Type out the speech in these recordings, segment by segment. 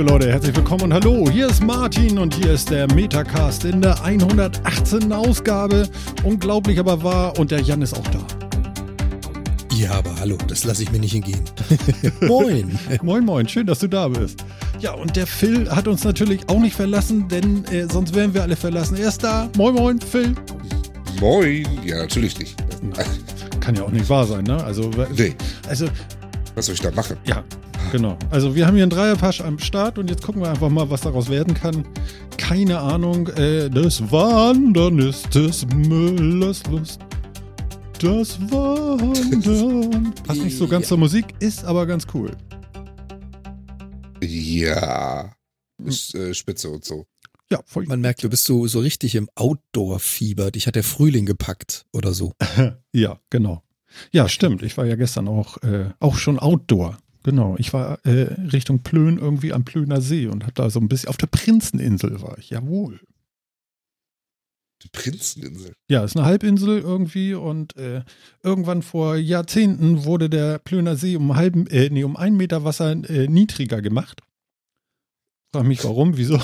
Liebe Leute, herzlich willkommen und hallo. Hier ist Martin und hier ist der Metacast in der 118. Ausgabe. Unglaublich aber wahr und der Jan ist auch da. Ja, aber hallo, das lasse ich mir nicht entgehen. moin. moin, moin, schön, dass du da bist. Ja, und der Phil hat uns natürlich auch nicht verlassen, denn äh, sonst wären wir alle verlassen. Er ist da. Moin, moin, Phil. Moin. Ja, natürlich nicht. Kann ja auch nicht wahr sein, ne? Also, nee. also was soll ich da machen? Ja, genau. Also wir haben hier einen Dreierpasch am Start und jetzt gucken wir einfach mal, was daraus werden kann. Keine Ahnung. Äh, das Wandern ist des Müllers Lust. Das Wandern. Passt nicht so ganz ja. zur Musik, ist aber ganz cool. Ja. Ist äh, spitze und so. Ja, voll. Man merkt, du bist so, so richtig im Outdoor-Fieber. Dich hat der Frühling gepackt oder so. ja, genau. Ja, stimmt. Ich war ja gestern auch, äh, auch schon Outdoor. Genau. Ich war äh, Richtung Plön irgendwie am Plöner See und habe da so ein bisschen auf der Prinzeninsel war ich. Jawohl. Die Prinzeninsel? Ja, ist eine Halbinsel irgendwie und äh, irgendwann vor Jahrzehnten wurde der Plöner See um halben, äh, nee, um einen Meter Wasser äh, niedriger gemacht. Frag mich warum, wieso?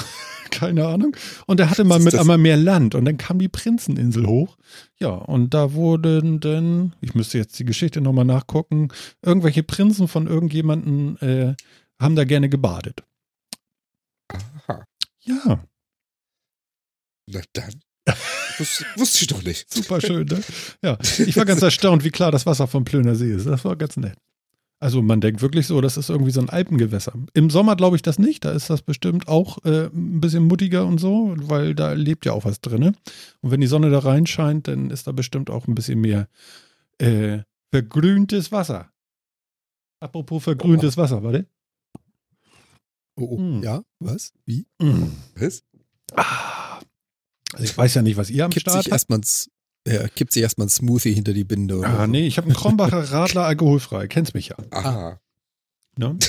Keine Ahnung. Und er hatte mal mit einmal mehr Land und dann kam die Prinzeninsel hoch. Ja, und da wurden dann, ich müsste jetzt die Geschichte nochmal nachgucken, irgendwelche Prinzen von irgendjemanden äh, haben da gerne gebadet. Aha. Ja. Na dann. Wusste, wusste ich doch nicht. Super schön, ne? Ja, ich war ganz erstaunt, wie klar das Wasser vom Plöner See ist. Das war ganz nett. Also man denkt wirklich so, das ist irgendwie so ein Alpengewässer. Im Sommer glaube ich das nicht, da ist das bestimmt auch äh, ein bisschen muttiger und so, weil da lebt ja auch was drin. Und wenn die Sonne da reinscheint, dann ist da bestimmt auch ein bisschen mehr äh, vergrüntes Wasser. Apropos vergrüntes oh. Wasser, warte. Oh, oh. Hm. ja, was? Wie? Hm. Was? Ah. Also ich weiß ja nicht, was ihr am Kippt Start sich erstmal ja, kippt sich erstmal ein Smoothie hinter die Binde. Oder ah, so. nee, ich habe einen Krombacher Radler alkoholfrei. Kennst mich ja. Aha. Ne?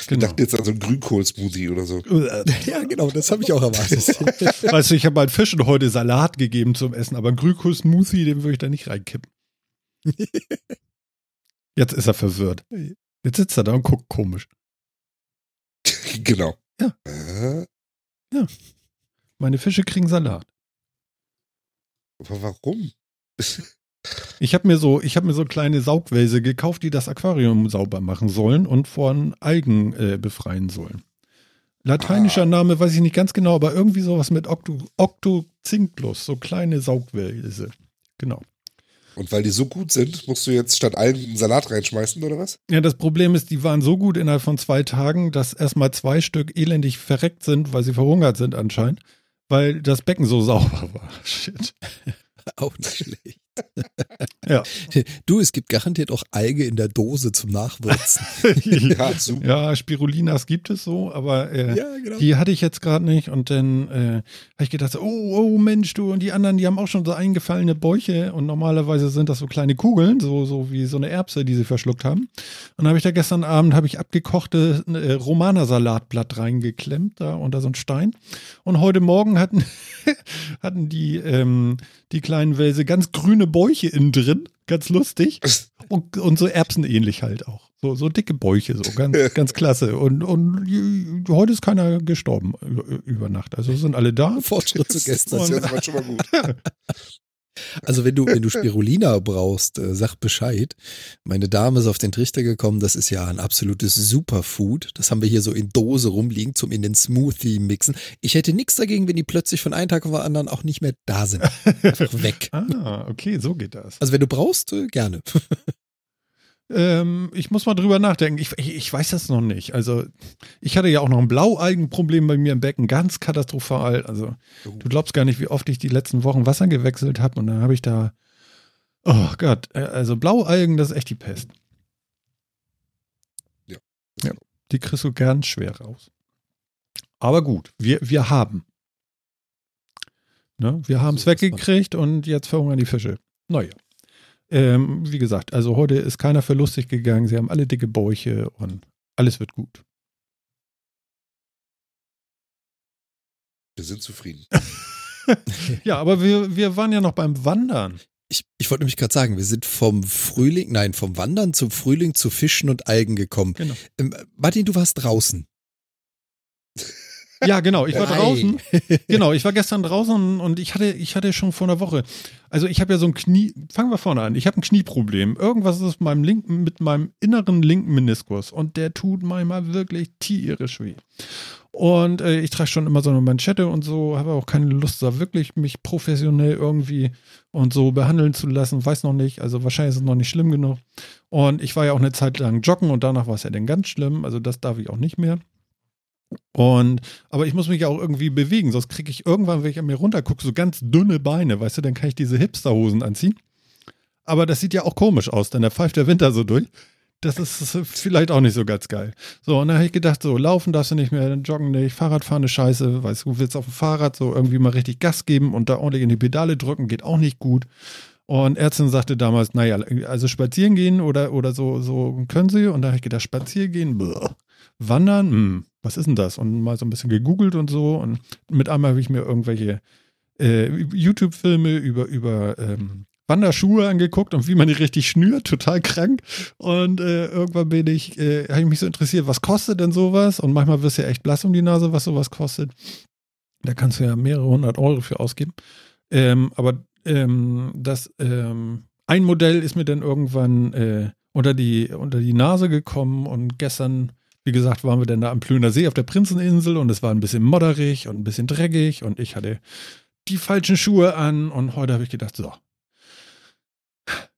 Ich genau. dachte jetzt an so einen Grünkohl-Smoothie oder so. Ja, genau, das habe ich auch erwartet. weißt du, ich habe meinen Fischen heute Salat gegeben zum Essen, aber einen Grünkohl-Smoothie, den würde ich da nicht reinkippen. Jetzt ist er verwirrt. Jetzt sitzt er da und guckt komisch. Genau. Ja. Äh? Ja. Meine Fische kriegen Salat. Aber warum? Ich habe mir so, ich habe mir so kleine Saugwälse gekauft, die das Aquarium sauber machen sollen und von Algen äh, befreien sollen. Lateinischer ah. Name weiß ich nicht ganz genau, aber irgendwie sowas mit Octo, Octozinklus, so kleine Saugwälse. Genau. Und weil die so gut sind, musst du jetzt statt Algen einen Salat reinschmeißen, oder was? Ja, das Problem ist, die waren so gut innerhalb von zwei Tagen, dass erstmal zwei Stück elendig verreckt sind, weil sie verhungert sind anscheinend weil das Becken so sauber war. Shit. Auch nicht schlecht. Ja. Du, es gibt garantiert auch Alge in der Dose zum Nachwürzen. ja, ja, Spirulinas gibt es so, aber äh, ja, genau. die hatte ich jetzt gerade nicht. Und dann äh, habe ich gedacht, oh, oh Mensch, du, und die anderen, die haben auch schon so eingefallene Bäuche und normalerweise sind das so kleine Kugeln, so, so wie so eine Erbse, die sie verschluckt haben. Und dann habe ich da gestern Abend habe ich abgekochte äh, Romaner-Salatblatt reingeklemmt da unter so einen Stein. Und heute Morgen hatten, hatten die, ähm, die kleinen Wälse ganz grüne grüne Bäuche innen drin, ganz lustig. Und, und so Erbsenähnlich halt auch. So, so dicke Bäuche, so ganz, ganz klasse. Und, und heute ist keiner gestorben über Nacht. Also sind alle da. Fortschritt zu gestern. Das ist schon mal gut. Also wenn du, wenn du Spirulina brauchst, äh, sag Bescheid. Meine Dame ist auf den Trichter gekommen, das ist ja ein absolutes Superfood. Das haben wir hier so in Dose rumliegen zum in den Smoothie mixen. Ich hätte nichts dagegen, wenn die plötzlich von einem Tag auf den anderen auch nicht mehr da sind. Einfach weg. ah, okay, so geht das. Also wenn du brauchst, äh, gerne. Ähm, ich muss mal drüber nachdenken. Ich, ich, ich, weiß das noch nicht. Also, ich hatte ja auch noch ein Blaualgenproblem bei mir im Becken, ganz katastrophal. Also, oh. du glaubst gar nicht, wie oft ich die letzten Wochen Wasser gewechselt habe. Und dann habe ich da, oh Gott, äh, also Blaualgen, das ist echt die Pest. Ja. ja die kriegst du ganz schwer raus. Aber gut, wir, wir haben. Ne? Wir haben es weggekriegt und jetzt verhungern die Fische. Naja. Ähm, wie gesagt, also heute ist keiner verlustig gegangen. Sie haben alle dicke Bäuche und alles wird gut. Wir sind zufrieden. ja, aber wir, wir waren ja noch beim Wandern. Ich, ich wollte nämlich gerade sagen, wir sind vom Frühling, nein, vom Wandern zum Frühling zu Fischen und Algen gekommen. Genau. Ähm, Martin, du warst draußen. Ja, genau. Ich war Nein. draußen. Genau, ich war gestern draußen und ich hatte, ich hatte schon vor einer Woche. Also ich habe ja so ein Knie. Fangen wir vorne an. Ich habe ein Knieproblem. Irgendwas ist mit meinem linken, mit meinem inneren linken Meniskus und der tut manchmal wirklich tierisch weh. Und äh, ich trage schon immer so eine Manschette und so, habe auch keine Lust, da wirklich mich professionell irgendwie und so behandeln zu lassen. Weiß noch nicht. Also wahrscheinlich ist es noch nicht schlimm genug. Und ich war ja auch eine Zeit lang joggen und danach war es ja dann ganz schlimm. Also das darf ich auch nicht mehr. Und, aber ich muss mich ja auch irgendwie bewegen, sonst kriege ich irgendwann, wenn ich an mir runtergucke, so ganz dünne Beine, weißt du, dann kann ich diese Hipsterhosen anziehen. Aber das sieht ja auch komisch aus, denn da pfeift der Winter so durch. Das ist vielleicht auch nicht so ganz geil. So, und dann habe ich gedacht, so, laufen darfst du nicht mehr, joggen nicht, Fahrradfahren ist scheiße, weißt du, willst auf dem Fahrrad so irgendwie mal richtig Gas geben und da ordentlich in die Pedale drücken, geht auch nicht gut. Und Ärztin sagte damals, naja, also spazieren gehen oder, oder so, so können sie. Und da habe ich gedacht, spazieren gehen, bläh. wandern, hm, was ist denn das? Und mal so ein bisschen gegoogelt und so. Und mit einmal habe ich mir irgendwelche äh, YouTube-Filme über, über ähm, Wanderschuhe angeguckt und wie man die richtig schnürt, total krank. Und äh, irgendwann bin ich, äh, habe ich mich so interessiert, was kostet denn sowas? Und manchmal wirst du ja echt blass um die Nase, was sowas kostet. Da kannst du ja mehrere hundert Euro für ausgeben. Ähm, aber ähm, das ähm, ein Modell ist mir dann irgendwann äh, unter, die, unter die Nase gekommen und gestern, wie gesagt, waren wir dann da am Plöner See auf der Prinzeninsel und es war ein bisschen modderig und ein bisschen dreckig und ich hatte die falschen Schuhe an und heute habe ich gedacht, so,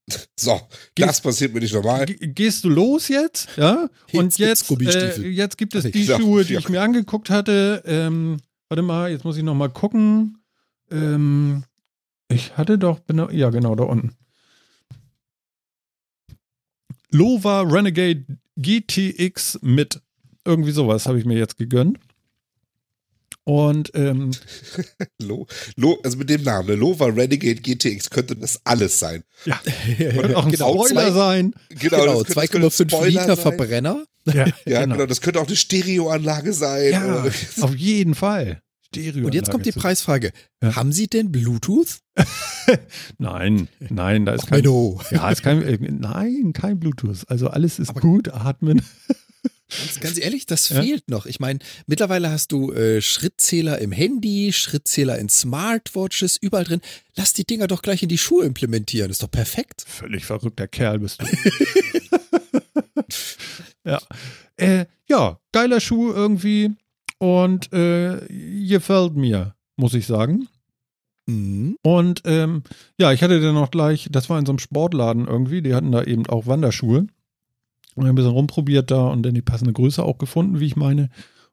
so, gehst, das passiert mir nicht normal. Gehst du los jetzt? Ja. Und jetzt, jetzt, äh, jetzt gibt es die ja, Schuhe, die ja. ich mir angeguckt hatte. Ähm, warte mal, jetzt muss ich noch mal gucken. Ähm, ich hatte doch, ja genau, da unten. Lova Renegade GTX mit irgendwie sowas habe ich mir jetzt gegönnt. Und ähm, Lo, Lo, also mit dem Namen, ne? Lova Renegade GTX könnte das alles sein. Ja, könnte auch ein genau, Spoiler zwei, sein. Genau, genau 2,5 Liter sein. Verbrenner. Ja, ja genau. genau. Das könnte auch eine Stereoanlage sein. Ja, auf jeden Fall. Stereo. Und jetzt kommt die Preisfrage. Ja. Haben Sie denn Bluetooth? nein, nein, da ist kein, ja, ist kein, äh, nein, kein Bluetooth. Also alles ist Aber gut, atmen. Ganz, ganz ehrlich, das ja? fehlt noch. Ich meine, mittlerweile hast du äh, Schrittzähler im Handy, Schrittzähler in Smartwatches, überall drin. Lass die Dinger doch gleich in die Schuhe implementieren. Ist doch perfekt. Völlig verrückter Kerl bist du. ja. Äh, ja, geiler Schuh irgendwie und äh, gefällt mir, muss ich sagen. Mhm. Und ähm, ja, ich hatte dann noch gleich, das war in so einem Sportladen irgendwie, die hatten da eben auch Wanderschuhe. Und ein bisschen rumprobiert da und dann die passende Größe auch gefunden, wie ich meine.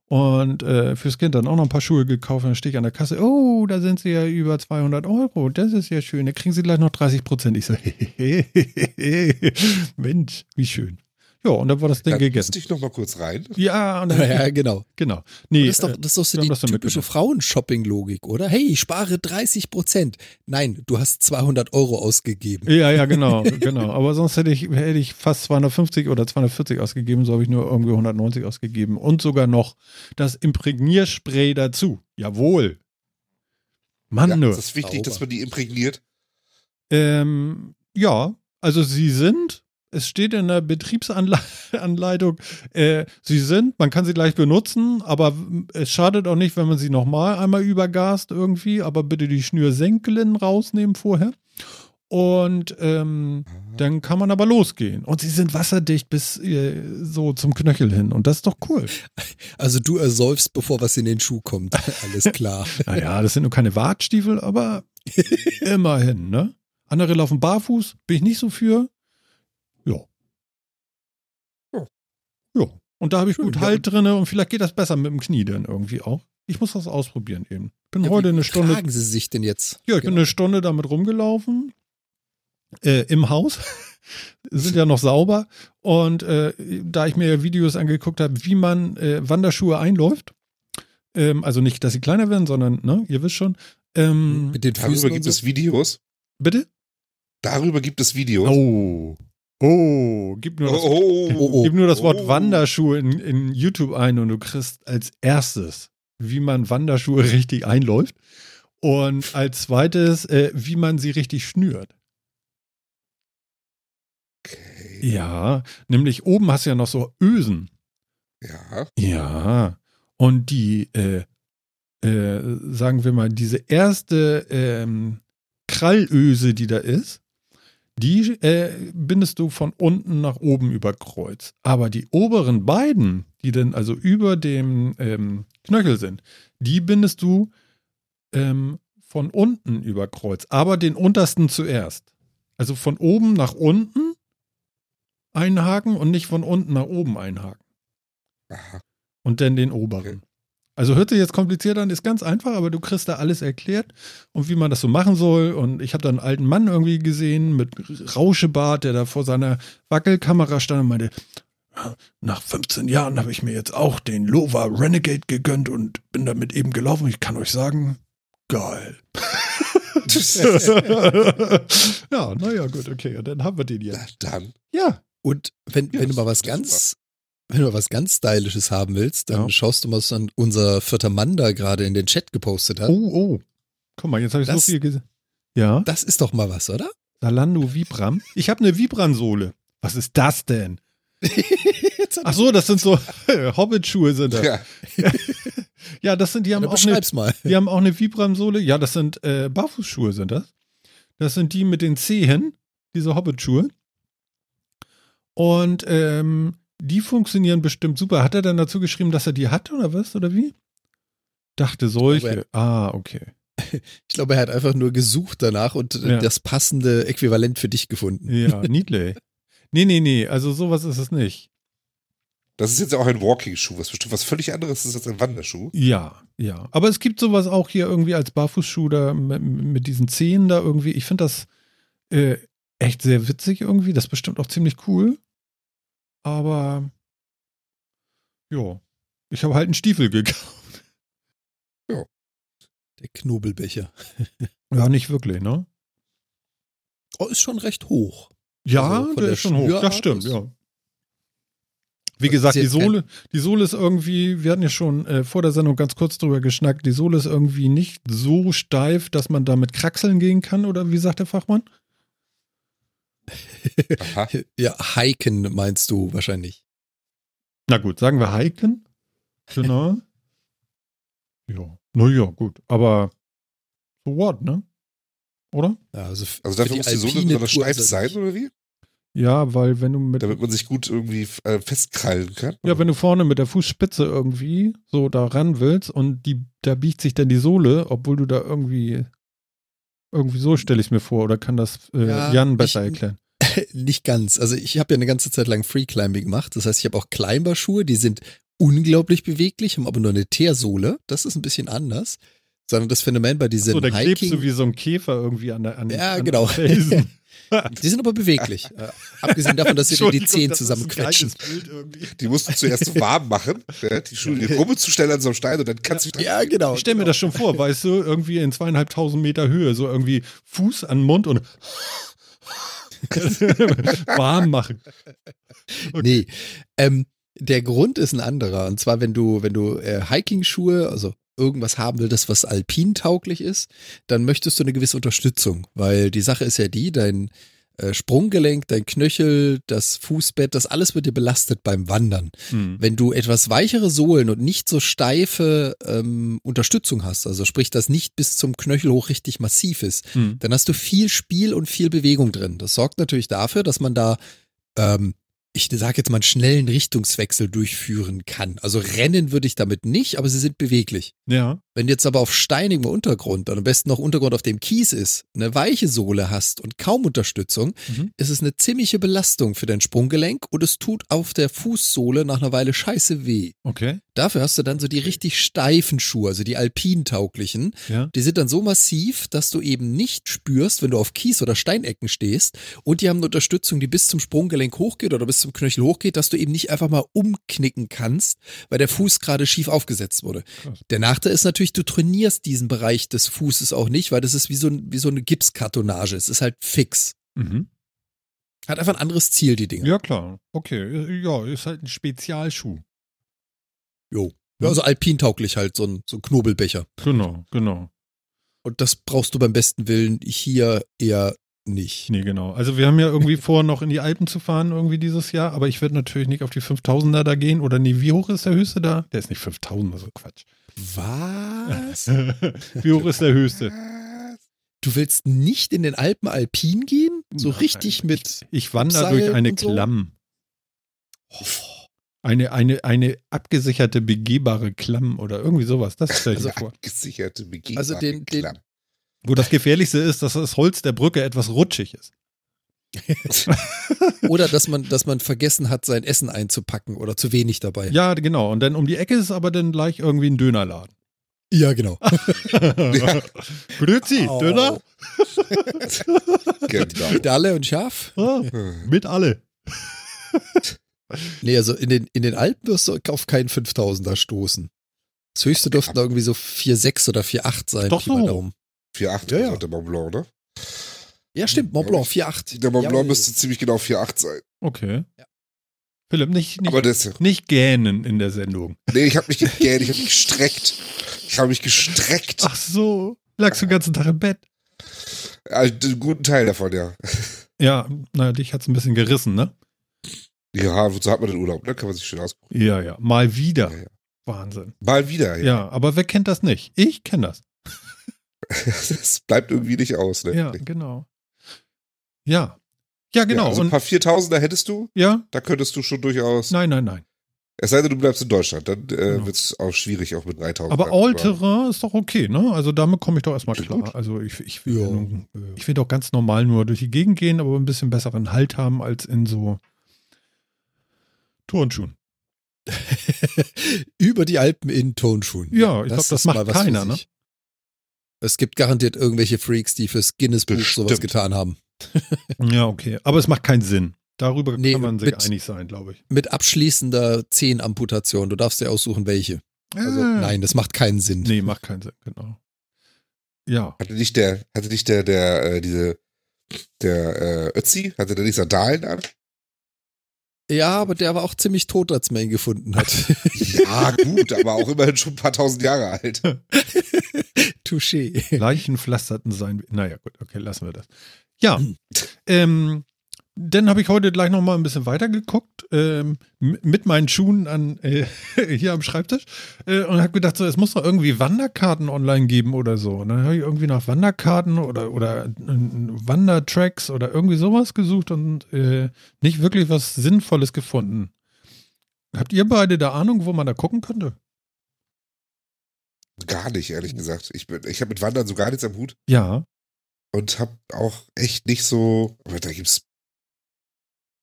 Und äh, fürs Kind dann auch noch ein paar Schuhe gekauft. Und dann stehe ich an der Kasse. Oh, da sind sie ja über 200 Euro. Das ist ja schön. Da kriegen sie gleich noch 30 Prozent. Ich so, Mensch, wie schön. Ja, und dann war das Ding dann gegessen. ich noch mal kurz rein. Ja, und dann, ja, genau. Genau. Nee, das ist doch, das ist doch so die typische Frauenshopping-Logik, oder? Hey, ich spare 30 Prozent. Nein, du hast 200 Euro ausgegeben. Ja, ja, genau, genau. Aber sonst hätte ich, hätte ich fast 250 oder 240 ausgegeben, so habe ich nur irgendwie 190 ausgegeben. Und sogar noch das Imprägnierspray dazu. Jawohl. Mann, ja, nur. Ist es wichtig, Sauber. dass man die imprägniert? Ähm, ja, also sie sind es steht in der Betriebsanleitung, äh, sie sind, man kann sie gleich benutzen, aber es schadet auch nicht, wenn man sie nochmal einmal übergast irgendwie, aber bitte die Schnürsenkeln rausnehmen vorher. Und ähm, dann kann man aber losgehen. Und sie sind wasserdicht bis äh, so zum Knöchel hin. Und das ist doch cool. Also du ersäufst, bevor was in den Schuh kommt. Alles klar. naja, das sind nur keine Wartstiefel, aber immerhin, ne? Andere laufen barfuß, bin ich nicht so für. Ja. Und da habe ich Schön, gut Halt drin und vielleicht geht das besser mit dem Knie dann irgendwie auch. Ich muss das ausprobieren eben. Bin ja, heute eine Stunde. Wie Sie sich denn jetzt? Ja, ich genau. bin eine Stunde damit rumgelaufen. Äh, Im Haus. sind ja noch sauber. Und äh, da ich mir Videos angeguckt habe, wie man äh, Wanderschuhe einläuft, ähm, also nicht, dass sie kleiner werden, sondern, ne, ihr wisst schon. Ähm, Mit den Füßen Darüber gibt so. es Videos. Bitte? Darüber gibt es Videos. Oh. Oh, gib nur das, oh, oh, oh, gib nur das Wort oh. Wanderschuhe in, in YouTube ein und du kriegst als erstes, wie man Wanderschuhe richtig einläuft. Und als zweites, äh, wie man sie richtig schnürt. Okay. Ja, nämlich oben hast du ja noch so Ösen. Ja. Ja. Und die äh, äh, sagen wir mal, diese erste ähm, Krallöse, die da ist, die äh, bindest du von unten nach oben über Kreuz. Aber die oberen beiden, die dann also über dem ähm, Knöchel sind, die bindest du ähm, von unten über Kreuz, aber den untersten zuerst. Also von oben nach unten einhaken und nicht von unten nach oben einhaken. Aha. Und dann den oberen. Also hört sich jetzt kompliziert an, ist ganz einfach, aber du kriegst da alles erklärt und wie man das so machen soll. Und ich habe da einen alten Mann irgendwie gesehen mit Rauschebart, der da vor seiner Wackelkamera stand und meinte, nach 15 Jahren habe ich mir jetzt auch den Lova Renegade gegönnt und bin damit eben gelaufen. Ich kann euch sagen, geil. ja, naja, gut, okay. Und dann haben wir den jetzt. Na dann. Ja. Und wenn, ja, wenn du mal was ganz, wenn du was ganz Stylisches haben willst, dann ja. schaust du mal, was unser vierter Mann da gerade in den Chat gepostet hat. Oh, oh. Guck mal, jetzt habe ich das, so viel gesehen. Ja. Das ist doch mal was, oder? Salando Vibram. Ich habe eine Vibram-Sohle. Was ist das denn? Ach so, das sind so Hobbit-Schuhe sind das. Ja. ja, das sind, die haben, ja, auch eine, mal. die haben auch eine Vibram-Sohle. Ja, das sind äh, Barfußschuhe sind das. Das sind die mit den Zehen, diese Hobbit-Schuhe. Und ähm, die funktionieren bestimmt super. Hat er dann dazu geschrieben, dass er die hat oder was? Oder wie? Dachte solche. Glaube, ah, okay. Ich glaube, er hat einfach nur gesucht danach und ja. das passende Äquivalent für dich gefunden. Ja, Needley. nee, nee, nee. Also sowas ist es nicht. Das ist jetzt ja auch ein Walking-Schuh, was bestimmt was völlig anderes ist als ein Wanderschuh. Ja, ja. Aber es gibt sowas auch hier irgendwie als Barfußschuh da mit, mit diesen Zehen da irgendwie. Ich finde das äh, echt sehr witzig irgendwie. Das ist bestimmt auch ziemlich cool. Aber ja, ich habe halt einen Stiefel gekauft. Ja. Der Knobelbecher. ja, nicht wirklich, ne? Oh, ist schon recht hoch. Ja, also der, der ist schon hoch. Das stimmt, ja. Wie gesagt, die Sohle, die Sohle ist irgendwie, wir hatten ja schon äh, vor der Sendung ganz kurz drüber geschnackt, die Sohle ist irgendwie nicht so steif, dass man damit kraxeln gehen kann, oder wie sagt der Fachmann? ja, hiken meinst du wahrscheinlich. Na gut, sagen wir hiken. Genau. ja, naja, gut. Aber so what, ne? Oder? Ja, also, also dafür muss die Sohle besonders steif sein, oder wie? Ja, weil wenn du mit. Damit man sich gut irgendwie äh, festkrallen kann. Ja, wenn du vorne mit der Fußspitze irgendwie so da ran willst und die, da biegt sich dann die Sohle, obwohl du da irgendwie irgendwie so stelle ich es mir vor, oder kann das äh, ja, Jan besser ich, erklären? Nicht ganz. Also ich habe ja eine ganze Zeit lang Free Climbing gemacht. Das heißt, ich habe auch Climber-Schuhe, die sind unglaublich beweglich, haben aber nur eine Teersohle. Das ist ein bisschen anders. Sondern das Phänomen bei diesen so, der Hiking... klebst du wie so ein Käfer irgendwie an der an Ja, an genau. die sind aber beweglich. äh, abgesehen davon, dass sie dir die Zehen zusammenquetschen. Die musst du zuerst warm machen, ja, die Schuhe in die Gruppe zu stellen an so einem Stein und dann kannst du Ja, genau. Ich stelle mir das schon vor, weißt du, irgendwie in zweieinhalbtausend Meter Höhe, so irgendwie Fuß an Mund und warm machen. Okay. Nee. Ähm, der Grund ist ein anderer. Und zwar, wenn du, wenn du äh, Hiking-Schuhe, also irgendwas haben willst, was alpintauglich ist, dann möchtest du eine gewisse Unterstützung. Weil die Sache ist ja die, dein äh, Sprunggelenk, dein Knöchel, das Fußbett, das alles wird dir belastet beim Wandern. Hm. Wenn du etwas weichere Sohlen und nicht so steife ähm, Unterstützung hast, also sprich, dass nicht bis zum Knöchel hoch richtig massiv ist, hm. dann hast du viel Spiel und viel Bewegung drin. Das sorgt natürlich dafür, dass man da ähm, ich sage jetzt mal, einen schnellen Richtungswechsel durchführen kann. Also rennen würde ich damit nicht, aber sie sind beweglich. Ja. Wenn du jetzt aber auf steinigem Untergrund, und am besten noch Untergrund, auf dem Kies ist, eine weiche Sohle hast und kaum Unterstützung, mhm. ist es eine ziemliche Belastung für dein Sprunggelenk und es tut auf der Fußsohle nach einer Weile scheiße weh. Okay. Dafür hast du dann so die richtig steifen Schuhe, also die alpintauglichen. Ja. Die sind dann so massiv, dass du eben nicht spürst, wenn du auf Kies oder Steinecken stehst und die haben eine Unterstützung, die bis zum Sprunggelenk hochgeht oder bis zum Knöchel hochgeht, dass du eben nicht einfach mal umknicken kannst, weil der Fuß gerade schief aufgesetzt wurde. Krass. Der Nachteil ist natürlich, du trainierst diesen Bereich des Fußes auch nicht, weil das ist wie so, wie so eine Gipskartonage. Es ist halt fix. Mhm. Hat einfach ein anderes Ziel, die Dinge. Ja, klar. Okay. Ja, ist halt ein Spezialschuh. Jo. Ja, also alpintauglich halt, so ein, so ein Knobelbecher. Genau, genau. Und das brauchst du beim besten Willen hier eher nicht. Nee, genau. Also wir haben ja irgendwie vor, noch in die Alpen zu fahren irgendwie dieses Jahr, aber ich werde natürlich nicht auf die 5000er da gehen oder nee, wie hoch ist der höchste da? Der ist nicht 5000, also Quatsch. Was? Wie hoch ist der höchste? Du willst nicht in den Alpen alpin gehen? So Nein, richtig mit. Ich wandere Abseilen durch eine und so? Klamm. Eine, eine, eine abgesicherte, begehbare Klamm oder irgendwie sowas. Das stelle ich Also mir vor. abgesicherte Begehbare Also den- den- Klamm. Wo das Gefährlichste ist, dass das Holz der Brücke etwas rutschig ist. Oder dass man, dass man vergessen hat, sein Essen einzupacken oder zu wenig dabei. Ja, genau. Und dann um die Ecke ist aber dann gleich irgendwie ein Dönerladen. Ja, genau. Grüezi, Au. Döner? Genau. Dalle und Schaf? Ah, mit alle. Nee, also in den, in den Alpen wirst du auf keinen 5000er stoßen. Das höchste dürften irgendwie so 4,6 oder 4,8 sein. Doch so. Daumen. 4,8 Ja, ja. ja, der Mont Blanc, ne? Ja, stimmt. Mont Blanc 4,8. Der Mont Blanc müsste ziemlich genau 4,8 sein. Okay. Ja. Philipp, nicht, nicht, Aber das, nicht gähnen in der Sendung. nee, ich habe mich gegähnt, ich habe mich gestreckt. Ich habe mich gestreckt. Ach so. Lagst du den ganzen Tag im Bett? Also, einen guten Teil davon, ja. Ja, naja, dich hat's ein bisschen gerissen, ne? Ja, so hat man den Urlaub, ne? Kann man sich schön ausgucken. Ja, ja. Mal wieder. Ja, ja. Wahnsinn. Mal wieder, ja. Ja, aber wer kennt das nicht? Ich kenne das. Das bleibt irgendwie nicht aus, ne? Ja, genau. Ja. Ja, genau. Ja, also ein paar Viertausender hättest du, ja, da könntest du schon durchaus. nein, nein, nein. Es sei denn, du bleibst in Deutschland, dann äh, Genau. wird es auch schwierig, auch mit 3000. Aber All-Terrain ist doch okay, ne? Also damit komme ich doch erstmal klar. gut. Also ich, ich, will Ja. nun- ich will doch ganz normal nur durch die Gegend gehen, aber ein bisschen besseren Halt haben als in so Turnschuhen. Über die Alpen in Tonschuhen. Ja, ich glaub, das ist macht mal was für keiner, ne? Es gibt garantiert irgendwelche Freaks, die fürs Guinness-Buch sowas getan haben. Ja, okay. Aber es macht keinen Sinn. Darüber Nee, kann man sich mit- einig sein, glaube ich. Mit abschließender Zehenamputation. Du darfst dir aussuchen, welche. Also Ah. nein, das macht keinen Sinn. Nee, macht keinen Sinn, genau. Ja. Hatte nicht der, hatte nicht der, der, äh, diese, der äh, Ötzi, hatte der nicht Sandalen an? Ja, aber der war auch ziemlich tot, als man ihn gefunden hat. Ja, gut, aber auch immerhin schon ein paar tausend Jahre alt. Touché. Leichenpflasterten sein. Naja, gut, okay, lassen wir das. Ja. Hm. ähm, dann habe ich heute gleich noch mal ein bisschen weiter geguckt, ähm, mit meinen Schuhen an, äh, hier am Schreibtisch äh, und habe gedacht, so, es muss doch irgendwie Wanderkarten online geben oder so. Und dann habe ich irgendwie nach Wanderkarten oder, oder äh, Wandertracks oder irgendwie sowas gesucht und äh, nicht wirklich was Sinnvolles gefunden. Habt ihr beide da Ahnung, wo man da gucken könnte? Gar nicht, ehrlich gesagt. Ich, bin- ich habe mit Wandern so gar nichts am Hut Ja. und habe auch echt nicht so. Aber da gibt's.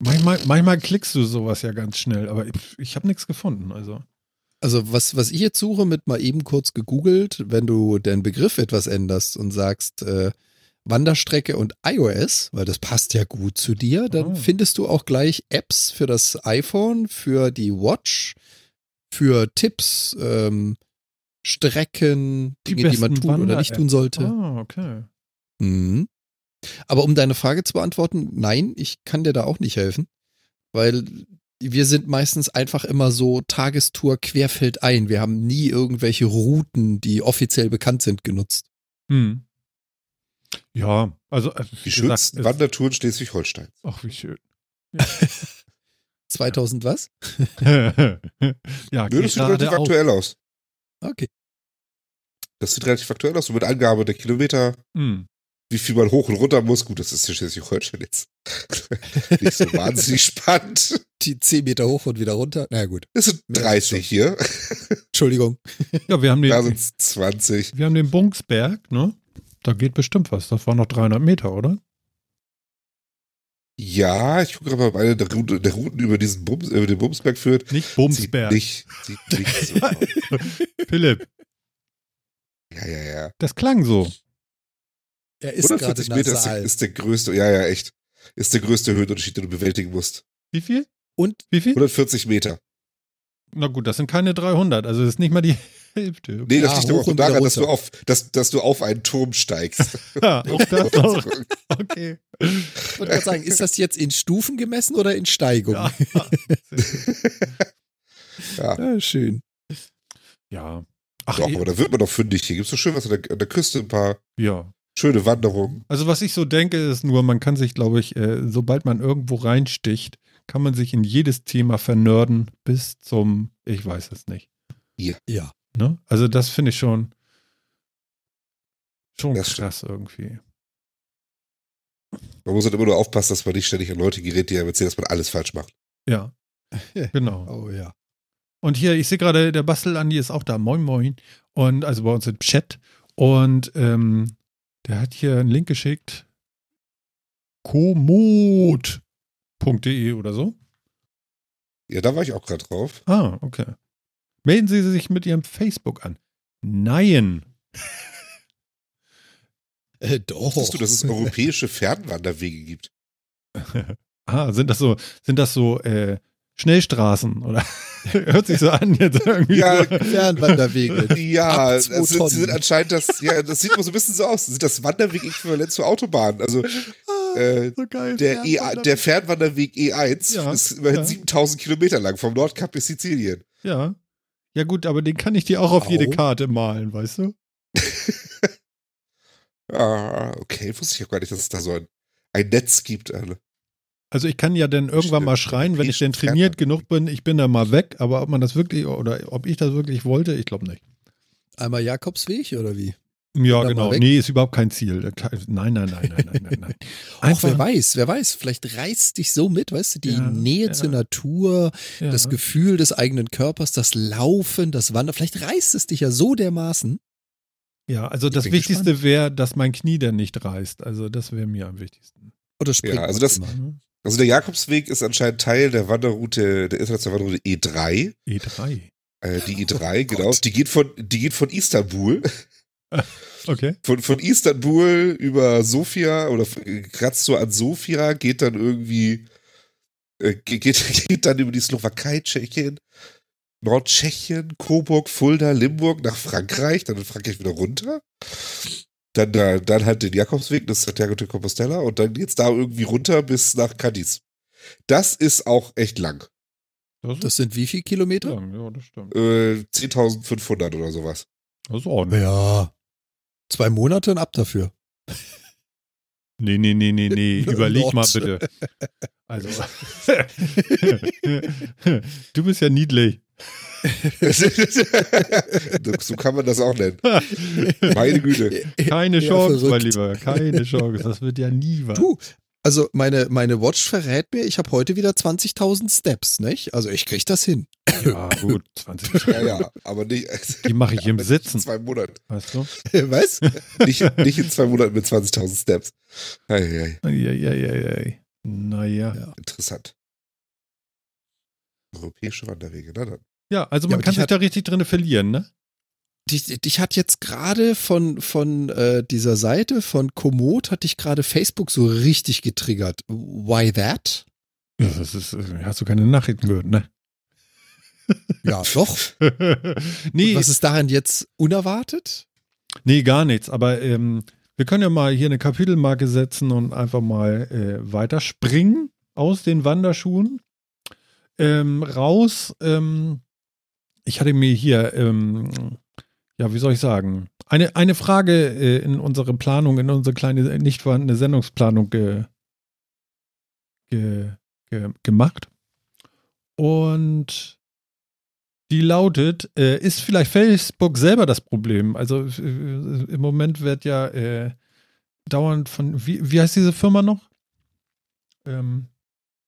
Manchmal, manchmal klickst du sowas ja ganz schnell, aber ich, ich habe nichts gefunden. Also. Also was, was ich jetzt suche, mit mal eben kurz gegoogelt, wenn du den Begriff etwas änderst und sagst äh, Wanderstrecke und iOS, weil das passt ja gut zu dir, dann Oh. findest du auch gleich Apps für das iPhone, für die Watch, für Tipps, ähm, Strecken, Die Dinge, die man tun oder nicht tun sollte. Ah, okay. Mhm. Aber um deine Frage zu beantworten, nein, ich kann dir da auch nicht helfen, weil wir sind meistens einfach immer so Tagestour querfeldein. Wir haben nie irgendwelche Routen, die offiziell bekannt sind, genutzt. Hm. Ja, also äh, Die wie schönsten gesagt, Wandertouren Schleswig-Holstein. es- Ach, wie schön. 2000 was? ja, Nö, das sieht gerade relativ aktuell aus. Okay. Das sieht relativ aktuell aus. So mit Angabe der Kilometer, Hm. wie viel man hoch und runter muss. Gut, das ist ja Schleswig-Holstein jetzt. nicht so wahnsinnig spannend. Die 10 Meter hoch und wieder runter. Na gut, Das sind Ja, 30 hier. Entschuldigung. Ja, wir haben Da den, sind es 20. wir haben den Bunksberg, ne? Da geht bestimmt was. Das waren noch 300 Meter, oder? Ja, ich gucke gerade mal, ob eine der Routen, der Routen über diesen Bums, über den Bumsberg führt. Nicht Sieht Bumsberg. nicht, sieht nicht so aus. Philipp, Ja, ja, ja. das klang so. Er ist gerade 140 Meter ist der, ist der größte, ja, ja, echt. Ist der größte Höhenunterschied, den du bewältigen musst. Wie viel? Und Wie viel? 140 Meter. Na gut, das sind keine 300. Also das ist nicht mal die Hälfte. Nee, das Ja, liegt aber auch daran, dass du, auf, dass, dass du auf einen Turm steigst. Ja, auch das noch. Okay. ich wollte gerade sagen, ist das jetzt in Stufen gemessen oder in Steigung? Ja. ja, Ja, schön. ja. Ach, doch, eh, aber da wird man doch fündig. Hier gibt's doch schön was an der, an der Küste, ein paar ja. schöne Wanderungen. Also was ich so denke, ist nur, man kann sich, glaube ich, äh, sobald man irgendwo reinsticht, kann man sich in jedes Thema vernörden bis zum, ich weiß es nicht. Ja. Ne? Also das finde ich schon, schon das krass irgendwie. Man muss halt immer nur aufpassen, dass man nicht ständig an Leute gerät, die einem erzählen, dass man alles falsch macht. Ja. genau. Oh ja. Und hier, ich sehe gerade, der Bastel Andi ist auch da. Moin, moin. Und also bei uns im Chat. Und ähm, der hat hier einen Link geschickt. komoot.de oder so. Ja, da war ich auch gerade drauf. Ah, okay. Melden Sie sich mit Ihrem Facebook an. Nein. äh, doch. Wusstest du, dass es europäische Fernwanderwege gibt? ah, sind das so, sind das so äh, Schnellstraßen oder hört sich so an jetzt irgendwie. Ja, so. Fernwanderwege. Ja, das sind, sie sind anscheinend das, ja, das sieht immer so ein bisschen so aus. Das sind das Wanderweg-Äquivalent zur Autobahn. Also ah, äh, so geil, der, e, der Fernwanderweg E1 ja, ist immerhin ja. 7000 Kilometer lang, vom Nordkap bis Sizilien. Ja. Ja, gut, aber den kann ich dir auch auf Au. jede Karte malen, weißt du? ah, okay, wusste ich auch gar nicht, dass es da so ein, ein Netz gibt. Alle. Also ich kann ja dann irgendwann Stimmt. mal schreien, wenn ich denn trainiert genug bin, ich bin da mal weg, aber ob man das wirklich oder ob ich das wirklich wollte, ich glaube nicht. Einmal Jakobsweg oder wie? Ja, genau. Nee, ist überhaupt kein Ziel. Nein, nein, nein, nein, nein, nein, nein. Auch wer weiß, wer weiß, vielleicht reißt dich so mit, weißt du, die ja, Nähe ja. zur Natur, ja. das Gefühl des eigenen Körpers, das Laufen, das Wandern, vielleicht reißt es dich ja so dermaßen. Ja, also das Wichtigste wäre, dass mein Knie dann nicht reißt. Also das wäre mir am wichtigsten. Oder springt ja, also das, immer, ne? Also der Jakobsweg ist anscheinend Teil der Wanderroute, der internationalen Wanderroute E3. E3. Äh, die E3, oh genau. Die geht von, die geht von Istanbul. Okay. Von, von Istanbul über Sofia oder kratzt so an Sofia, geht dann irgendwie, äh, geht, geht dann über die Slowakei, Tschechien, Nordtschechien, Coburg, Fulda, Limburg nach Frankreich, dann in Frankreich wieder runter. Dann, äh, dann halt den Jakobsweg, das ist Santiago de Compostela und dann geht's da irgendwie runter bis nach Cadiz. Das ist auch echt lang. Das, das sind wie viele Kilometer? Lang, ja, das stimmt. Äh, 10.500 oder sowas. Das ist ordentlich. Ja. Zwei Monate und ab dafür. Nee, nee, nee, nee, nee. Überleg mal bitte. Also. du bist ja niedlich. so kann man das auch nennen. Meine Güte. Keine Chance, mein Lieber. Keine Chance. Das wird ja nie was. Du, also meine, meine Watch verrät mir, ich habe heute wieder 20.000 Steps, nicht? Also ich kriege das hin. Ja, gut, 20. ja, ja, aber nicht. Die mache ich im Sitzen. In zwei Monaten. Weißt du? Was? Nicht, nicht in zwei Monaten mit 20.000 Steps. Ei, ei. Ei, ei, ei, ei. Naja. Ja. Interessant. Europäische Wanderwege, na dann. Ja, also man ja, kann sich da richtig drin verlieren, ne? Dich, dich hat jetzt gerade von, von äh, dieser Seite von Komoot hat dich gerade Facebook so richtig getriggert. Why that? Ja, das ist, äh, hast du keine Nachrichten gehört, ne? Ja, doch. nee. Und was ist daran jetzt unerwartet? Nee, gar nichts. Aber ähm, wir können ja mal hier eine Kapitelmarke setzen und einfach mal äh, weiterspringen aus den Wanderschuhen. Ähm, raus. Ähm, ich hatte mir hier ähm, ja, wie soll ich sagen, eine, eine Frage äh, in unsere Planung, in unsere kleine, nicht vorhandene Sendungsplanung ge, ge, ge, gemacht. Und die lautet, äh, ist vielleicht Facebook selber das Problem? Also äh, im Moment wird ja äh, dauernd von, wie, wie heißt diese Firma noch? Ähm,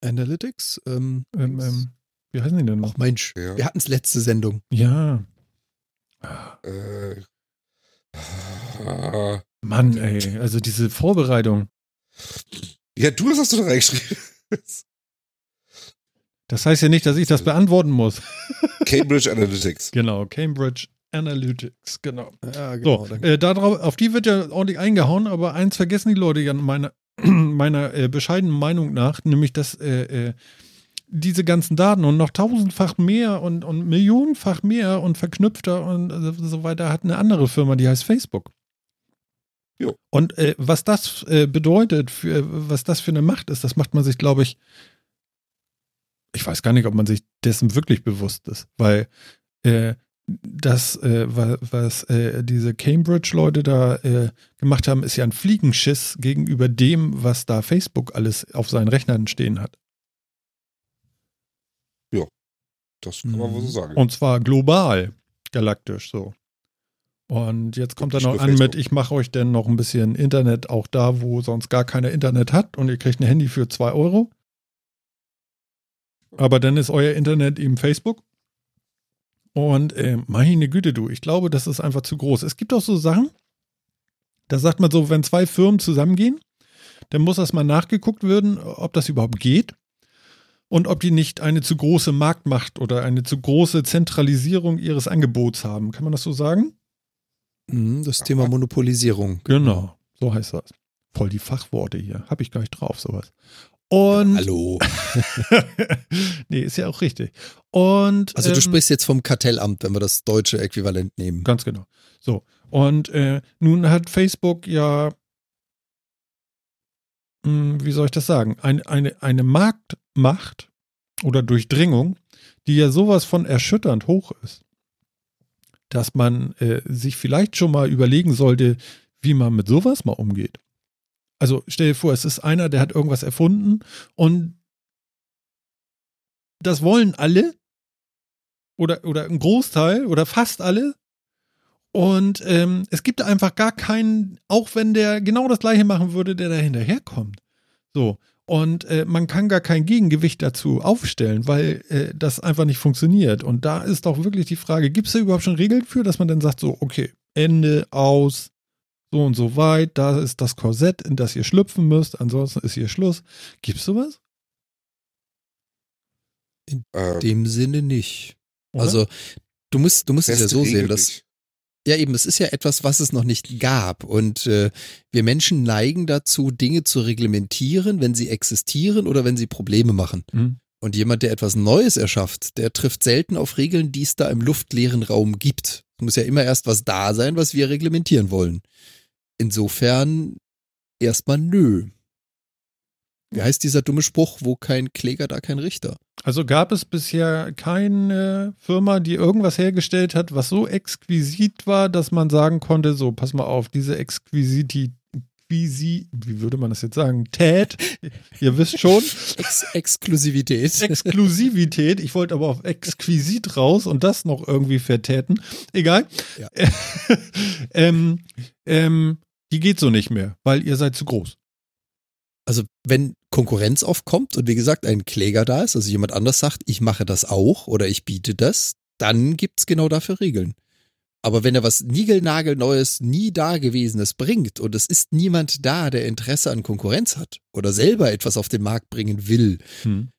Analytics? Ähm, ähm, ähm wie heißen die denn noch? Ach Mensch, ja. wir hatten es letzte Sendung. Ja, äh, Mann, ey, also diese Vorbereitung. Ja, du das hast du da reingeschrieben. Das heißt ja nicht, dass ich das beantworten muss. Cambridge Analytics. Genau, Cambridge Analytics, genau. Ja, genau so, äh, darauf, auf die wird ja ordentlich eingehauen, aber eins vergessen die Leute ja meiner, meiner äh, bescheidenen Meinung nach, nämlich dass äh, äh diese ganzen Daten und noch tausendfach mehr und, und millionenfach mehr und verknüpfter und so weiter hat eine andere Firma, die heißt Facebook. Jo. Und äh, was das äh, bedeutet, für, was das für eine Macht ist, das macht man sich, glaube ich, ich weiß gar nicht, ob man sich dessen wirklich bewusst ist, weil äh, das, äh, was äh, diese Cambridge-Leute da äh, gemacht haben, ist ja ein Fliegenschiss gegenüber dem, was da Facebook alles auf seinen Rechnern stehen hat. Das kann man wohl so mhm. sagen. Und zwar global. galaktisch so. Und jetzt kommt er noch an mit, ich mache euch denn noch ein bisschen Internet auch da, wo sonst gar keiner Internet hat und ihr kriegt ein Handy für 2 Euro. Aber dann ist euer Internet eben Facebook. Und äh, meine Güte, du, ich glaube, das ist einfach zu groß. Es gibt auch so Sachen, da sagt man so, wenn zwei Firmen zusammengehen, dann muss das mal nachgeguckt werden, ob das überhaupt geht und ob die nicht eine zu große Marktmacht oder eine zu große Zentralisierung ihres Angebots haben. Kann man das so sagen? Mhm, das Thema Monopolisierung. Genau, so heißt das. Voll die Fachworte hier. Habe ich gar nicht drauf, sowas. Und Hallo. nee, ist ja auch richtig. Und also du ähm, sprichst jetzt vom Kartellamt, wenn wir das deutsche Äquivalent nehmen. Ganz genau. So. Und äh, nun hat Facebook ja, wie soll ich das sagen, ein, eine, eine Marktmacht oder Durchdringung, die ja sowas von erschütternd hoch ist, dass man äh, sich vielleicht schon mal überlegen sollte, wie man mit sowas mal umgeht. Also stell dir vor, es ist einer, der hat irgendwas erfunden und das wollen alle oder, oder ein Großteil oder fast alle. Und ähm, es gibt einfach gar keinen, auch wenn der genau das gleiche machen würde, der da hinterherkommt. So. Und äh, man kann gar kein Gegengewicht dazu aufstellen, weil äh, das einfach nicht funktioniert. Und da ist doch wirklich die Frage, gibt es da überhaupt schon Regeln für, dass man dann sagt, so, okay, Ende, aus, so und so weit, da ist das Korsett, in das ihr schlüpfen müsst, ansonsten ist hier Schluss. Gibt's sowas? In ähm, dem Sinne nicht. Oder? Also, du musst, du musst es ja so sehen, dass. Ja, eben, es ist ja etwas, was es noch nicht gab. Und äh, wir Menschen neigen dazu, Dinge zu reglementieren, wenn sie existieren oder wenn sie Probleme machen. Mhm. Und jemand, der etwas Neues erschafft, der trifft selten auf Regeln, die es da im luftleeren Raum gibt. Es muss ja immer erst was da sein, was wir reglementieren wollen. Insofern erstmal nö. Wie heißt dieser dumme Spruch, wo kein Kläger, da kein Richter? Also gab es bisher keine Firma, die irgendwas hergestellt hat, was so exquisit war, dass man sagen konnte, so, pass mal auf, diese Exquisität, wie würde man das jetzt sagen? Tät, ihr wisst schon. Ex Exklusivität. Exklusivität. Ich wollte aber auf exquisit raus und das noch irgendwie vertäten. Egal. Ja. ähm, ähm, die geht so nicht mehr, weil ihr seid zu groß. Also wenn Konkurrenz aufkommt und wie gesagt ein Kläger da ist, also jemand anders sagt, ich mache das auch oder ich biete das, dann gibt es genau dafür Regeln. Aber wenn er was Niegelnagelneues, nie Dagewesenes bringt und es ist niemand da, der Interesse an Konkurrenz hat oder selber etwas auf den Markt bringen will, hm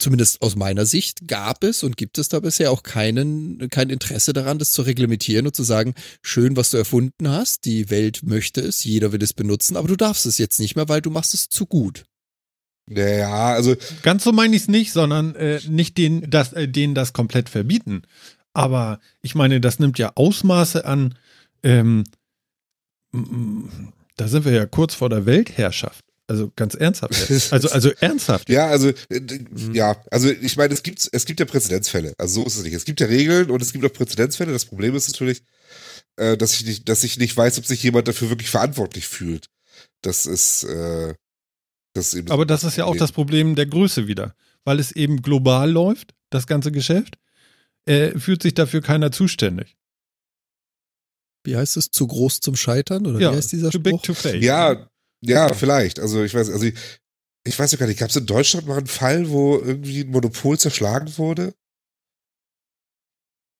zumindest aus meiner Sicht, gab es und gibt es da bisher auch keinen, kein Interesse daran, das zu reglementieren und zu sagen, schön, was du erfunden hast, die Welt möchte es, jeder will es benutzen, aber du darfst es jetzt nicht mehr, weil du machst es zu gut. Ja, also. Ganz so meine ich es nicht, sondern äh, nicht den, das, äh, denen das komplett verbieten. Aber ich meine, das nimmt ja Ausmaße an, ähm, da sind wir ja kurz vor der Weltherrschaft. Also ganz ernsthaft. Also, also ernsthaft. ja, also, äh, mhm. ja, also ich meine, es gibt, es gibt ja Präzedenzfälle. Also so ist es nicht. Es gibt ja Regeln und es gibt auch Präzedenzfälle. Das Problem ist natürlich, äh, dass ich nicht, dass ich nicht weiß, ob sich jemand dafür wirklich verantwortlich fühlt. Das ist, äh, das ist eben Aber das ist ja auch das Problem der Größe wieder. Weil es eben global läuft, das ganze Geschäft, äh, fühlt sich dafür keiner zuständig. Wie heißt es? Zu groß zum Scheitern? Oder ja, wie heißt dieser too Spruch? Big to fail. Ja, ja, vielleicht. Also ich weiß, also ich, ich weiß ja gar nicht, gab es in Deutschland mal einen Fall, wo irgendwie ein Monopol zerschlagen wurde?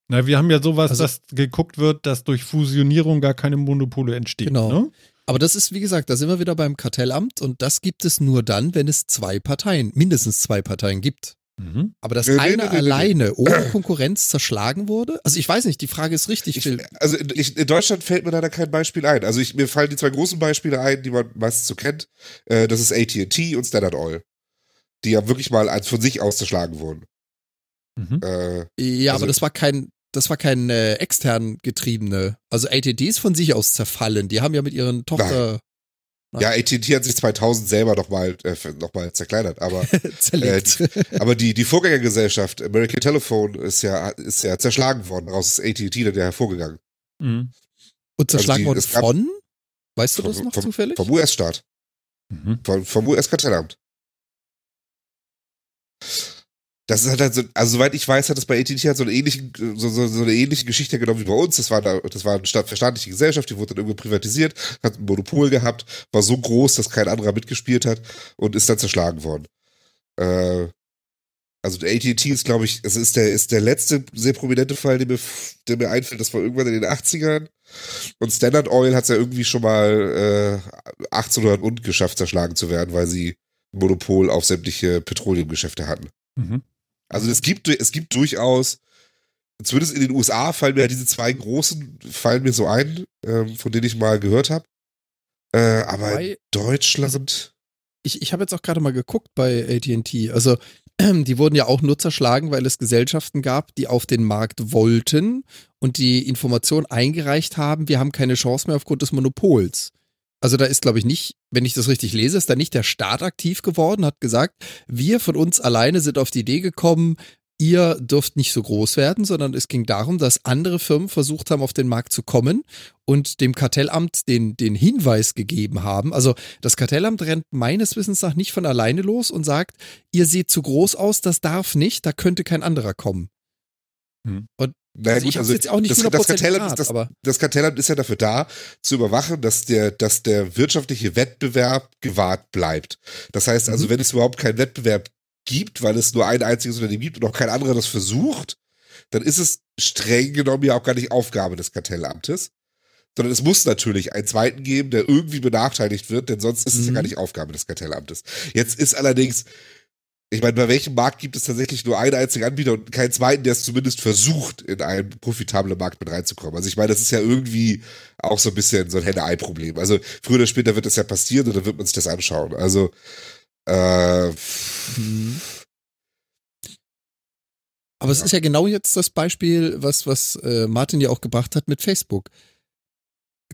Na, wir haben ja sowas, also, dass geguckt wird, dass durch Fusionierung gar keine Monopole entstehen. Genau. Ne? Aber das ist, wie gesagt, da sind wir wieder beim Kartellamt und das gibt es nur dann, wenn es zwei Parteien, mindestens zwei Parteien gibt. Mhm. Aber dass nee, einer nee, nee, alleine ohne Konkurrenz zerschlagen wurde? Also ich weiß nicht, die Frage ist richtig. Ich, also ich, in Deutschland fällt mir leider kein Beispiel ein. Also ich, mir fallen die zwei großen Beispiele ein, die man meistens so kennt. Äh, das ist AT&T und Standard Oil. Die ja wirklich mal als von sich aus zerschlagen wurden. Mhm. Äh, ja, also, aber das war kein, das war kein äh, extern getriebene. Also AT&T ist von sich aus zerfallen. Die haben ja mit ihren Tochter... Nein. Ja, AT&T hat sich 2000 selber nochmal äh, noch mal zerkleinert, aber äh, aber die die Vorgängergesellschaft American Telephone ist ja ist ja zerschlagen worden. Daraus ist AT&T dann hervorgegangen. Mhm. Und zerschlagen also die, worden von? Weißt du das noch vom, zufällig? Vom US-Staat. Mhm. Vom, vom US-Kartellamt. Das ist halt so, also soweit ich weiß, hat es bei AT&T halt so eine ähnliche, so, so, so eine ähnliche Geschichte genommen wie bei uns. Das war, da, das war eine verstaatliche Gesellschaft, die wurde dann irgendwo privatisiert, hat ein Monopol gehabt, war so groß, dass kein anderer mitgespielt hat und ist dann zerschlagen worden. Äh, also AT&T ist, glaube ich, es ist der, ist der letzte sehr prominente Fall, der mir, der mir einfällt. Das war irgendwann in den 80ern. Und Standard Oil hat es ja irgendwie schon mal äh, 1800 und geschafft, zerschlagen zu werden, weil sie Monopol auf sämtliche Petroleumgeschäfte hatten. Mhm. Also es gibt, es gibt durchaus, zumindest in den USA fallen mir ja diese zwei großen, fallen mir so ein, ähm, von denen ich mal gehört habe. Äh, aber Wobei, Deutschland. Ich, ich habe jetzt auch gerade mal geguckt bei ATT. Also die wurden ja auch nur zerschlagen, weil es Gesellschaften gab, die auf den Markt wollten und die Information eingereicht haben, wir haben keine Chance mehr aufgrund des Monopols. Also da ist, glaube ich, nicht, wenn ich das richtig lese, ist da nicht der Staat aktiv geworden, hat gesagt, wir von uns alleine sind auf die Idee gekommen, ihr dürft nicht so groß werden, sondern es ging darum, dass andere Firmen versucht haben, auf den Markt zu kommen und dem Kartellamt den, den Hinweis gegeben haben. Also das Kartellamt rennt meines Wissens nach nicht von alleine los und sagt, ihr seht zu groß aus, das darf nicht, da könnte kein anderer kommen. Hm. Und naja, also gut, also jetzt auch nicht das, das, Kartellamt ist, das, das Kartellamt ist ja dafür da, zu überwachen, dass der, dass der wirtschaftliche Wettbewerb gewahrt bleibt. Das heißt also, mhm. wenn es überhaupt keinen Wettbewerb gibt, weil es nur ein einziges Unternehmen gibt und auch kein anderer das versucht, dann ist es streng genommen ja auch gar nicht Aufgabe des Kartellamtes. Sondern es muss natürlich einen zweiten geben, der irgendwie benachteiligt wird, denn sonst ist es ja gar mhm. nicht Aufgabe des Kartellamtes. Jetzt ist allerdings ich meine, bei welchem Markt gibt es tatsächlich nur einen einzigen Anbieter und keinen zweiten, der es zumindest versucht, in einen profitablen Markt mit reinzukommen? Also ich meine, das ist ja irgendwie auch so ein bisschen so ein Henne-Ei-Problem. Also früher oder später wird das ja passieren und dann wird man sich das anschauen. Also äh, mhm. Aber es ist ja genau jetzt das Beispiel, was, was äh, Martin ja auch gebracht hat mit Facebook.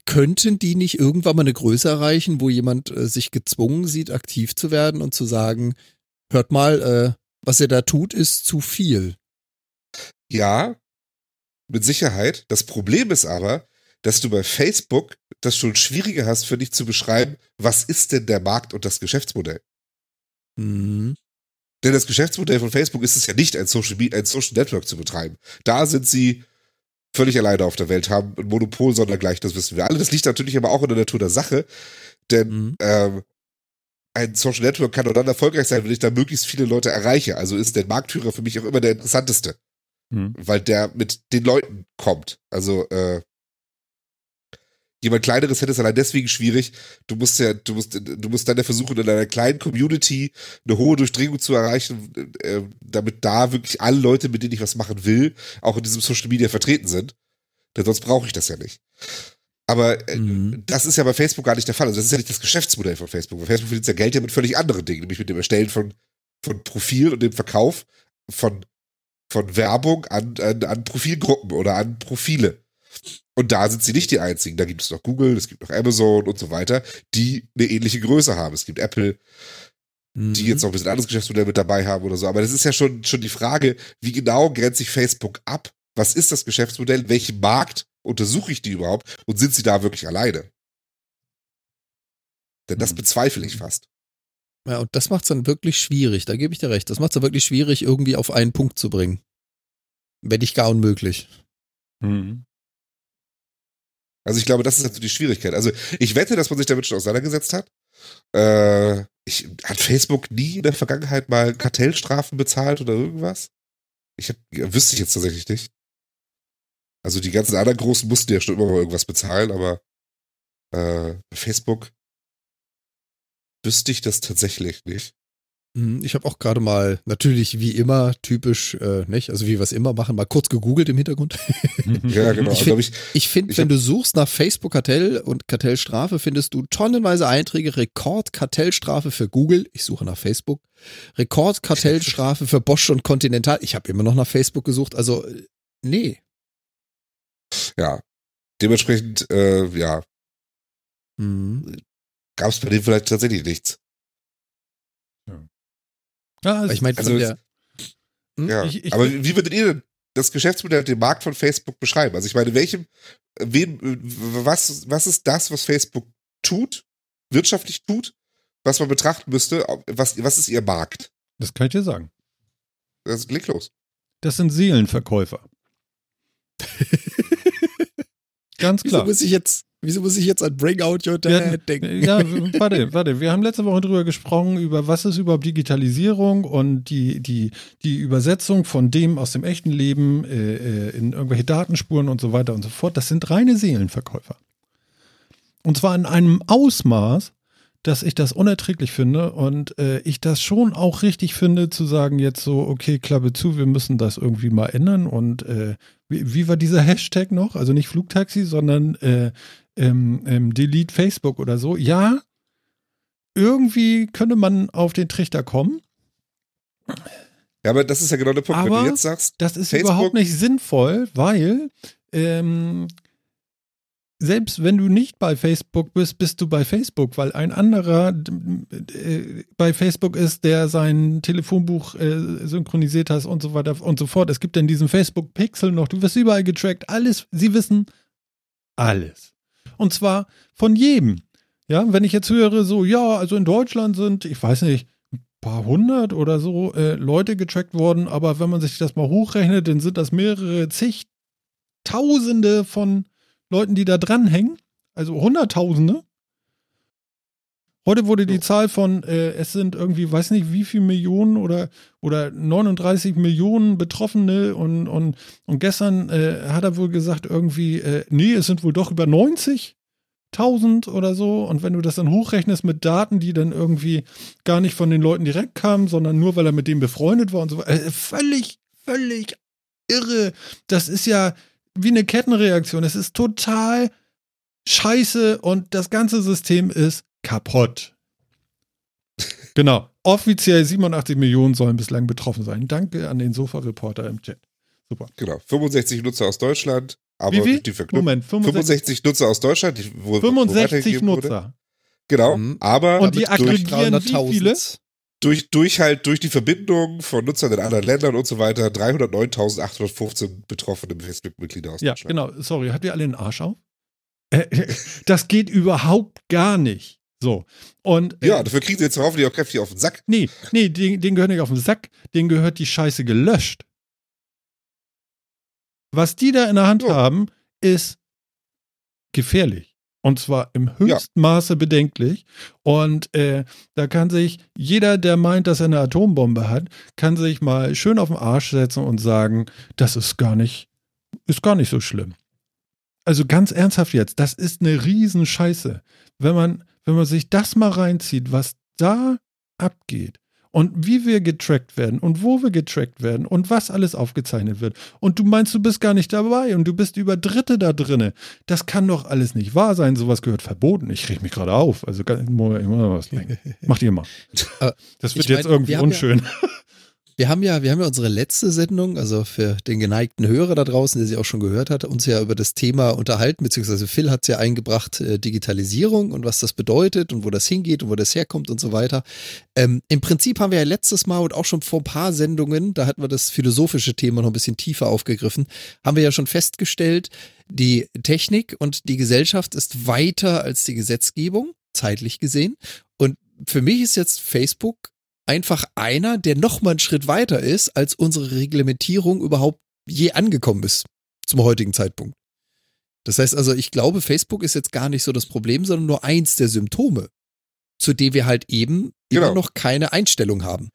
Könnten die nicht irgendwann mal eine Größe erreichen, wo jemand äh, sich gezwungen sieht, aktiv zu werden und zu sagen, hört mal, äh, was ihr da tut, ist zu viel. Ja, mit Sicherheit. Das Problem ist aber, dass du bei Facebook das schon schwieriger hast, für dich zu beschreiben, was ist denn der Markt und das Geschäftsmodell. Mhm. Denn das Geschäftsmodell von Facebook ist es ja nicht, ein Social, ein Social Network zu betreiben. Da sind sie völlig alleine auf der Welt, haben ein Monopol sondergleich, das wissen wir alle. Das liegt natürlich aber auch in der Natur der Sache, denn mhm. ähm, ein Social Network kann nur dann erfolgreich sein, wenn ich da möglichst viele Leute erreiche. Also ist der Marktführer für mich auch immer der interessanteste. Hm. Weil der mit den Leuten kommt. Also, äh, jemand kleineres hätte es allein deswegen schwierig. Du musst ja, du musst, du musst dann ja versuchen, in einer kleinen Community eine hohe Durchdringung zu erreichen, äh, damit da wirklich alle Leute, mit denen ich was machen will, auch in diesem Social Media vertreten sind. Denn sonst brauche ich das ja nicht. Aber äh, mhm. das ist ja bei Facebook gar nicht der Fall. Also das ist ja nicht das Geschäftsmodell von Facebook. Bei Facebook verdient ja Geld ja mit völlig anderen Dingen, nämlich mit dem Erstellen von, von Profil und dem Verkauf von, von Werbung an, an, an Profilgruppen oder an Profile. Und da sind sie nicht die einzigen. Da gibt es noch Google, es gibt noch Amazon und so weiter, die eine ähnliche Größe haben. Es gibt Apple, mhm. die jetzt noch ein bisschen anderes Geschäftsmodell mit dabei haben oder so. Aber das ist ja schon, schon die Frage, wie genau grenzt sich Facebook ab? Was ist das Geschäftsmodell? Welchen Markt untersuche ich die überhaupt und sind sie da wirklich alleine? Denn das hm. bezweifle ich fast. Ja, und das macht es dann wirklich schwierig, da gebe ich dir recht. Das macht es dann wirklich schwierig, irgendwie auf einen Punkt zu bringen. Wenn nicht gar unmöglich. Mhm. Also ich glaube, das ist halt so die Schwierigkeit. Also ich wette, dass man sich damit schon auseinandergesetzt hat. Äh, ich, hat Facebook nie in der Vergangenheit mal Kartellstrafen bezahlt oder irgendwas? Ich hab, wüsste ich jetzt tatsächlich nicht. Also die ganzen anderen Großen mussten ja schon immer mal irgendwas bezahlen, aber äh, Facebook wüsste ich das tatsächlich nicht. Mhm, ich habe auch gerade mal, natürlich wie immer, typisch, äh, nicht, also wie wir es immer machen, mal kurz gegoogelt im Hintergrund. ja, genau. Ich finde, ich find, wenn du suchst nach Facebook-Kartell und Kartellstrafe, findest du tonnenweise Einträge, Rekordkartellstrafe für Google, ich suche nach Facebook, Rekordkartellstrafe für Bosch und Continental, ich habe immer noch nach Facebook gesucht, also nee, ja. Dementsprechend, äh, ja. Mhm. Gab es bei dem vielleicht tatsächlich nichts. Ja. ja also ich meine, also, hm? ja. Ich, ich, aber wie würdet ihr denn das Geschäftsmodell, den Markt von Facebook beschreiben? Also ich meine, welchem, wem, was, was ist das, was Facebook tut, wirtschaftlich tut, was man betrachten müsste, was, was ist ihr Markt? Das kann ich dir sagen. Das leg los. Das sind Seelenverkäufer. Ganz klar. Wieso muss ich jetzt, wieso muss ich jetzt an Bring Out Your Dad Ja, denken? ja, warte, warte. Wir haben letzte Woche drüber gesprochen, über was ist überhaupt Digitalisierung und die, die, die Übersetzung von dem aus dem echten Leben äh, äh, in irgendwelche Datenspuren und so weiter und so fort. Das sind reine Seelenverkäufer. Und zwar in einem Ausmaß, dass ich das unerträglich finde und äh, ich das schon auch richtig finde, zu sagen jetzt so, okay, Klappe zu, wir müssen das irgendwie mal ändern und äh, wie, wie war dieser Hashtag noch? Also nicht Flugtaxi, sondern äh, ähm, ähm, Delete Facebook oder so. Ja, irgendwie könnte man auf den Trichter kommen. Ja, aber das ist ja genau der Punkt, wenn Aber du jetzt sagst, Das ist Facebook- überhaupt nicht sinnvoll, weil ähm, selbst wenn du nicht bei Facebook bist, bist du bei Facebook, weil ein anderer äh, bei Facebook ist, der sein Telefonbuch äh, synchronisiert hat und so weiter und so fort. Es gibt dann diesen Facebook-Pixel noch, du wirst überall getrackt, alles, sie wissen alles. Und zwar von jedem. Ja, wenn ich jetzt höre, so, ja, also in Deutschland sind, ich weiß nicht, ein paar hundert oder so äh, Leute getrackt worden, aber wenn man sich das mal hochrechnet, dann sind das mehrere zigtausende von Leuten, die da dranhängen. Also Hunderttausende. Heute wurde die Zahl von, äh, es sind irgendwie, weiß nicht, wie viel Millionen oder, oder 39 Millionen Betroffene und, und, und gestern äh, hat er wohl gesagt, irgendwie, äh, nee, es sind wohl doch über 90.000 oder so. Und wenn du das dann hochrechnest mit Daten, die dann irgendwie gar nicht von den Leuten direkt kamen, sondern nur, weil er mit denen befreundet war und so weiter, äh, völlig, völlig irre. Das ist ja wie eine Kettenreaktion. Es ist total scheiße und das ganze System ist kaputt. Genau. Offiziell 87 Millionen sollen bislang betroffen sein. Danke an den Sofa-Reporter im Chat. Super. genau, 65 Nutzer aus Deutschland, aber Wie durch die Verknüpfung. Moment, 65, 65 Nutzer aus Deutschland, die, wo, wo 65 weitergegeben wurde. Nutzer. Genau, Mhm. aber Und die aggregieren wie viele? Durch, durch halt durch die Verbindung von Nutzern in anderen Ländern und so weiter 309.815 betroffene Facebook-Mitglieder aus Ja, genau. Sorry, hat ihr alle einen Arsch auf? Äh, das geht überhaupt gar nicht. So. Und äh, Ja, dafür kriegen sie jetzt hoffentlich auch kräftig auf den Sack. Nee, nee, den, den gehört nicht auf den Sack, den gehört die Scheiße gelöscht. Was die da in der Hand Ja. haben, ist gefährlich. Und zwar im höchsten Maße bedenklich. Und äh, da kann sich jeder, der meint, dass er eine Atombombe hat, kann sich mal schön auf den Arsch setzen und sagen, das ist gar nicht, ist gar nicht so schlimm. Also ganz ernsthaft jetzt, das ist eine Riesenscheiße. Wenn man, wenn man sich das mal reinzieht, was da abgeht und wie wir getrackt werden und wo wir getrackt werden und was alles aufgezeichnet wird. Und du meinst, du bist gar nicht dabei und du bist über Dritte da drinne. Das kann doch alles nicht wahr sein. Sowas gehört verboten. Ich reg mich gerade auf. Also ganz- ich muss was denken. Macht ihr mal. Äh, Das wird ich jetzt mein, irgendwie haben ja- unschön. Wir haben ja, wir haben ja unsere letzte Sendung, also für den geneigten Hörer da draußen, der sie auch schon gehört hat, uns ja über das Thema unterhalten, beziehungsweise Phil hat es ja eingebracht, äh, Digitalisierung und was das bedeutet und wo das hingeht und wo das herkommt und so weiter. Ähm, Im Prinzip haben wir ja letztes Mal und auch schon vor ein paar Sendungen, da hatten wir das philosophische Thema noch ein bisschen tiefer aufgegriffen, haben wir ja schon festgestellt, die Technik und die Gesellschaft ist weiter als die Gesetzgebung, zeitlich gesehen. Und für mich ist jetzt Facebook einfach einer, der noch mal einen Schritt weiter ist, als unsere Reglementierung überhaupt je angekommen ist zum heutigen Zeitpunkt. Das heißt also, ich glaube, Facebook ist jetzt gar nicht so das Problem, sondern nur eins der Symptome, zu dem wir halt eben Genau. immer noch keine Einstellung haben.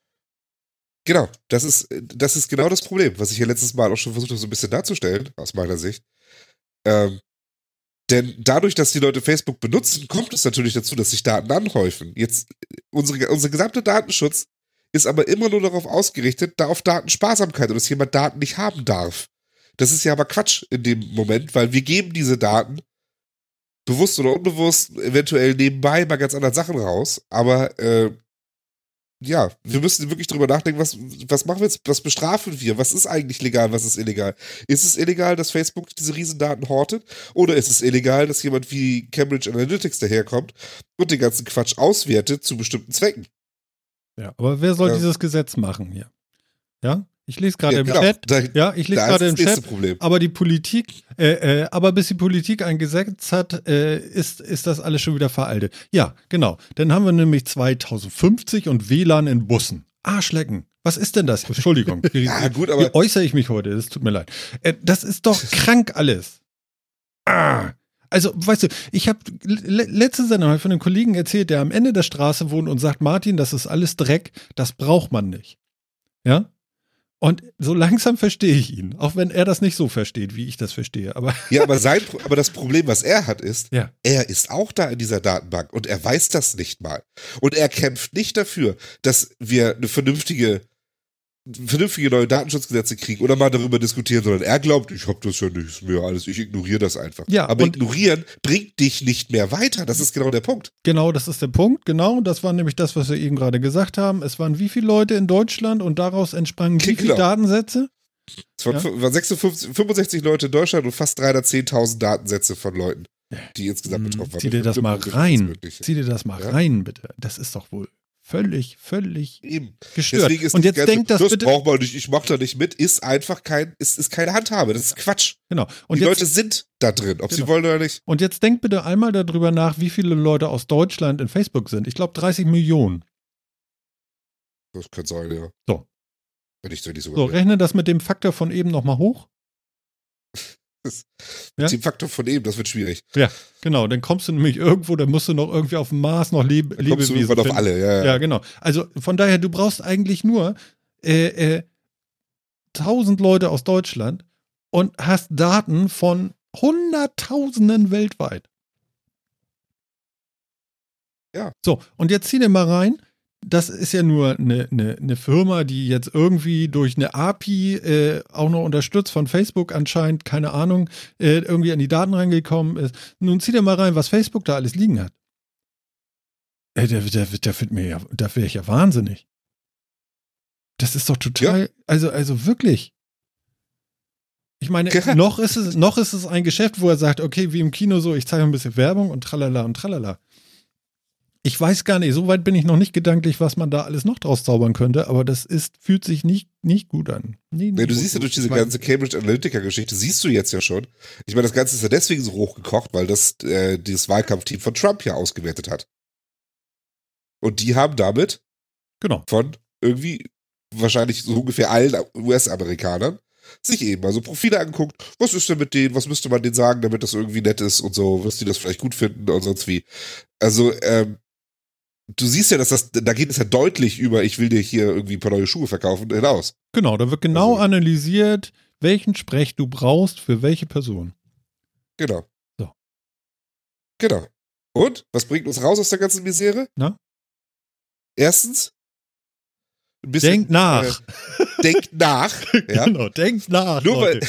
Genau, das ist, das ist genau das Problem, was ich ja letztes Mal auch schon versucht habe, so ein bisschen darzustellen, aus meiner Sicht. Ähm, denn dadurch, dass die Leute Facebook benutzen, kommt es natürlich dazu, dass sich Daten anhäufen. Jetzt, unsere, unser gesamter Datenschutz ist aber immer nur darauf ausgerichtet, da auf Datensparsamkeit und dass jemand Daten nicht haben darf. Das ist ja aber Quatsch in dem Moment, weil wir geben diese Daten bewusst oder unbewusst eventuell nebenbei bei ganz anderen Sachen raus, aber äh, ja, wir müssen wirklich drüber nachdenken, was, was machen wir jetzt, was bestrafen wir, was ist eigentlich legal, was ist illegal? Ist es illegal, dass Facebook diese Riesendaten hortet? Oder ist es illegal, dass jemand wie Cambridge Analytics daherkommt und den ganzen Quatsch auswertet zu bestimmten Zwecken? Ja, aber wer soll Ja. dieses Gesetz machen hier? Ja, ich lese gerade Ja, im genau. Chat. Da, Ja, ich lese gerade im Chat. Problem. Aber die Politik, äh, äh, aber bis die Politik ein Gesetz hat, äh, ist, ist das alles schon wieder veraltet. Ja, genau. Dann haben wir nämlich 2050 und WLAN in Bussen. Arschlecken. Was ist denn das? Entschuldigung. ja, gut, aber. Wie äußere ich mich heute? Das tut mir leid. Äh, das ist doch krank alles. Ah. Also, weißt du, ich habe letzte Sendung von einem Kollegen erzählt, der am Ende der Straße wohnt und sagt, Martin, das ist alles Dreck, das braucht man nicht. Ja? Und so langsam verstehe ich ihn, auch wenn er das nicht so versteht, wie ich das verstehe. Aber ja, aber sein, aber das Problem, was er hat, ist, ja. er ist auch da in dieser Datenbank und er weiß das nicht mal. Und er kämpft nicht dafür, dass wir eine vernünftige vernünftige neue Datenschutzgesetze kriegen oder mal darüber diskutieren, sondern er glaubt, ich hab das ja nicht, ist mir alles, ich ignoriere das einfach. Ja, aber ignorieren bringt dich nicht mehr weiter. Das ist genau der Punkt. Genau, das ist der Punkt. Genau, das war nämlich das, was wir eben gerade gesagt haben. Es waren wie viele Leute in Deutschland und daraus entsprangen wie viele genau. Datensätze? Es waren, ja? waren 56, 65 Leute in Deutschland und fast 310.000 Datensätze von Leuten, die insgesamt hm, betroffen waren. Zieh dir das mal rein. Zieh dir das mal ja? rein, bitte. Das ist doch wohl völlig, völlig Eben. gestört. und jetzt denkt das, das bitte. braucht man nicht, ich mach da nicht mit, ist einfach kein, ist, ist keine Handhabe, das ist Quatsch. Genau. Und die jetzt, Leute sind da drin, ob genau. sie wollen oder nicht. Und jetzt denkt bitte einmal darüber nach, wie viele Leute aus Deutschland in Facebook sind. Ich glaube 30 Millionen. Das könnte sein, ja. So. Wenn ich so nicht sogar. So, rechne das mit dem Faktor von eben nochmal hoch. Das, ja? Den Faktor von eben, das wird schwierig. Ja, genau. Dann kommst du nämlich irgendwo, dann musst du noch irgendwie auf dem Mars noch leben. Dann kommst du irgendwann auf alle, ja, ja. Ja, genau. Also von daher, du brauchst eigentlich nur äh, äh, 1000 Leute aus Deutschland und hast Daten von Hunderttausenden weltweit. Ja. So, und jetzt zieh dir mal rein das ist ja nur eine, eine, eine, Firma, die jetzt irgendwie durch eine API äh, auch noch unterstützt von Facebook anscheinend, keine Ahnung, äh, irgendwie an die Daten reingekommen ist. Nun zieh dir mal rein, was Facebook da alles liegen hat. Äh, da, da, da, mir ja, da wäre ich ja wahnsinnig. Das ist doch total, ja. also, also wirklich. Ich meine, noch ist es, noch ist es ein Geschäft, wo er sagt, okay, wie im Kino so, ich zeige ein bisschen Werbung und tralala und tralala ich weiß gar nicht, so weit bin ich noch nicht gedanklich, was man da alles noch draus zaubern könnte, aber das ist, fühlt sich nicht, nicht gut an. Nee, nee, du siehst ja durch diese ganze Cambridge Analytica-Geschichte, siehst du jetzt ja schon. Ich meine, das Ganze ist ja deswegen so hochgekocht, weil das äh, dieses Wahlkampfteam von Trump ja ausgewertet hat. Und die haben damit genau. von irgendwie wahrscheinlich so ungefähr allen US-Amerikanern sich eben also Profile angeguckt, was ist denn mit denen, was müsste man denen sagen, damit das irgendwie nett ist und so, was die das vielleicht gut finden und sonst wie. Also, ähm, du siehst ja, dass das, da geht es ja deutlich über, ich will dir hier irgendwie ein paar neue Schuhe verkaufen, hinaus. Genau, da wird genau also, analysiert, welchen Sprech du brauchst für welche Person. Genau. So. Genau. Und? Was bringt uns raus aus der ganzen Misere? Na? Erstens, bisschen, denkt nach. Äh, denkt nach. ja? Genau, denkt nach. Nur weil,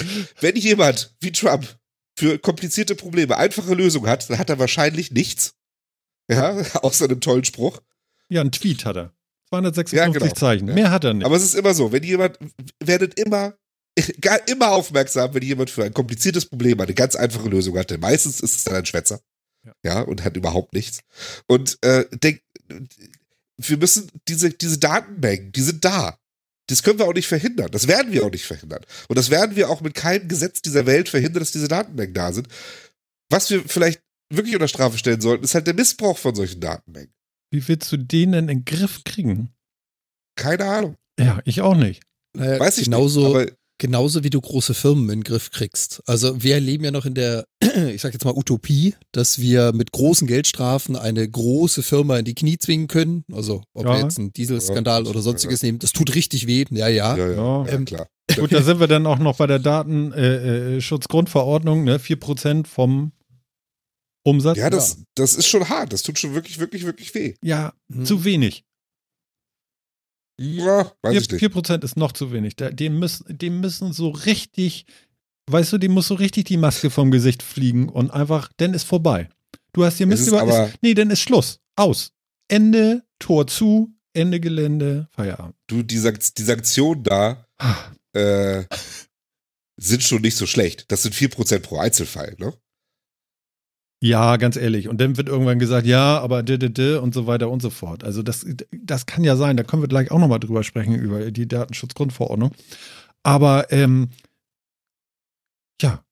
wenn jemand wie Trump für komplizierte Probleme einfache Lösungen hat, dann hat er wahrscheinlich nichts. Ja, außer einem tollen Spruch. Ja, ein Tweet hat er. 256 ja, genau. Zeichen. Mehr hat er nicht. Aber es ist immer so, wenn jemand, werdet immer, immer aufmerksam, wenn jemand für ein kompliziertes Problem eine ganz einfache Lösung hatte. Meistens ist es dann ein Schwätzer. Ja, ja und hat überhaupt nichts. Und äh, denk, wir müssen diese, diese Datenmengen, die sind da. Das können wir auch nicht verhindern. Das werden wir auch nicht verhindern. Und das werden wir auch mit keinem Gesetz dieser Welt verhindern, dass diese Datenmengen da sind. Was wir vielleicht wirklich unter Strafe stellen sollten, ist halt der Missbrauch von solchen Datenmengen. Wie willst du den denn in den Griff kriegen? Keine Ahnung. Ja, ich auch nicht. Naja, Weiß ich genauso, nicht, aber Genauso wie du große Firmen in den Griff kriegst. Also wir leben ja noch in der, ich sag jetzt mal Utopie, dass wir mit großen Geldstrafen eine große Firma in die Knie zwingen können. Also ob ja. wir jetzt einen Dieselskandal ja, oder sonstiges ja. nehmen, das tut richtig weh. Ja, ja. Ja, ja, ähm, klar. Gut, da sind wir dann auch noch bei der Datenschutzgrundverordnung, äh, äh, ne? 4% vom Umsatz. Ja, das, das ist schon hart. Das tut schon wirklich, wirklich, wirklich weh. Ja, hm. zu wenig. Ja, weiß 4, ich nicht. 4% ist noch zu wenig. Dem müssen, dem müssen so richtig, weißt du, dem muss so richtig die Maske vom Gesicht fliegen und einfach, dann ist vorbei. Du hast dir Mist über. Aber, ist, nee, dann ist Schluss. Aus. Ende, Tor zu, Ende Gelände, Feierabend. Du, die, die Sanktionen da ah. äh, sind schon nicht so schlecht. Das sind 4% pro Einzelfall, ne? Ja, ganz ehrlich. Und dann wird irgendwann gesagt, ja, aber d, d, d und so weiter und so fort. Also das, das kann ja sein. Da können wir gleich auch nochmal drüber sprechen, über die Datenschutzgrundverordnung. Aber ähm, ja,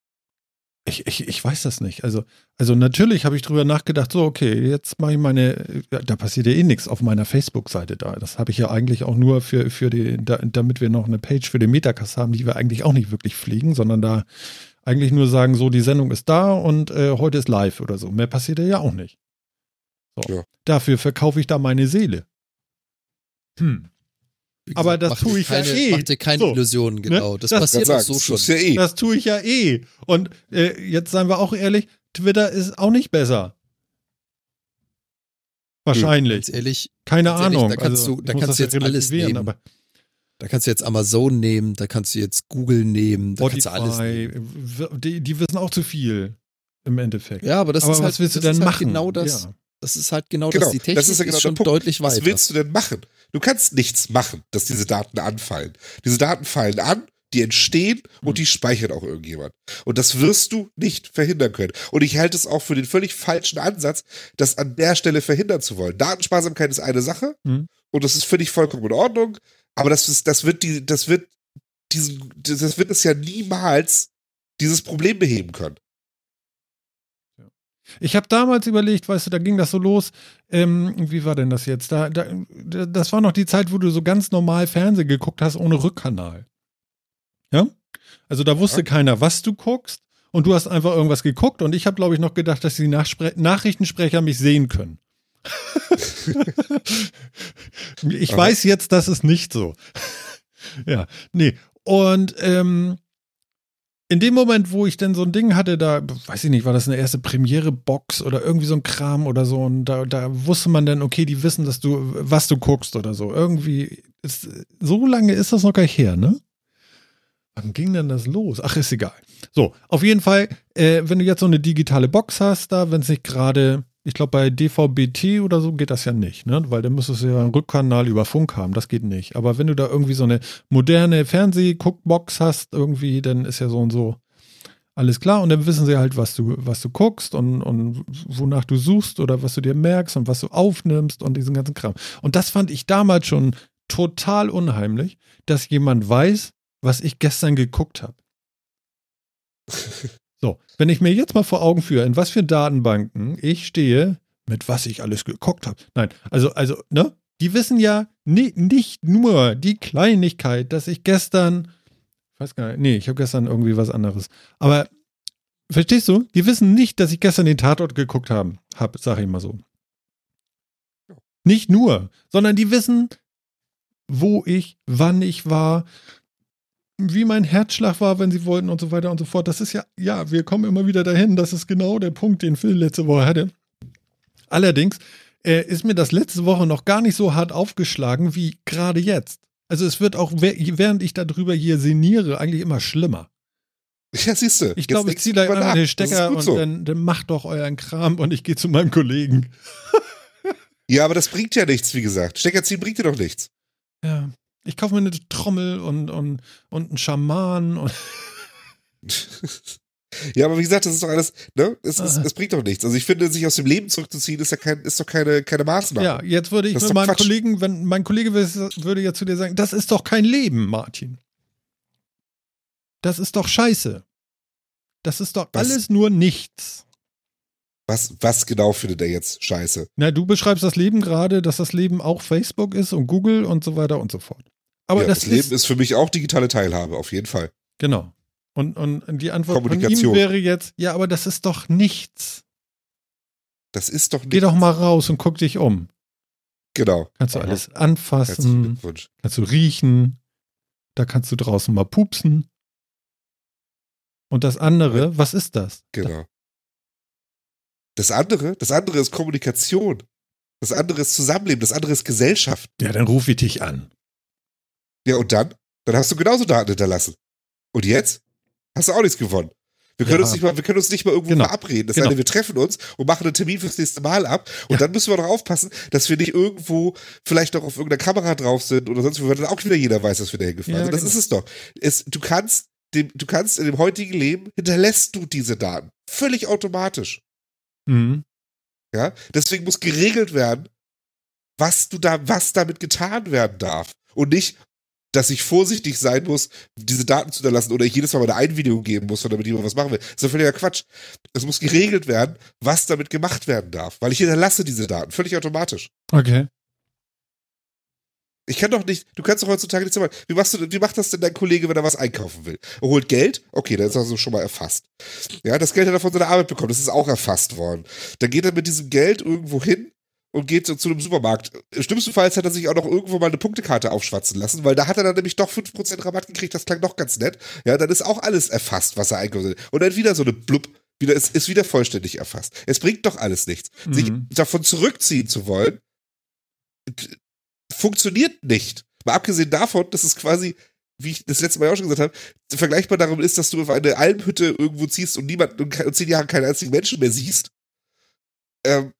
Ich, ich, ich weiß das nicht. Also, also natürlich habe ich drüber nachgedacht, so, okay, jetzt mache ich meine, da passiert ja eh nichts auf meiner Facebook-Seite da. Das habe ich ja eigentlich auch nur für, für die, da, damit wir noch eine Page für den Metacast haben, die wir eigentlich auch nicht wirklich pflegen, sondern da eigentlich nur sagen, so, die Sendung ist da und äh, heute ist live oder so. Mehr passiert ja auch nicht. So. Ja. Dafür verkaufe ich da meine Seele. Hm. Gesagt, aber das tue ich keine, ja eh. Mach dir keine so, Illusionen, ne? genau. Ne? Das, das, passiert doch so schon. Ja eh. Das tue ich ja eh. Und äh, jetzt seien wir auch ehrlich, Twitter ist auch nicht besser. Wahrscheinlich. Ganz ehrlich. Keine ganz Ahnung. Ehrlich, da kannst also, du, da kannst du jetzt alles nehmen. Aber da kannst du jetzt Amazon nehmen, da kannst du jetzt Google nehmen, da Spotify, kannst du alles nehmen. Die, die wissen auch zu viel im Endeffekt. Ja, aber das aber ist was halt, willst du denn halt machen? genau das. Ja. Das ist halt genau, genau das. Die Technik das ist, ja genau ist schon Punkt. deutlich weiter. Was willst du denn machen? Du kannst nichts machen, dass diese Daten anfallen. Diese Daten fallen an, die entstehen und hm. die speichert auch irgendjemand. Und das wirst du nicht verhindern können. Und ich halte es auch für den völlig falschen Ansatz, das an der Stelle verhindern zu wollen. Datensparsamkeit ist eine Sache mhm. und das ist völlig vollkommen in Ordnung. Aber das, ist, das wird die, das wird diesen, das wird es ja niemals dieses Problem beheben können. Ich habe damals überlegt, weißt du, da ging das so los. Ähm, wie war denn das jetzt? Da, da, das war noch die Zeit, wo du so ganz normal Fernsehen geguckt hast ohne Rückkanal. Ja? Also da wusste ja. keiner, was du guckst und du hast einfach irgendwas geguckt und ich habe, glaube ich, noch gedacht, dass die Nachspre Nachrichtensprecher mich sehen können. ich weiß jetzt, das ist nicht so. ja, nee. Und ähm, in dem Moment, wo ich denn so ein Ding hatte, da, weiß ich nicht, war das eine erste Premiere-Box oder irgendwie so ein Kram oder so, und da, da wusste man dann, okay, die wissen, dass du, was du guckst oder so. Irgendwie, ist, so lange ist das noch gar nicht her, ne? Wann ging denn das los? Ach, ist egal. So, auf jeden Fall, äh, wenn du jetzt so eine digitale Box hast, da, wenn es nicht gerade ich glaube, bei DVB-T oder so geht das ja nicht, ne? Weil dann müsstest du ja einen Rückkanal über Funk haben. Das geht nicht. Aber wenn du da irgendwie so eine moderne Fernseh-Guckbox hast, irgendwie, dann ist ja so und so alles klar. Und dann wissen sie halt, was du, was du guckst und, und wonach du suchst oder was du dir merkst und was du aufnimmst und diesen ganzen Kram. Und das fand ich damals schon total unheimlich, dass jemand weiß, was ich gestern geguckt habe. So, wenn ich mir jetzt mal vor Augen führe, in was für Datenbanken ich stehe, mit was ich alles geguckt habe. Nein, also, also, ne? Die wissen ja nie, nicht nur die Kleinigkeit, dass ich gestern, ich weiß gar nicht, nee, ich habe gestern irgendwie was anderes. Aber verstehst du? Die wissen nicht, dass ich gestern den Tatort geguckt habe, hab, sag ich mal so. Nicht nur, sondern die wissen, wo ich, wann ich war, wie mein Herzschlag war, wenn sie wollten und so weiter und so fort. Das ist ja, ja, wir kommen immer wieder dahin. Das ist genau der Punkt, den Phil letzte Woche hatte. Allerdings äh, ist mir das letzte Woche noch gar nicht so hart aufgeschlagen wie gerade jetzt. Also es wird auch, während ich darüber hier sinniere, eigentlich immer schlimmer. Ja, siehst du. Ich glaube, ich ziehe da einmal den Stecker und so. dann, dann macht doch euren Kram und ich gehe zu meinem Kollegen. ja, aber das bringt ja nichts, wie gesagt. Stecker ziehen bringt dir doch nichts. Ja. Ich kaufe mir eine Trommel und, und, und einen Schaman. Und ja, aber wie gesagt, das ist doch alles, ne? Es, es, es, bringt doch nichts. Also ich finde, sich aus dem Leben zurückzuziehen, ist ja kein, ist doch keine, keine Maßnahme. Ja, jetzt würde ich mit meinem Quatsch. Kollegen, wenn mein Kollege würde ja zu dir sagen, das ist doch kein Leben, Martin. Das ist doch scheiße. Das ist doch Was? alles nur nichts. Was, was genau findet er jetzt scheiße? Na, du beschreibst das Leben gerade, dass das Leben auch Facebook ist und Google und so weiter und so fort. Aber ja, das, das Leben ist, ist für mich auch digitale Teilhabe, auf jeden Fall. Genau. Und, und die Antwort von ihm wäre jetzt, ja, aber das ist doch nichts. Das ist doch nichts. Geh doch mal raus und guck dich um. Genau. Kannst du Aha. alles anfassen, kannst du riechen, da kannst du draußen mal pupsen. Und das andere, was ist das? Genau. Das andere, das andere ist Kommunikation. Das andere ist Zusammenleben, das andere ist Gesellschaft. Ja, dann ruf ich dich an. Ja, und dann? Dann hast du genauso Daten hinterlassen. Und jetzt? Hast du auch nichts gewonnen. Wir können, ja. uns, nicht mal, wir können uns nicht mal irgendwo genau. verabreden. Das genau. heißt, wir treffen uns und machen einen Termin fürs nächste Mal ab. Und ja. dann müssen wir noch aufpassen, dass wir nicht irgendwo vielleicht noch auf irgendeiner Kamera drauf sind oder sonst wo, weil dann auch wieder jeder weiß, dass wir da hingefahren ja, sind. Das genau. ist es doch. Es, du kannst dem, du kannst in dem heutigen Leben hinterlässt du diese Daten. Völlig automatisch. Mhm. Ja, deswegen muss geregelt werden, was du da, was damit getan werden darf. Und nicht, dass ich vorsichtig sein muss, diese Daten zu hinterlassen oder ich jedes Mal meine Einwilligung geben muss, damit jemand was machen will. Das ist ja völliger Quatsch. Es muss geregelt werden, was damit gemacht werden darf, weil ich hinterlasse diese Daten völlig automatisch. Okay. Ich kann doch nicht, du kannst doch heutzutage nicht so machen. Wie, machst du, wie macht das denn dein Kollege, wenn er was einkaufen will? Er holt Geld, okay, dann ist das also schon mal erfasst. Ja, das Geld hat er von seiner Arbeit bekommen, das ist auch erfasst worden. Dann geht er mit diesem Geld irgendwo hin und geht zu, zu einem Supermarkt. Schlimmstenfalls hat er sich auch noch irgendwo mal eine Punktekarte aufschwatzen lassen, weil da hat er dann nämlich doch 5% Rabatt gekriegt, das klang doch ganz nett. Ja, dann ist auch alles erfasst, was er einkauft. Und dann wieder so eine Blub, wieder, ist, ist wieder vollständig erfasst. Es bringt doch alles nichts. Mhm. Sich davon zurückziehen zu wollen, funktioniert nicht. Mal abgesehen davon, dass es quasi, wie ich das letzte Mal auch schon gesagt habe, vergleichbar darum ist, dass du auf eine Almhütte irgendwo ziehst und niemand und zehn Jahre keinen einzigen Menschen mehr siehst. Ähm,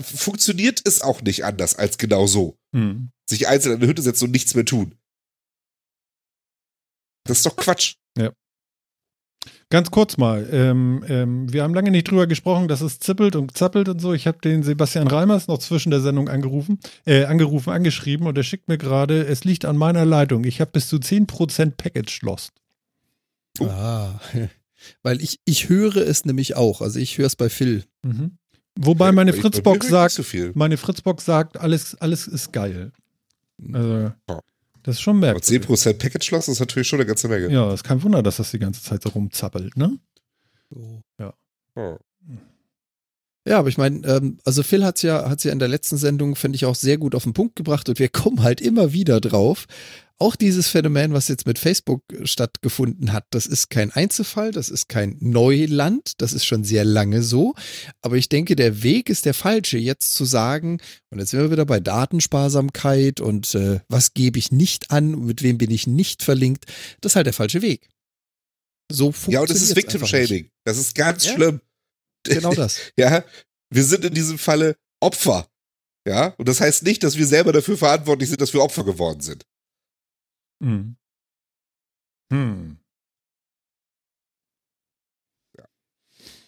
funktioniert es auch nicht anders als genau so. Hm. Sich einzeln in eine Hütte setzen und nichts mehr tun. Das ist doch Quatsch. Ja. Ganz kurz mal, ähm, ähm, wir haben lange nicht drüber gesprochen, dass es zippelt und zappelt und so. Ich habe den Sebastian Reimers noch zwischen der Sendung angerufen, äh, angerufen, angeschrieben und er schickt mir gerade, es liegt an meiner Leitung. Ich habe bis zu 10% Package lost. Oh. Ah, weil ich, ich höre es nämlich auch. Also ich höre es bei Phil. Mhm. Wobei meine Fritzbox sagt, meine Fritzbox sagt, alles, alles ist geil. Also, das ist schon merkwürdig. 10% Package Loss ist natürlich schon eine ganze Menge. Ja, ist kein Wunder, dass das die ganze Zeit so rumzappelt, ne? So. Ja. Oh. Ja, aber ich meine, ähm, also Phil hat's ja, hat's ja in der letzten Sendung, finde ich, auch sehr gut auf den Punkt gebracht und wir kommen halt immer wieder drauf. Auch dieses Phänomen, was jetzt mit Facebook stattgefunden hat, das ist kein Einzelfall, das ist kein Neuland, das ist schon sehr lange so. Aber ich denke, der Weg ist der falsche, jetzt zu sagen, und jetzt sind wir wieder bei Datensparsamkeit und äh, was gebe ich nicht an, mit wem bin ich nicht verlinkt, das ist halt der falsche Weg. So funktioniert Ja, und das ist Victim Shaming. Das ist ganz ja? schlimm. Genau das. ja, wir sind in diesem Falle Opfer. Ja, und das heißt nicht, dass wir selber dafür verantwortlich sind, dass wir Opfer geworden sind. Hm. Hm. Ja.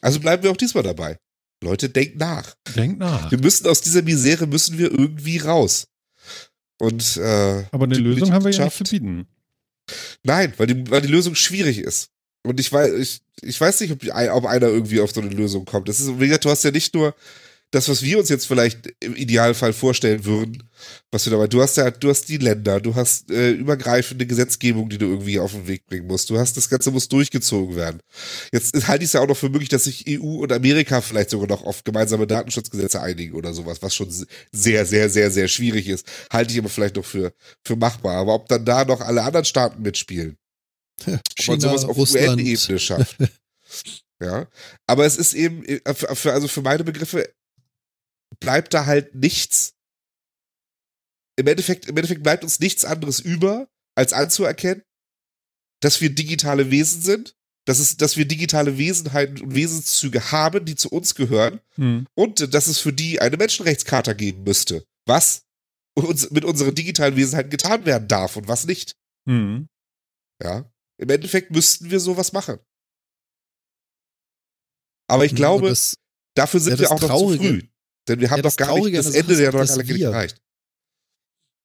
Also bleiben wir auch diesmal dabei. Leute, denkt nach. Denkt nach. Wir müssen aus dieser Misere müssen wir irgendwie raus. Und äh, aber eine Lösung haben wir ja nicht zu bieten. Nein, weil die, weil die Lösung schwierig ist. Und ich weiß, ich, ich weiß nicht, ob, ob einer irgendwie auf so eine Lösung kommt. Das ist, du hast ja nicht nur das, was wir uns jetzt vielleicht im Idealfall vorstellen würden, was wir dabei, du hast ja, du hast die Länder, du hast äh, übergreifende Gesetzgebung, die du irgendwie auf den Weg bringen musst. Du hast, das Ganze muss durchgezogen werden. Jetzt halte ich es ja auch noch für möglich, dass sich EU und Amerika vielleicht sogar noch auf gemeinsame Datenschutzgesetze einigen oder sowas, was schon sehr, sehr, sehr, sehr schwierig ist. Halte ich aber vielleicht noch für, für machbar. Aber ob dann da noch alle anderen Staaten mitspielen, China, ob man sowas auf UN-Ebene schafft. ja. Aber es ist eben, äh, für, also für meine Begriffe, bleibt da halt nichts. Im Endeffekt, im Endeffekt bleibt uns nichts anderes über, als anzuerkennen, dass wir digitale Wesen sind, dass, es, dass wir digitale Wesenheiten und Wesenszüge haben, die zu uns gehören, hm. und dass es für die eine Menschenrechtscharta geben müsste. Was uns, mit unseren digitalen Wesenheiten getan werden darf und was nicht. Hm. Ja. Im Endeffekt müssten wir sowas machen. Aber ich glaube, das, dafür sind ja, wir auch noch zu früh. Denn wir haben ja, doch gar nicht das Ende der noch gar nicht erreicht.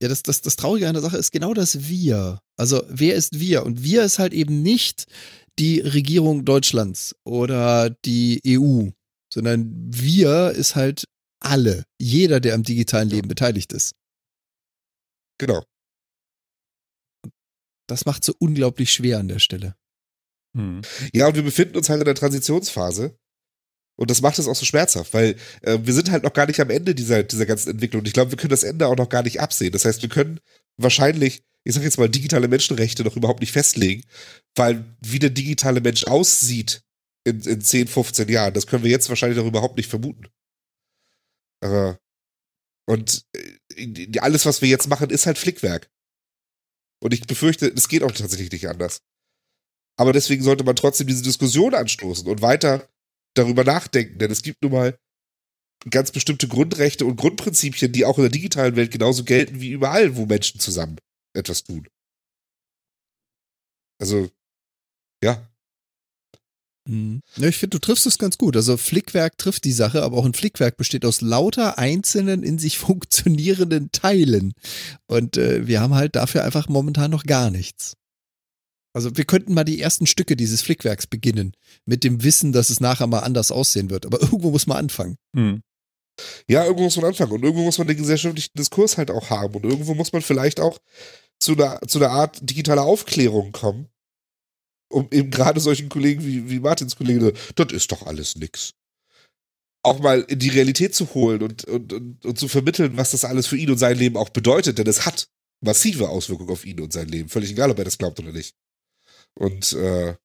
Ja, das, das, das Traurige an der Sache ist genau das Wir. Also, wer ist wir? Und wir ist halt eben nicht die Regierung Deutschlands oder die EU, sondern wir ist halt alle. Jeder, der am digitalen Leben beteiligt ist. Genau. Das macht so unglaublich schwer an der Stelle. Hm. Ja, und wir befinden uns halt in der Transitionsphase. Und das macht es auch so schmerzhaft, weil äh, wir sind halt noch gar nicht am Ende dieser, dieser ganzen Entwicklung. Und ich glaube, wir können das Ende auch noch gar nicht absehen. Das heißt, wir können wahrscheinlich, ich sag jetzt mal, digitale Menschenrechte noch überhaupt nicht festlegen, weil wie der digitale Mensch aussieht in, in 10, 15 Jahren, das können wir jetzt wahrscheinlich noch überhaupt nicht vermuten. Äh, und äh, alles, was wir jetzt machen, ist halt Flickwerk. Und ich befürchte, es geht auch tatsächlich nicht anders. Aber deswegen sollte man trotzdem diese Diskussion anstoßen und weiter darüber nachdenken, denn es gibt nun mal ganz bestimmte Grundrechte und Grundprinzipien, die auch in der digitalen Welt genauso gelten wie überall, wo Menschen zusammen etwas tun. Also, ja. Mhm. Ja, ich finde, du triffst es ganz gut. Also Flickwerk trifft die Sache, aber auch ein Flickwerk besteht aus lauter einzelnen in sich funktionierenden Teilen. Und äh, wir haben halt dafür einfach momentan noch gar nichts. Also wir könnten mal die ersten Stücke dieses Flickwerks beginnen, mit dem Wissen, dass es nachher mal anders aussehen wird. Aber irgendwo muss man anfangen. Mhm. Ja, irgendwo muss man anfangen und irgendwo muss man den gesellschaftlichen Diskurs halt auch haben und irgendwo muss man vielleicht auch zu einer, zu einer Art digitaler Aufklärung kommen, um eben gerade solchen Kollegen wie, wie Martins Kollege, das ist doch alles nix. Auch mal in die Realität zu holen und, und, und, und zu vermitteln, was das alles für ihn und sein Leben auch bedeutet, denn es hat massive Auswirkungen auf ihn und sein Leben. Völlig egal, ob er das glaubt oder nicht. Und äh,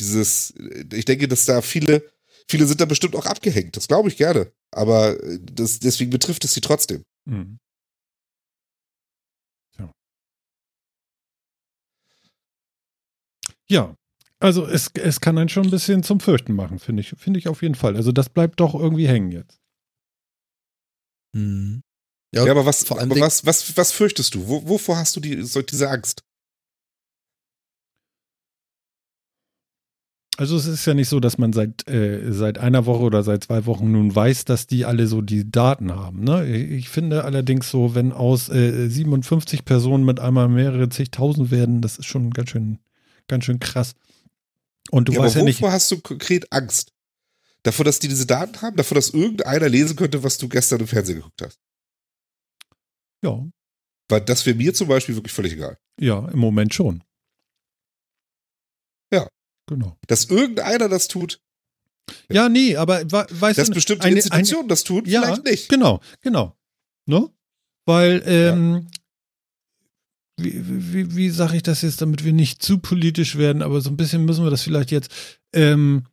dieses, ich denke, dass da viele, viele sind da bestimmt auch abgehängt. Das glaube ich gerne. Aber das, deswegen betrifft es sie trotzdem. Mhm. Ja, also es, es kann einen schon ein bisschen zum Fürchten machen, finde ich, finde ich auf jeden Fall. Also das bleibt doch irgendwie hängen jetzt. Hm. Ja, ja, aber was, vor allem aber was, was, was fürchtest du? Wo, wovor hast du die, so, diese Angst? Also es ist ja nicht so, dass man seit, äh, seit einer Woche oder seit zwei Wochen nun weiß, dass die alle so die Daten haben. Ne? Ich finde allerdings so, wenn aus äh, 57 Personen mit einmal mehrere zigtausend werden, das ist schon ganz schön ganz schön krass. Und du ja, weißt ja nicht. Wovor hast du konkret Angst? Davor, dass die diese Daten haben? Davor, dass irgendeiner lesen könnte, was du gestern im Fernsehen geguckt hast? Ja. Weil das wäre mir zum Beispiel wirklich völlig egal. Ja, im Moment schon. Ja. Genau. Dass irgendeiner das tut. Ja, nee, aber weißt du. Dass bestimmte eine, Institutionen eine, das tun, ja, vielleicht nicht. Genau, genau. Ne? Weil ähm, wie, wie, wie sage ich das jetzt, damit wir nicht zu politisch werden, aber so ein bisschen müssen wir das vielleicht jetzt. Ähm,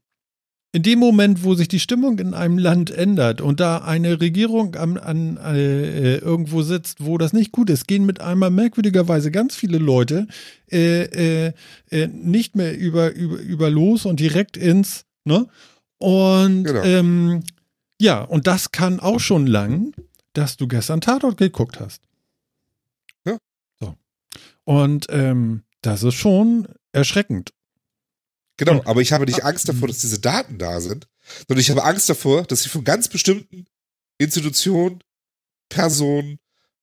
in dem Moment, wo sich die Stimmung in einem Land ändert und da eine Regierung an, an äh, irgendwo sitzt, wo das nicht gut ist, gehen mit einmal merkwürdigerweise ganz viele Leute äh, äh, äh nicht mehr über, über, über los und direkt ins, ne? Und genau. ähm, ja, und das kann auch schon lang, dass du gestern Tatort geguckt hast. Und ähm, das ist schon erschreckend. Genau, aber ich habe nicht Angst davor, dass diese Daten da sind, sondern ich habe Angst davor, dass sie von ganz bestimmten Institutionen, Personen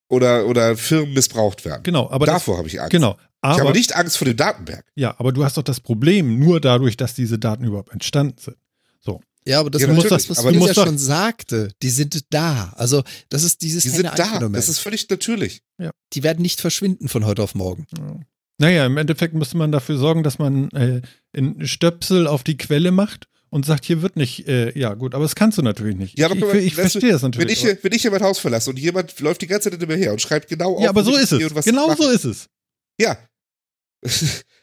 oder, oder Firmen missbraucht werden. Genau, aber davor das, habe ich Angst. Genau, aber, ich habe nicht Angst vor dem Datenberg. Ja, aber du hast doch das Problem nur dadurch, dass diese Daten überhaupt entstanden sind. So. Ja, aber das ja, muss das, was aber ja schon sagte. Die sind da. Also, das ist dieses Die sind da. Das ist völlig natürlich. Ja. Die werden nicht verschwinden von heute auf morgen. Ja. Naja, im Endeffekt müsste man dafür sorgen, dass man äh, in Stöpsel auf die Quelle macht und sagt, hier wird nicht, äh, ja gut, aber das kannst du natürlich nicht. Ja, aber ich, ich, ich verstehe das natürlich. Wenn ich, wenn ich hier mein Haus verlasse und jemand läuft die ganze Zeit hinter mir her und schreibt genau auf. Ja, aber so ist es. Genau so ist es. Ja.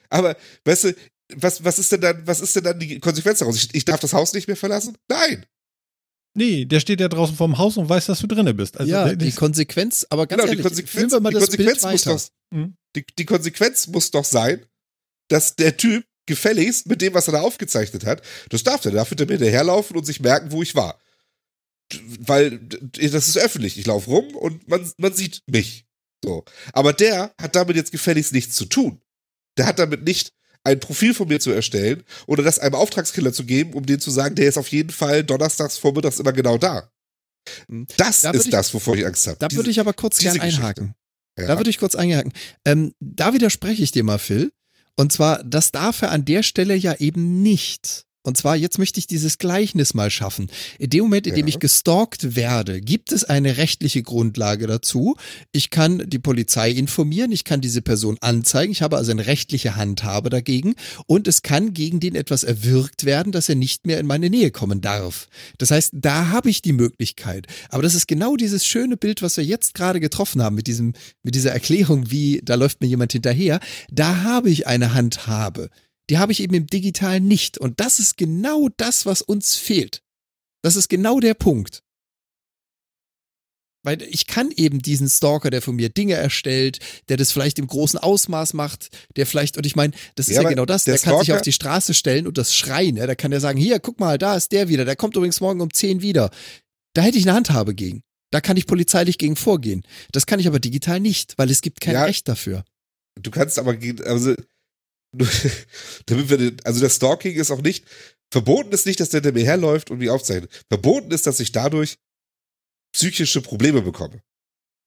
aber, weißt du, was, was ist denn dann, was ist denn dann die Konsequenz daraus? Ich, ich darf das Haus nicht mehr verlassen? Nein. Nee, der steht ja draußen vorm Haus und weiß, dass du drinne bist. Also ja, die Konsequenz, aber ganz genau, ehrlich, die Konsequenz, die Konsequenz muss doch, hm? die, die Konsequenz muss doch sein, dass der Typ gefälligst mit dem, was er da aufgezeichnet hat, das darf er, der darf hinter mir hinterherlaufen und sich merken, wo ich war. Weil das ist öffentlich. Ich laufe rum und man, man sieht mich. So. Aber der hat damit jetzt gefälligst nichts zu tun. Der hat damit nicht ein Profil von mir zu erstellen oder das einem Auftragskiller zu geben, um denen zu sagen, der ist auf jeden Fall donnerstags vormittags immer genau da. Hm. Das da ist ich, das, wovor ich Angst habe. Da würde ich aber kurz gerne einhaken. Ja. Da würde ich kurz einhaken. Ähm, da widerspreche ich dir mal, Phil. Und zwar, das darf er an der Stelle ja eben nicht. Und zwar, jetzt möchte ich dieses Gleichnis mal schaffen. In dem Moment, in dem ja. ich gestalkt werde, gibt es eine rechtliche Grundlage dazu. Ich kann die Polizei informieren, ich kann diese Person anzeigen, ich habe also eine rechtliche Handhabe dagegen und es kann gegen den etwas erwirkt werden, dass er nicht mehr in meine Nähe kommen darf. Das heißt, da habe ich die Möglichkeit. Aber das ist genau dieses schöne Bild, was wir jetzt gerade getroffen haben mit diesem, mit dieser Erklärung, wie da läuft mir jemand hinterher. Da habe ich eine Handhabe die habe ich eben im Digitalen nicht. Und das ist genau das, was uns fehlt. Das ist genau der Punkt. Weil ich kann eben diesen Stalker, der von mir Dinge erstellt, der das vielleicht im großen Ausmaß macht, der vielleicht, und ich meine, das ist ja, ja genau das, der, der kann sich auf die Straße stellen und das schreien. Ja, da kann der sagen, hier, guck mal, da ist der wieder, der kommt übrigens morgen um 10 wieder. Da hätte ich eine Handhabe gegen. Da kann ich polizeilich gegen vorgehen. Das kann ich aber digital nicht, weil es gibt kein ja, Recht dafür. Du kannst aber, also damit wir, also das Stalking ist auch nicht, verboten ist nicht, dass der hinter mir herläuft und mich aufzeichnet. Verboten ist, dass ich dadurch psychische Probleme bekomme.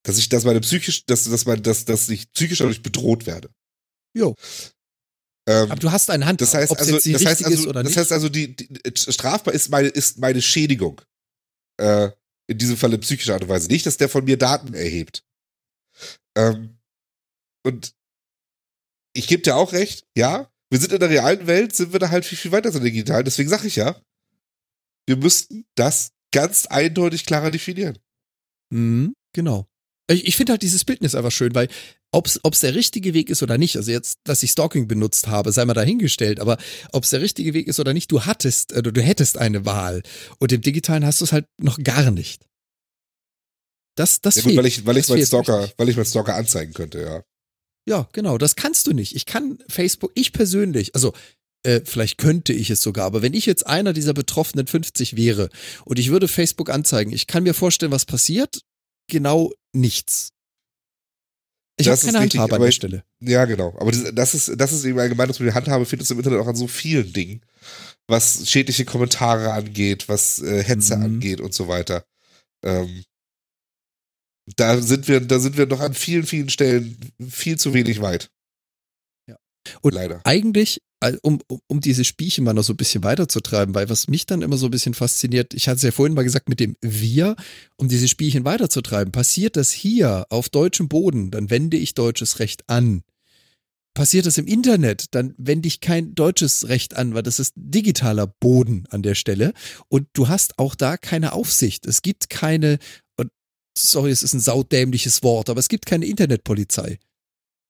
Dass ich, dass meine psychisch, dass, dass, mein, dass, dass ich psychisch dadurch bedroht werde. Jo. Ähm, Aber du hast eine Hand, das heißt, ob also, das heißt also, das nicht. heißt also, die, die, strafbar ist meine, ist meine Schädigung. Äh, in diesem Falle psychische Art und Weise. Nicht, dass der von mir Daten erhebt. Ähm, und ich gebe dir auch recht, ja, wir sind in der realen Welt, sind wir da halt viel, viel weiter so digital. Deswegen sage ich ja, wir müssten das ganz eindeutig klarer definieren. Mhm, genau. Ich, ich finde halt dieses Bildnis einfach schön, weil ob es der richtige Weg ist oder nicht, also jetzt, dass ich Stalking benutzt habe, sei mal dahingestellt, aber ob es der richtige Weg ist oder nicht, du hattest, äh, du hättest eine Wahl und im Digitalen hast du es halt noch gar nicht. Das, das ja, gut, fehlt. weil ich, weil ich meinen Stalker, weil ich meinen Stalker anzeigen könnte, ja. Ja, genau, das kannst du nicht. Ich kann Facebook, ich persönlich, also äh, vielleicht könnte ich es sogar, aber wenn ich jetzt einer dieser betroffenen 50 wäre und ich würde Facebook anzeigen, ich kann mir vorstellen, was passiert. Genau nichts. Ich habe keine richtig, Handhabe an der Stelle. Ja, genau. Aber das, das, ist, das ist eben allgemein, dass man die Handhabe findest im Internet auch an so vielen Dingen. Was schädliche Kommentare angeht, was äh, Hetze mhm. angeht und so weiter. Ähm, da sind wir, da sind wir noch an vielen, vielen Stellen viel zu wenig weit. Ja. Und Leider. eigentlich, um, um diese Spielchen mal noch so ein bisschen weiterzutreiben, weil was mich dann immer so ein bisschen fasziniert, ich hatte es ja vorhin mal gesagt mit dem Wir, um diese Spielchen weiterzutreiben, passiert das hier auf deutschem Boden, dann wende ich deutsches Recht an. Passiert das im Internet, dann wende ich kein deutsches Recht an, weil das ist digitaler Boden an der Stelle. Und du hast auch da keine Aufsicht. Es gibt keine sorry, es ist ein saudämliches Wort, aber es gibt keine Internetpolizei.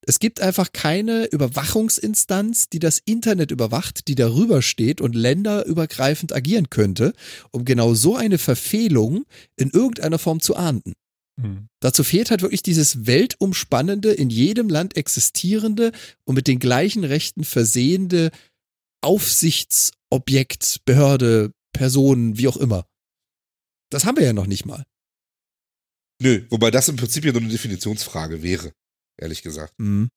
Es gibt einfach keine Überwachungsinstanz, die das Internet überwacht, die darüber steht und länderübergreifend agieren könnte, um genau so eine Verfehlung in irgendeiner Form zu ahnden. Mhm. Dazu fehlt halt wirklich dieses weltumspannende, in jedem Land existierende und mit den gleichen Rechten versehende Aufsichtsobjekt, Behörde, Personen, wie auch immer. Das haben wir ja noch nicht mal. Nö, wobei das im Prinzip ja nur eine Definitionsfrage wäre, ehrlich gesagt. Mhm.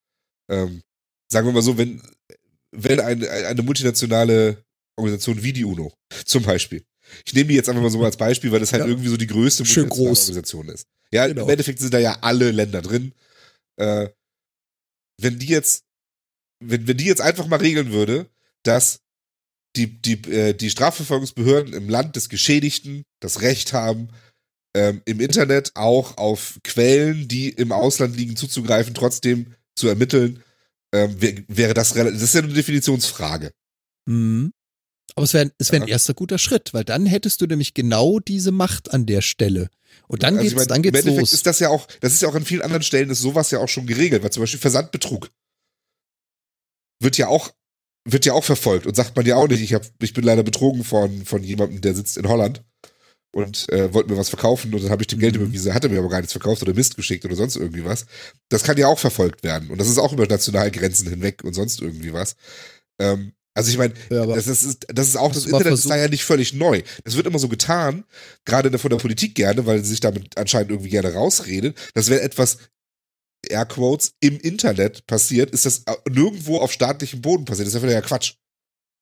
Ähm, sagen wir mal so, wenn, wenn eine, eine multinationale Organisation wie die UNO, zum Beispiel, ich nehme die jetzt einfach mal so als Beispiel, weil das halt ja. irgendwie so die größte multinationale Organisation ist. Ja, genau. im Endeffekt sind da ja alle Länder drin. Äh, wenn die jetzt, wenn, wenn die jetzt einfach mal regeln würde, dass die, die, äh, die Strafverfolgungsbehörden im Land des Geschädigten das Recht haben, ähm, im Internet auch auf Quellen, die im Ausland liegen, zuzugreifen, trotzdem zu ermitteln, ähm, wäre das relativ, das ist ja eine Definitionsfrage. Mhm. Aber es wäre es wär ein erster guter Schritt, weil dann hättest du nämlich genau diese Macht an der Stelle. Und dann also geht's, ich mein, dann geht's Im Endeffekt los. ist das ja auch, das ist ja auch an vielen anderen Stellen ist sowas ja auch schon geregelt, weil zum Beispiel Versandbetrug wird ja auch wird ja auch verfolgt und sagt man ja auch nicht, ich hab, ich bin leider betrogen von von jemandem, der sitzt in Holland und äh, wollte mir was verkaufen und dann habe ich dem Geld mhm. überwiesen, hat er mir aber gar nichts verkauft oder Mist geschickt oder sonst irgendwie was. Das kann ja auch verfolgt werden und das ist auch über nationale Grenzen hinweg und sonst irgendwie was. Ähm, also ich meine, ja, das, das, ist, das ist auch, das, das Internet ist da ja nicht völlig neu. Es wird immer so getan, gerade von der Politik gerne, weil sie sich damit anscheinend irgendwie gerne rausredet, dass wenn etwas Airquotes im Internet passiert, ist das nirgendwo auf staatlichem Boden passiert. Das ist ja Quatsch.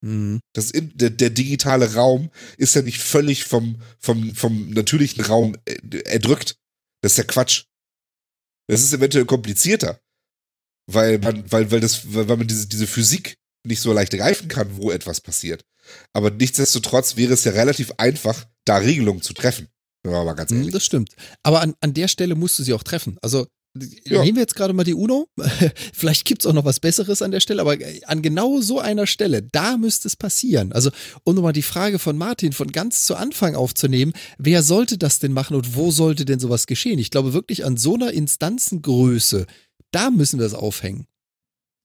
Mhm. Das der, der, digitale Raum ist ja nicht völlig vom, vom, vom natürlichen Raum erdrückt. Das ist ja Quatsch. Das ist eventuell komplizierter. Weil man, weil, weil das, weil man diese, diese Physik nicht so leicht greifen kann, wo etwas passiert. Aber nichtsdestotrotz wäre es ja relativ einfach, da Regelungen zu treffen. Wenn wir mal ganz mhm, ehrlich. Das stimmt. Aber an, an der Stelle musst du sie auch treffen. Also ja. Nehmen wir jetzt gerade mal die UNO. Vielleicht gibt es auch noch was Besseres an der Stelle, aber an genau so einer Stelle, da müsste es passieren. Also, um nochmal die Frage von Martin von ganz zu Anfang aufzunehmen, wer sollte das denn machen und wo sollte denn sowas geschehen? Ich glaube wirklich an so einer Instanzengröße, da müssen wir es aufhängen.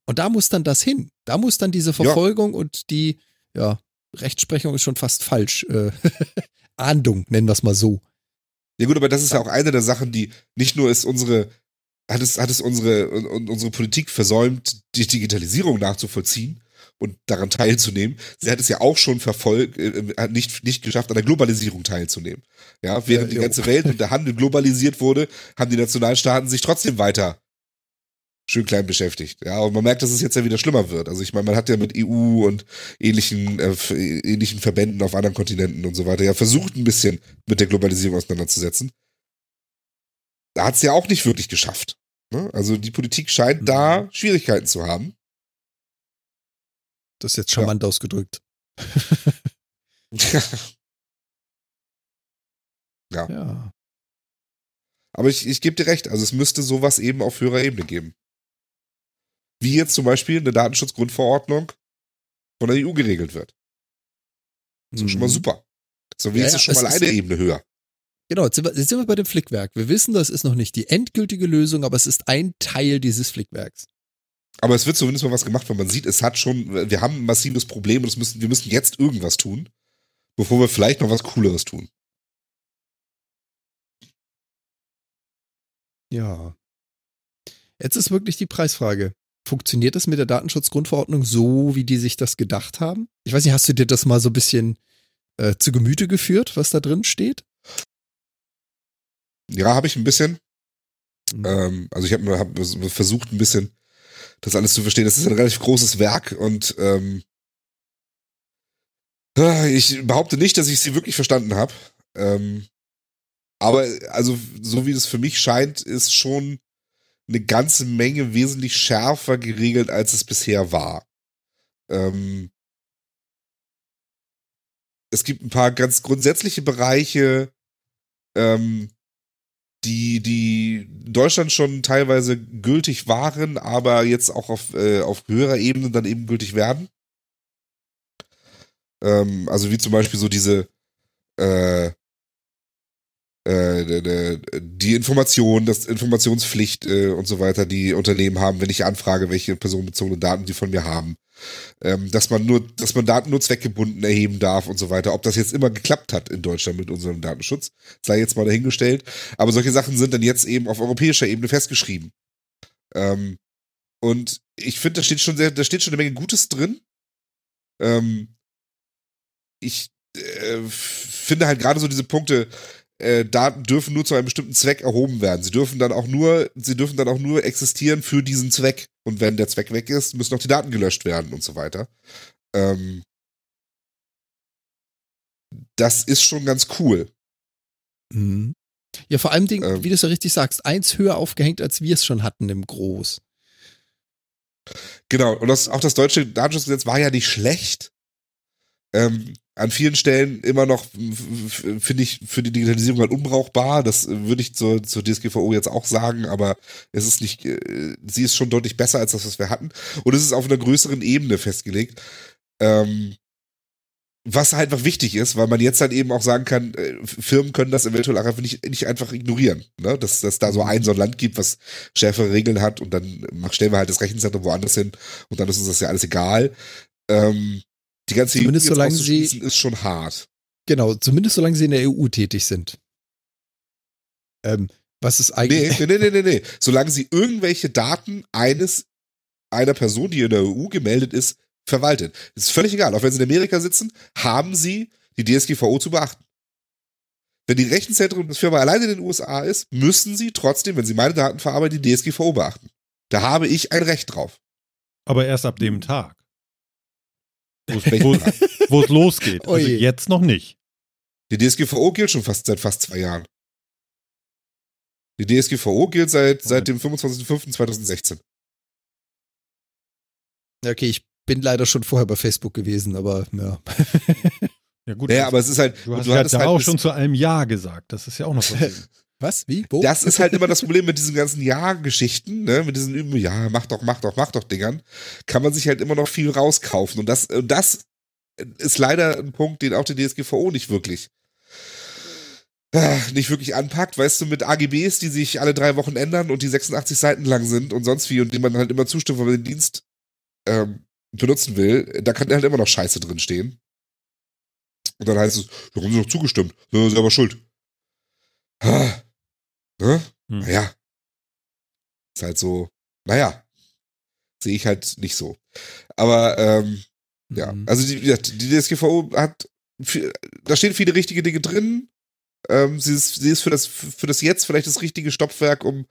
Und da muss dann das hin. Da muss dann diese Verfolgung ja. und die, ja, Rechtsprechung ist schon fast falsch. Äh, Ahndung, nennen wir es mal so. Ja gut, aber das ist ja auch eine der Sachen, die nicht nur ist unsere hat es, hat es unsere, unsere Politik versäumt, die Digitalisierung nachzuvollziehen und daran teilzunehmen. Sie hat es ja auch schon verfolgt, äh, hat nicht, nicht geschafft, an der Globalisierung teilzunehmen. Ja, während ja, die ganze Welt und der Handel globalisiert wurde, haben die Nationalstaaten sich trotzdem weiter schön klein beschäftigt. Ja, und man merkt, dass es jetzt ja wieder schlimmer wird. Also ich meine, man hat ja mit EU und ähnlichen, äh, ähnlichen Verbänden auf anderen Kontinenten und so weiter ja versucht, ein bisschen mit der Globalisierung auseinanderzusetzen. Da hat es ja auch nicht wirklich geschafft. Ne? Also die Politik scheint mhm. da Schwierigkeiten zu haben. Das ist jetzt charmant ja. ausgedrückt. ja. ja. Aber ich, ich gebe dir recht, also es müsste sowas eben auf höherer Ebene geben. Wie jetzt zum Beispiel eine Datenschutzgrundverordnung von der EU geregelt wird. Das ist mhm. schon mal mhm. super. So wie ja, ist es schon mal eine Ebene höher. Genau, jetzt sind, wir, jetzt sind wir bei dem Flickwerk. Wir wissen, das ist noch nicht die endgültige Lösung, aber es ist ein Teil dieses Flickwerks. Aber es wird zumindest mal was gemacht, weil man sieht, es hat schon, wir haben ein massives Problem und müssen, wir müssen jetzt irgendwas tun, bevor wir vielleicht noch was Cooleres tun. Ja. Jetzt ist wirklich die Preisfrage. Funktioniert das mit der Datenschutzgrundverordnung so, wie die sich das gedacht haben? Ich weiß nicht, hast du dir das mal so ein bisschen äh, zu Gemüte geführt, was da drin steht? Ja, habe ich ein bisschen. Mhm. Ähm, also ich habe hab versucht, ein bisschen das alles zu verstehen. Das ist ein relativ großes Werk und ähm, ich behaupte nicht, dass ich sie wirklich verstanden habe. Ähm, aber also, so wie es für mich scheint, ist schon eine ganze Menge wesentlich schärfer geregelt, als es bisher war. Ähm, es gibt ein paar ganz grundsätzliche Bereiche, ähm, die, die in Deutschland schon teilweise gültig waren, aber jetzt auch auf, äh, auf höherer Ebene dann eben gültig werden. Ähm, also wie zum Beispiel so diese äh, äh, die Information, das Informationspflicht äh, und so weiter, die Unternehmen haben, wenn ich anfrage, welche personenbezogenen Daten die von mir haben. Ähm, dass man nur, dass man Daten nur zweckgebunden erheben darf und so weiter. Ob das jetzt immer geklappt hat in Deutschland mit unserem Datenschutz, sei jetzt mal dahingestellt. Aber solche Sachen sind dann jetzt eben auf europäischer Ebene festgeschrieben. Ähm, und ich finde, da steht schon sehr, da steht schon eine Menge Gutes drin. Ähm, ich äh, finde halt gerade so diese Punkte, äh, Daten dürfen nur zu einem bestimmten Zweck erhoben werden. Sie dürfen dann auch nur, sie dürfen dann auch nur existieren für diesen Zweck. Und wenn der Zweck weg ist, müssen auch die Daten gelöscht werden und so weiter. Ähm, das ist schon ganz cool. Mhm. Ja, vor allem, Ding, ähm, wie du es ja richtig sagst, eins höher aufgehängt, als wir es schon hatten im Groß. Genau, und das, auch das deutsche Datenschutzgesetz war ja nicht schlecht. Ähm, an vielen Stellen immer noch, finde ich, für die Digitalisierung halt unbrauchbar. Das würde ich zur, zur DSGVO jetzt auch sagen, aber es ist nicht, äh, sie ist schon deutlich besser als das, was wir hatten. Und es ist auf einer größeren Ebene festgelegt. Ähm, was halt einfach wichtig ist, weil man jetzt halt eben auch sagen kann, äh, Firmen können das eventuell auch einfach nicht, nicht einfach ignorieren. Ne? Dass, dass da so ein so ein Land gibt, was schärfere Regeln hat und dann stellen wir halt das Rechenzentrum woanders hin und dann ist uns das ja alles egal. Ähm, die ganze zumindest EU solange sie ist schon hart. Genau, zumindest solange sie in der EU tätig sind. Ähm, was ist eigentlich? Nee, nee, nee, nee, nee. Solange sie irgendwelche Daten eines einer Person, die in der EU gemeldet ist, verwaltet. ist völlig egal. Auch wenn sie in Amerika sitzen, haben sie die DSGVO zu beachten. Wenn die Rechenzentrum des Firma alleine in den USA ist, müssen sie trotzdem, wenn sie meine Daten verarbeiten, die DSGVO beachten. Da habe ich ein Recht drauf. Aber erst ab dem Tag wo es losgeht. Also jetzt noch nicht. Die DSGVO gilt schon fast seit fast zwei Jahren. Die DSGVO gilt seit, seit dem 25.05.2016. Okay, ich bin leider schon vorher bei Facebook gewesen, aber ja. ja gut. Naja, aber es ist halt. Du hast du ja da halt auch schon zu einem Ja gesagt. Das ist ja auch noch was. Was? Wie? Wo? Das ist halt immer das Problem mit diesen ganzen Ja-Geschichten, ne? Mit diesen Üben, ja, mach doch, mach doch, mach doch Dingern. Kann man sich halt immer noch viel rauskaufen. Und das, und das ist leider ein Punkt, den auch die DSGVO nicht wirklich äh, nicht wirklich anpackt, weißt du, mit AGBs, die sich alle drei Wochen ändern und die 86 Seiten lang sind und sonst wie und die man halt immer zustimmt, wenn man den Dienst ähm, benutzen will, da kann halt immer noch Scheiße drin stehen. Und dann heißt es, da haben sie doch zugestimmt, selber schuld. Ah. Ne? Hm. Naja. Ist halt so, naja. Sehe ich halt nicht so. Aber, ähm, ja, mhm. also die, die DSGVO hat, da stehen viele richtige Dinge drin. Ähm, sie, ist, sie ist für das, für das Jetzt vielleicht das richtige Stopfwerk, um,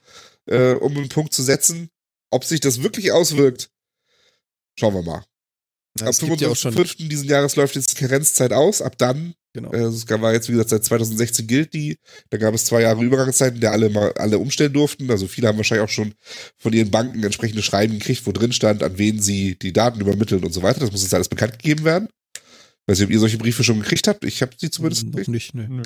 äh, um einen Punkt zu setzen. ob sich das wirklich auswirkt, schauen wir mal. Ja, Ab 25.05. diesen Jahres läuft jetzt die Karenzzeit aus. Ab dann, genau. äh, das war jetzt, wie gesagt, seit 2016 gilt die. Da gab es zwei Jahre Übergangszeit, in der alle mal alle umstellen durften. Also viele haben wahrscheinlich auch schon von ihren Banken entsprechende Schreiben gekriegt, wo drin stand, an wen sie die Daten übermitteln und so weiter. Das muss jetzt alles bekannt gegeben werden. Weiß nicht, ob ihr solche Briefe schon gekriegt habt. Ich habe sie zumindest Noch nicht. Nee. Nö.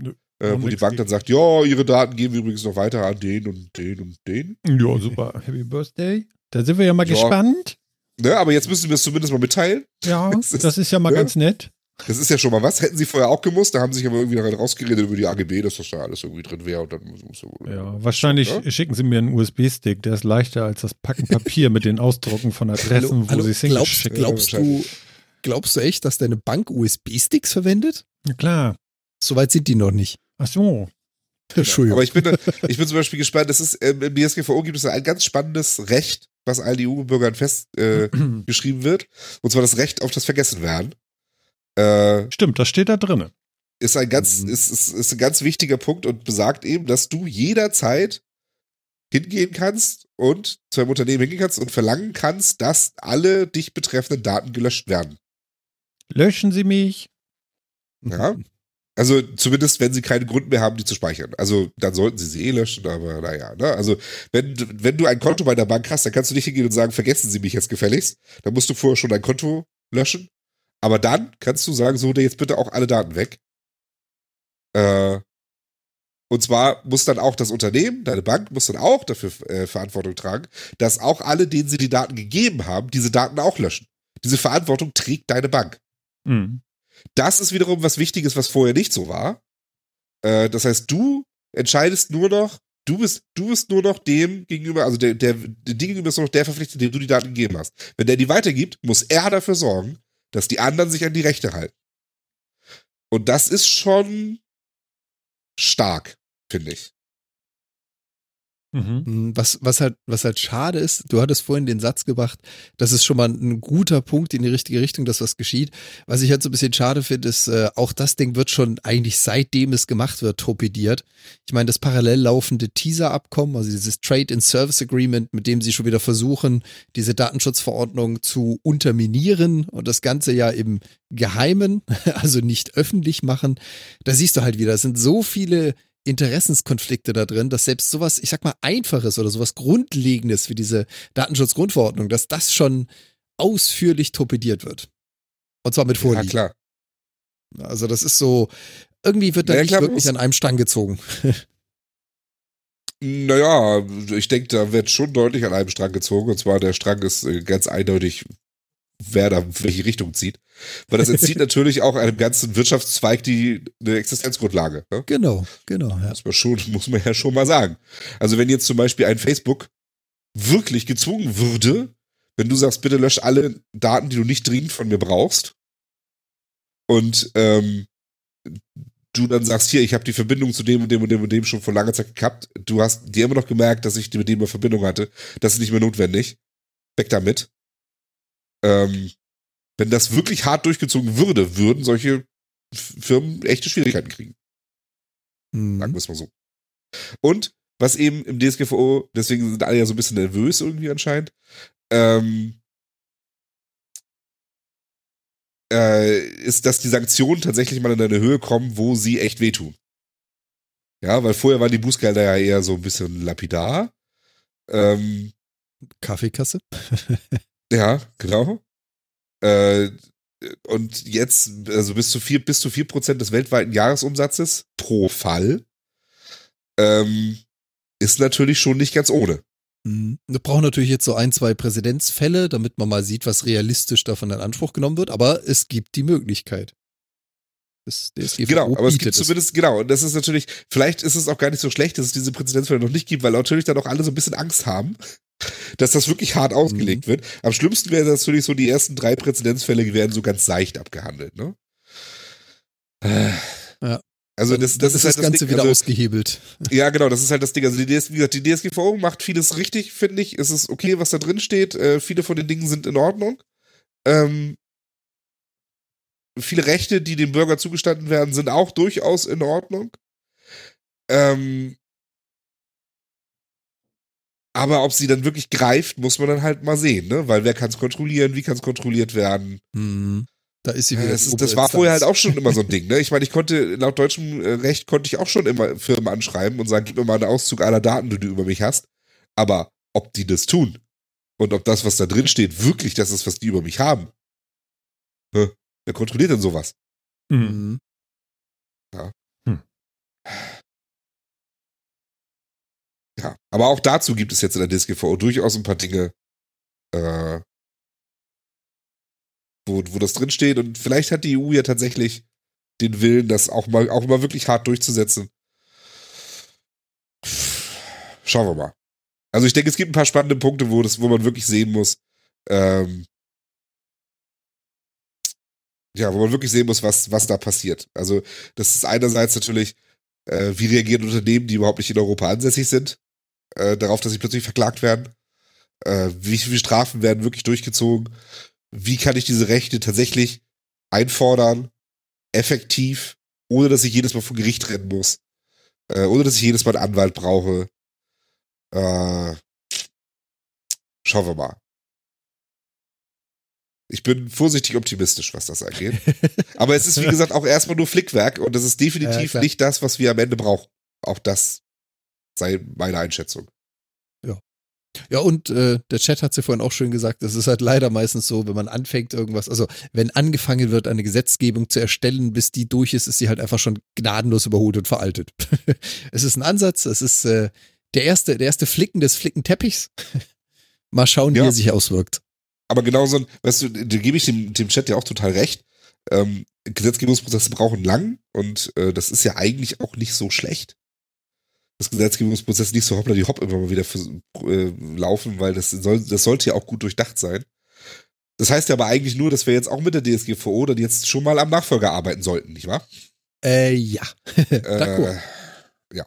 Nö. Äh, wo die Bank dann sagt, ja, ihre Daten geben wir übrigens noch weiter an den und den und den. Ja, super. Happy Birthday. Da sind wir ja mal ja. gespannt. Ne, aber jetzt müssen wir es zumindest mal mitteilen. Ja, das ist, das ist ja mal ne? ganz nett. Das ist ja schon mal was. Hätten sie vorher auch gemusst, da haben sie sich aber irgendwie rausgeredet über die AGB, dass das da alles irgendwie drin wäre und dann muss wohl. Ja, wahrscheinlich ja? schicken sie mir einen USB-Stick, der ist leichter als das Packen Papier mit den Ausdrucken von Adressen, wo sie es glaubst, glaubst du, glaubst du echt, dass deine Bank USB-Sticks verwendet? Ja, klar. Soweit sind die noch nicht. Ach so. Entschuldigung. Aber ich bin, ich bin zum Beispiel gespannt, das ist, ähm, im DSGVO gibt es ein ganz spannendes Recht, was allen EU-Bürgern festgeschrieben äh, wird. Und zwar das Recht auf das Vergessenwerden. Äh, Stimmt, das steht da drin. Ist ein ganz, mhm. ist, ist, ist ein ganz wichtiger Punkt und besagt eben, dass du jederzeit hingehen kannst und zu einem Unternehmen hingehen kannst und verlangen kannst, dass alle dich betreffenden Daten gelöscht werden. Löschen Sie mich. Ja. Also zumindest, wenn sie keinen Grund mehr haben, die zu speichern. Also dann sollten sie sie eh löschen, aber naja. Ne? Also wenn, wenn du ein Konto bei der Bank hast, dann kannst du nicht hingehen und sagen, vergessen Sie mich jetzt gefälligst. Dann musst du vorher schon dein Konto löschen. Aber dann kannst du sagen, so, jetzt bitte auch alle Daten weg. Äh, und zwar muss dann auch das Unternehmen, deine Bank, muss dann auch dafür äh, Verantwortung tragen, dass auch alle, denen sie die Daten gegeben haben, diese Daten auch löschen. Diese Verantwortung trägt deine Bank. Mhm. Das ist wiederum was Wichtiges, was vorher nicht so war. Äh, das heißt, du entscheidest nur noch, du bist, du bist nur noch dem gegenüber, also der, der, der gegenüber ist nur noch der verpflichtet, dem du die Daten gegeben hast. Wenn der die weitergibt, muss er dafür sorgen, dass die anderen sich an die Rechte halten. Und das ist schon stark, finde ich. Mhm. mhm. Was, was, halt, was halt schade ist, du hattest vorhin den Satz gebracht, das ist schon mal ein guter Punkt in die richtige Richtung, dass was geschieht. Was ich halt so ein bisschen schade finde, ist, äh, auch das Ding wird schon eigentlich seitdem es gemacht wird, torpediert. Ich meine, das parallel laufende Teaser-Abkommen, also dieses Trade in Service Agreement, mit dem sie schon wieder versuchen, diese Datenschutzverordnung zu unterminieren und das Ganze ja im Geheimen, also nicht öffentlich machen. Da siehst du halt wieder, es sind so viele Interessenskonflikte da drin, dass selbst sowas, ich sag mal, einfaches oder sowas Grundlegendes wie diese Datenschutzgrundverordnung, dass das schon ausführlich torpediert wird. Und zwar mit Vorliegen. Ja, klar. Also das ist so, irgendwie wird da ja, nicht klar, wirklich an einem Strang gezogen. Naja, ich denke, da wird schon deutlich an einem Strang gezogen. Und zwar der Strang ist äh, ganz eindeutig wer da welche Richtung zieht. Weil das entzieht natürlich auch einem ganzen Wirtschaftszweig die eine Existenzgrundlage. Ne? Genau, genau. Ja. Muss, man schon, muss man ja schon mal sagen. Also wenn jetzt zum Beispiel ein Facebook wirklich gezwungen würde, wenn du sagst, bitte lösch alle Daten, die du nicht dringend von mir brauchst, und ähm, du dann sagst, hier, ich habe die Verbindung zu dem und dem und dem und dem schon vor langer Zeit gekappt, du hast dir immer noch gemerkt, dass ich mit dem eine Verbindung hatte, das ist nicht mehr notwendig. Weg damit ähm, wenn das wirklich hart durchgezogen würde, würden solche Firmen echte Schwierigkeiten kriegen. Mhm. Sagen wir es mal so. Und was eben im DSGVO, deswegen sind alle ja so ein bisschen nervös irgendwie anscheinend, ähm, äh, ist, dass die Sanktionen tatsächlich mal in eine Höhe kommen, wo sie echt wehtun. Ja, weil vorher waren die Bußgelder ja eher so ein bisschen lapidar. Ähm, Kaffeekasse? Ja, genau. Äh, und jetzt, also bis zu vier, bis zu vier Prozent des weltweiten Jahresumsatzes pro Fall, ähm, ist natürlich schon nicht ganz ohne. Mhm. Wir brauchen natürlich jetzt so ein, zwei Präzedenzfälle, damit man mal sieht, was realistisch davon in Anspruch genommen wird, aber es gibt die Möglichkeit. Das, genau, aber es gibt zumindest, genau, und das ist natürlich, vielleicht ist es auch gar nicht so schlecht, dass es diese Präzedenzfälle noch nicht gibt, weil natürlich dann auch alle so ein bisschen Angst haben, dass das wirklich hart ausgelegt mhm. wird. Am schlimmsten wäre natürlich so, die ersten drei Präzedenzfälle werden so ganz seicht abgehandelt, ne? Ja. Also das, das, das ist halt das Ganze Ding. wieder also, ausgehebelt. Ja, genau, das ist halt das Ding. Also die, DS, wie gesagt, die DSGVO macht vieles richtig, finde ich. Es ist okay, was da drin steht. Äh, viele von den Dingen sind in Ordnung. Ähm, viele Rechte, die dem Bürger zugestanden werden, sind auch durchaus in Ordnung. Ähm, Aber ob sie dann wirklich greift, muss man dann halt mal sehen, ne? Weil wer kann es kontrollieren, wie kann es kontrolliert werden? Mhm. Da ist sie wieder. Das, das war vorher halt auch schon immer so ein Ding, ne? Ich meine, ich konnte, laut deutschem äh, Recht konnte ich auch schon immer Firmen anschreiben und sagen, gib mir mal einen Auszug aller Daten, die du über mich hast. Aber ob die das tun und ob das, was da drin steht, wirklich das ist, was die über mich haben, wer kontrolliert denn sowas? Mhm. Ja. Hm. Ja, aber auch dazu gibt es jetzt in der DSGVO durchaus ein paar Dinge, äh, wo, wo das drinsteht. Und vielleicht hat die EU ja tatsächlich den Willen, das auch mal, auch mal wirklich hart durchzusetzen. Schauen wir mal. Also ich denke, es gibt ein paar spannende Punkte, wo, das, wo man wirklich sehen muss, ähm, ja, wo man wirklich sehen muss, was, was da passiert. Also, das ist einerseits natürlich, äh, wie reagieren Unternehmen, die überhaupt nicht in Europa ansässig sind, äh, darauf, dass sie plötzlich verklagt werden. Äh, wie viele Strafen werden wirklich durchgezogen? Wie kann ich diese Rechte tatsächlich einfordern, effektiv, ohne dass ich jedes Mal vor Gericht rennen muss, äh, ohne dass ich jedes Mal einen Anwalt brauche? Äh, schauen wir mal. Ich bin vorsichtig optimistisch, was das angeht. Aber es ist, wie gesagt, auch erstmal nur Flickwerk und das ist definitiv ja, nicht das, was wir am Ende brauchen. Auch das sei meine Einschätzung. Ja. Ja, und äh, der Chat hat es ja vorhin auch schön gesagt, es ist halt leider meistens so, wenn man anfängt irgendwas, also wenn angefangen wird, eine Gesetzgebung zu erstellen, bis die durch ist, ist sie halt einfach schon gnadenlos überholt und veraltet. es ist ein Ansatz, es ist äh, der erste, der erste Flicken des Flickenteppichs. Mal schauen, ja. wie er sich auswirkt. Aber genauso, weißt du, da gebe ich dem, dem Chat ja auch total recht. Ähm, Gesetzgebungsprozesse brauchen lang und äh, das ist ja eigentlich auch nicht so schlecht. Das Gesetzgebungsprozess nicht so hoppla die hopp immer mal wieder für, äh, laufen, weil das soll, das sollte ja auch gut durchdacht sein. Das heißt ja aber eigentlich nur, dass wir jetzt auch mit der DSGVO dann jetzt schon mal am Nachfolger arbeiten sollten, nicht wahr? Äh, ja. äh, ja.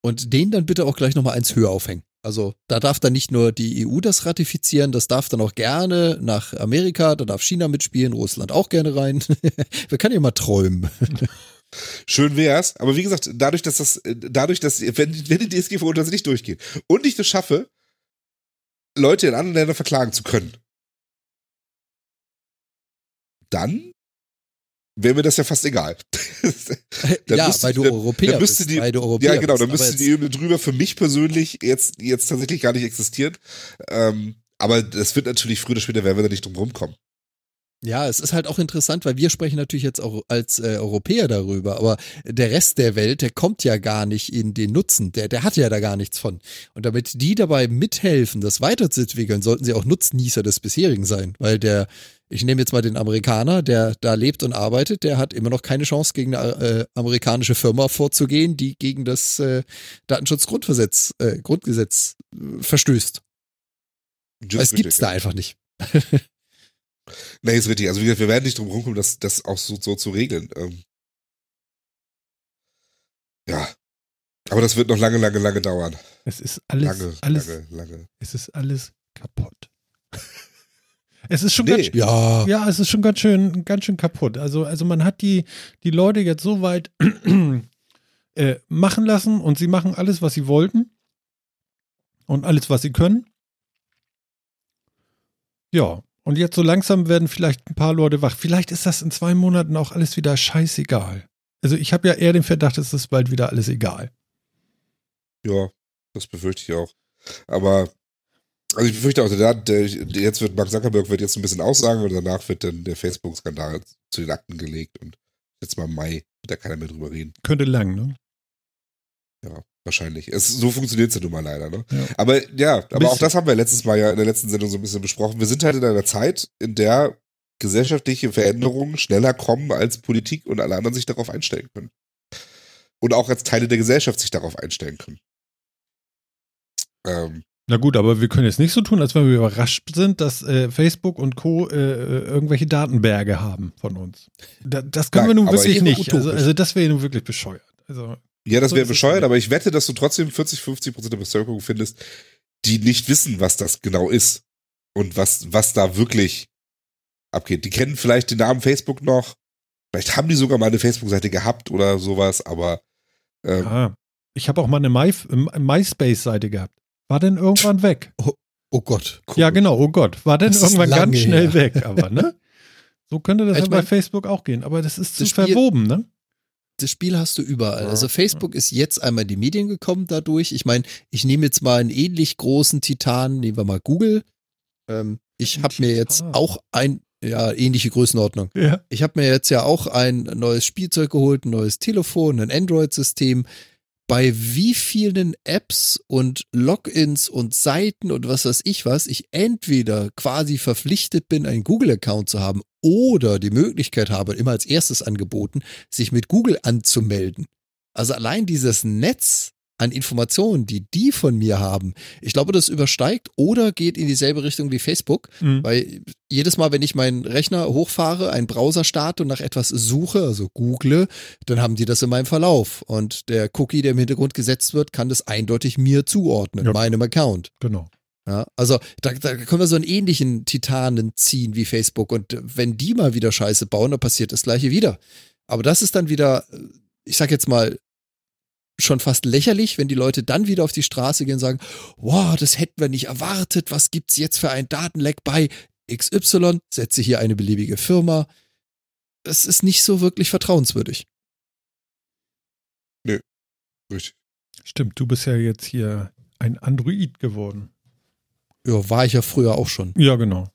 Und den dann bitte auch gleich nochmal eins höher aufhängen. Also da darf dann nicht nur die EU das ratifizieren, das darf dann auch gerne nach Amerika, da darf China mitspielen, Russland auch gerne rein. Wir können ja mal träumen. Schön wär's, aber wie gesagt, dadurch, dass das, dadurch, dass, wenn, wenn die DSGVO tatsächlich durchgeht und ich das schaffe, Leute in anderen Ländern verklagen zu können, dann wäre mir das ja fast egal. ja, müsste, weil du Europäer dann müsste die, weil du Europäer Ja, genau, dann müsste die Ebene drüber für mich persönlich jetzt, jetzt tatsächlich gar nicht existieren. Ähm, aber das wird natürlich früher oder später, werden wir da nicht drum rumkommen. Ja, es ist halt auch interessant, weil wir sprechen natürlich jetzt auch als äh, Europäer darüber, aber der Rest der Welt, der kommt ja gar nicht in den Nutzen, der, der hat ja da gar nichts von. Und damit die dabei mithelfen, das weiterzuentwickeln, sollten sie auch Nutznießer des bisherigen sein, weil der ich nehme jetzt mal den Amerikaner, der da lebt und arbeitet, der hat immer noch keine Chance, gegen eine äh, amerikanische Firma vorzugehen, die gegen das äh, Datenschutzgrundgesetz äh, Grundgesetz äh, verstößt. Das gibt's da einfach nicht. nee, ist richtig. Also gesagt, wir werden nicht drum rumkommen, das, das auch so, so zu regeln. Ähm ja. Aber das wird noch lange, lange, lange dauern. Es ist alles, lange, alles, lange, lange. Es ist alles kaputt. Es ist schon nee. ganz, ja. ja, es ist schon ganz schön, ganz schön kaputt. Also, also man hat die, die Leute jetzt so weit äh, machen lassen und sie machen alles, was sie wollten und alles, was sie können. Ja, und jetzt so langsam werden vielleicht ein paar Leute wach. Vielleicht ist das in zwei Monaten auch alles wieder scheißegal. Also ich habe ja eher den Verdacht, es ist bald wieder alles egal. Ja, das befürchte ich auch. Aber also ich befürchte auch, jetzt wird Mark Zuckerberg wird jetzt ein bisschen aussagen und danach wird dann der Facebook-Skandal zu den Akten gelegt und jetzt mal im Mai wird da keiner mehr drüber reden. Könnte lang, ne? Ja, wahrscheinlich. Es, so funktioniert es ja nun mal leider, ne? Ja. Aber ja, aber auch das haben wir letztes Mal ja in der letzten Sendung so ein bisschen besprochen. Wir sind halt in einer Zeit, in der gesellschaftliche Veränderungen schneller kommen, als Politik und alle anderen sich darauf einstellen können. Und auch als Teile der Gesellschaft sich darauf einstellen können. Ähm, na gut, aber wir können jetzt nicht so tun, als wenn wir überrascht sind, dass äh, Facebook und Co. Äh, äh irgendwelche Datenberge haben von uns. Da, das können Nein, wir nun wirklich nicht. Also, also, das wäre nun wirklich bescheuert. Also, ja, das wäre bescheuert, aber ich wette, dass du trotzdem 40, 50 Prozent der Bevölkerung findest, die nicht wissen, was das genau ist und was, was da wirklich abgeht. Die kennen vielleicht den Namen Facebook noch, vielleicht haben die sogar mal eine Facebook-Seite gehabt oder sowas, aber ähm, ah, ich habe auch mal eine My, MySpace-Seite gehabt. War denn irgendwann weg? Oh, oh Gott. Cool. Ja, genau, oh Gott. War denn irgendwann ganz schnell her. weg, aber, ne? So könnte das ja bei Facebook auch gehen, aber das ist zu Spiel, verwoben, ne? Das Spiel hast du überall. Also Facebook ist jetzt einmal in die Medien gekommen dadurch. Ich meine, ich nehme jetzt mal einen ähnlich großen Titan, nehmen wir mal Google. Ähm, ich habe mir jetzt auch ein, ja, ähnliche Größenordnung. Ja. Ich habe mir jetzt ja auch ein neues Spielzeug geholt, ein neues Telefon, ein Android-System. Bei wie vielen Apps und Logins und Seiten und was weiß ich was, ich entweder quasi verpflichtet bin, einen Google-Account zu haben oder die Möglichkeit habe, immer als erstes angeboten, sich mit Google anzumelden. Also allein dieses Netz an Informationen, die die von mir haben, ich glaube, das übersteigt oder geht in dieselbe Richtung wie Facebook, mhm. weil jedes Mal, wenn ich meinen Rechner hochfahre, einen Browser starte und nach etwas suche, also google, dann haben die das in meinem Verlauf und der Cookie, der im Hintergrund gesetzt wird, kann das eindeutig mir zuordnen, ja. meinem Account. Genau. Ja, also da, da können wir so einen ähnlichen Titanen ziehen wie Facebook und wenn die mal wieder Scheiße bauen, dann passiert das gleiche wieder. Aber das ist dann wieder, ich sag jetzt mal, schon fast lächerlich, wenn die Leute dann wieder auf die Straße gehen und sagen, wow, das hätten wir nicht erwartet, was gibt's jetzt für ein Datenleck bei XY, setze hier eine beliebige Firma. Das ist nicht so wirklich vertrauenswürdig. Nö, richtig. Stimmt, du bist ja jetzt hier ein Android geworden. Ja, war ich ja früher auch schon. Ja, genau.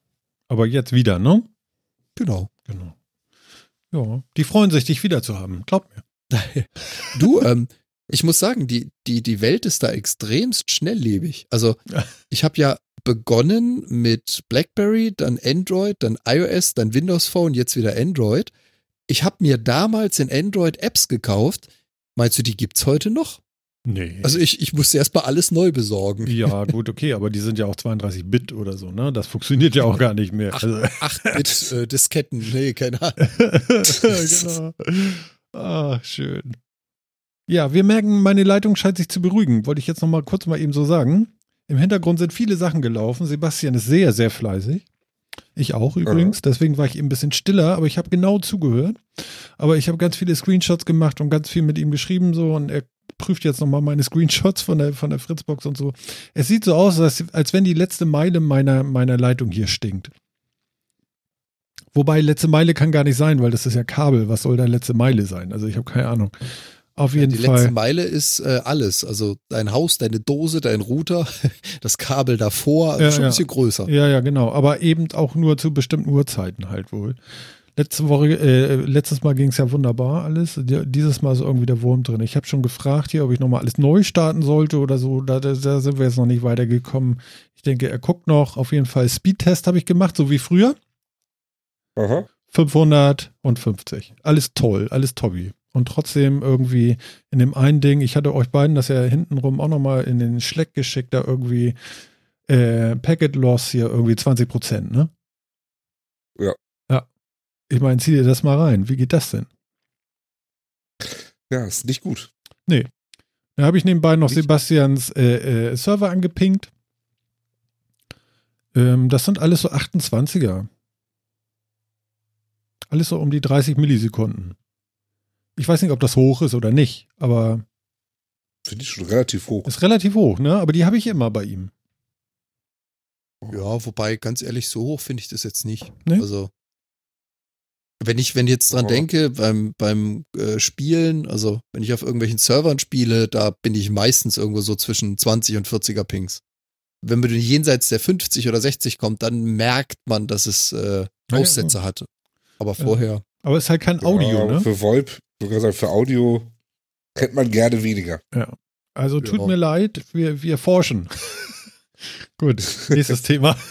Aber jetzt wieder, ne? Genau. Genau. Ja, die freuen sich, dich wieder zu haben. Glaub mir. du, ähm, ich muss sagen, die, die, die Welt ist da extremst schnelllebig. Also ich habe ja begonnen mit BlackBerry, dann Android, dann iOS, dann Windows Phone, jetzt wieder Android. Ich habe mir damals in Android Apps gekauft. Meinst du, die gibt's heute noch? Nee. Also ich, ich musste erstmal alles neu besorgen. Ja, gut, okay, aber die sind ja auch 32-Bit oder so, ne? Das funktioniert ja auch gar nicht mehr. 8-Bit-Disketten, also. äh, nee, keine Ahnung. genau. Ah, schön. Ja, wir merken, meine Leitung scheint sich zu beruhigen. Wollte ich jetzt noch mal kurz mal eben so sagen. Im Hintergrund sind viele Sachen gelaufen. Sebastian ist sehr, sehr fleißig. Ich auch übrigens. Deswegen war ich eben ein bisschen stiller, aber ich habe genau zugehört. Aber ich habe ganz viele Screenshots gemacht und ganz viel mit ihm geschrieben so und er prüft jetzt nochmal meine Screenshots von der, von der Fritzbox und so. Es sieht so aus, als, als wenn die letzte Meile meiner, meiner Leitung hier stinkt. Wobei letzte Meile kann gar nicht sein, weil das ist ja Kabel. Was soll da letzte Meile sein? Also ich habe keine Ahnung. Auf jeden ja, die Fall. Die letzte Meile ist äh, alles. Also dein Haus, deine Dose, dein Router, das Kabel davor, also ja, schon ja. ein bisschen größer. Ja, ja, genau. Aber eben auch nur zu bestimmten Uhrzeiten halt wohl. Letzte Woche, äh, letztes Mal ging es ja wunderbar alles. Dieses Mal ist irgendwie der Wurm drin. Ich habe schon gefragt hier, ob ich nochmal alles neu starten sollte oder so. Da, da, da, sind wir jetzt noch nicht weitergekommen. Ich denke, er guckt noch. Auf jeden Fall Speedtest habe ich gemacht, so wie früher. Aha. 550. Alles toll, alles Tobby und trotzdem irgendwie in dem einen Ding, ich hatte euch beiden das ja hintenrum auch nochmal in den Schleck geschickt, da irgendwie äh, Packet Loss hier irgendwie 20 Prozent, ne? Ja. Ja. Ich meine, zieh dir das mal rein. Wie geht das denn? Ja, ist nicht gut. Nee. Da habe ich nebenbei noch nicht. Sebastians äh, äh, Server angepinkt. Ähm, das sind alles so 28er. Alles so um die 30 Millisekunden. Ich weiß nicht, ob das hoch ist oder nicht, aber. Finde ich schon relativ hoch. Ist relativ hoch, ne? Aber die habe ich immer bei ihm. Ja, wobei, ganz ehrlich, so hoch finde ich das jetzt nicht. Nee? Also, wenn ich, wenn ich jetzt dran oh. denke, beim, beim äh, Spielen, also wenn ich auf irgendwelchen Servern spiele, da bin ich meistens irgendwo so zwischen 20 und 40er Pings. Wenn man jenseits der 50 oder 60 kommt, dann merkt man, dass es äh, Aussätze ja, ja. hat. Aber vorher. Aber es ist halt kein Audio, ja, ne? Für VoIP, sagen, für Audio kennt man gerne weniger. Ja. Also tut mir leid, wir, wir forschen. Gut, nächstes Thema.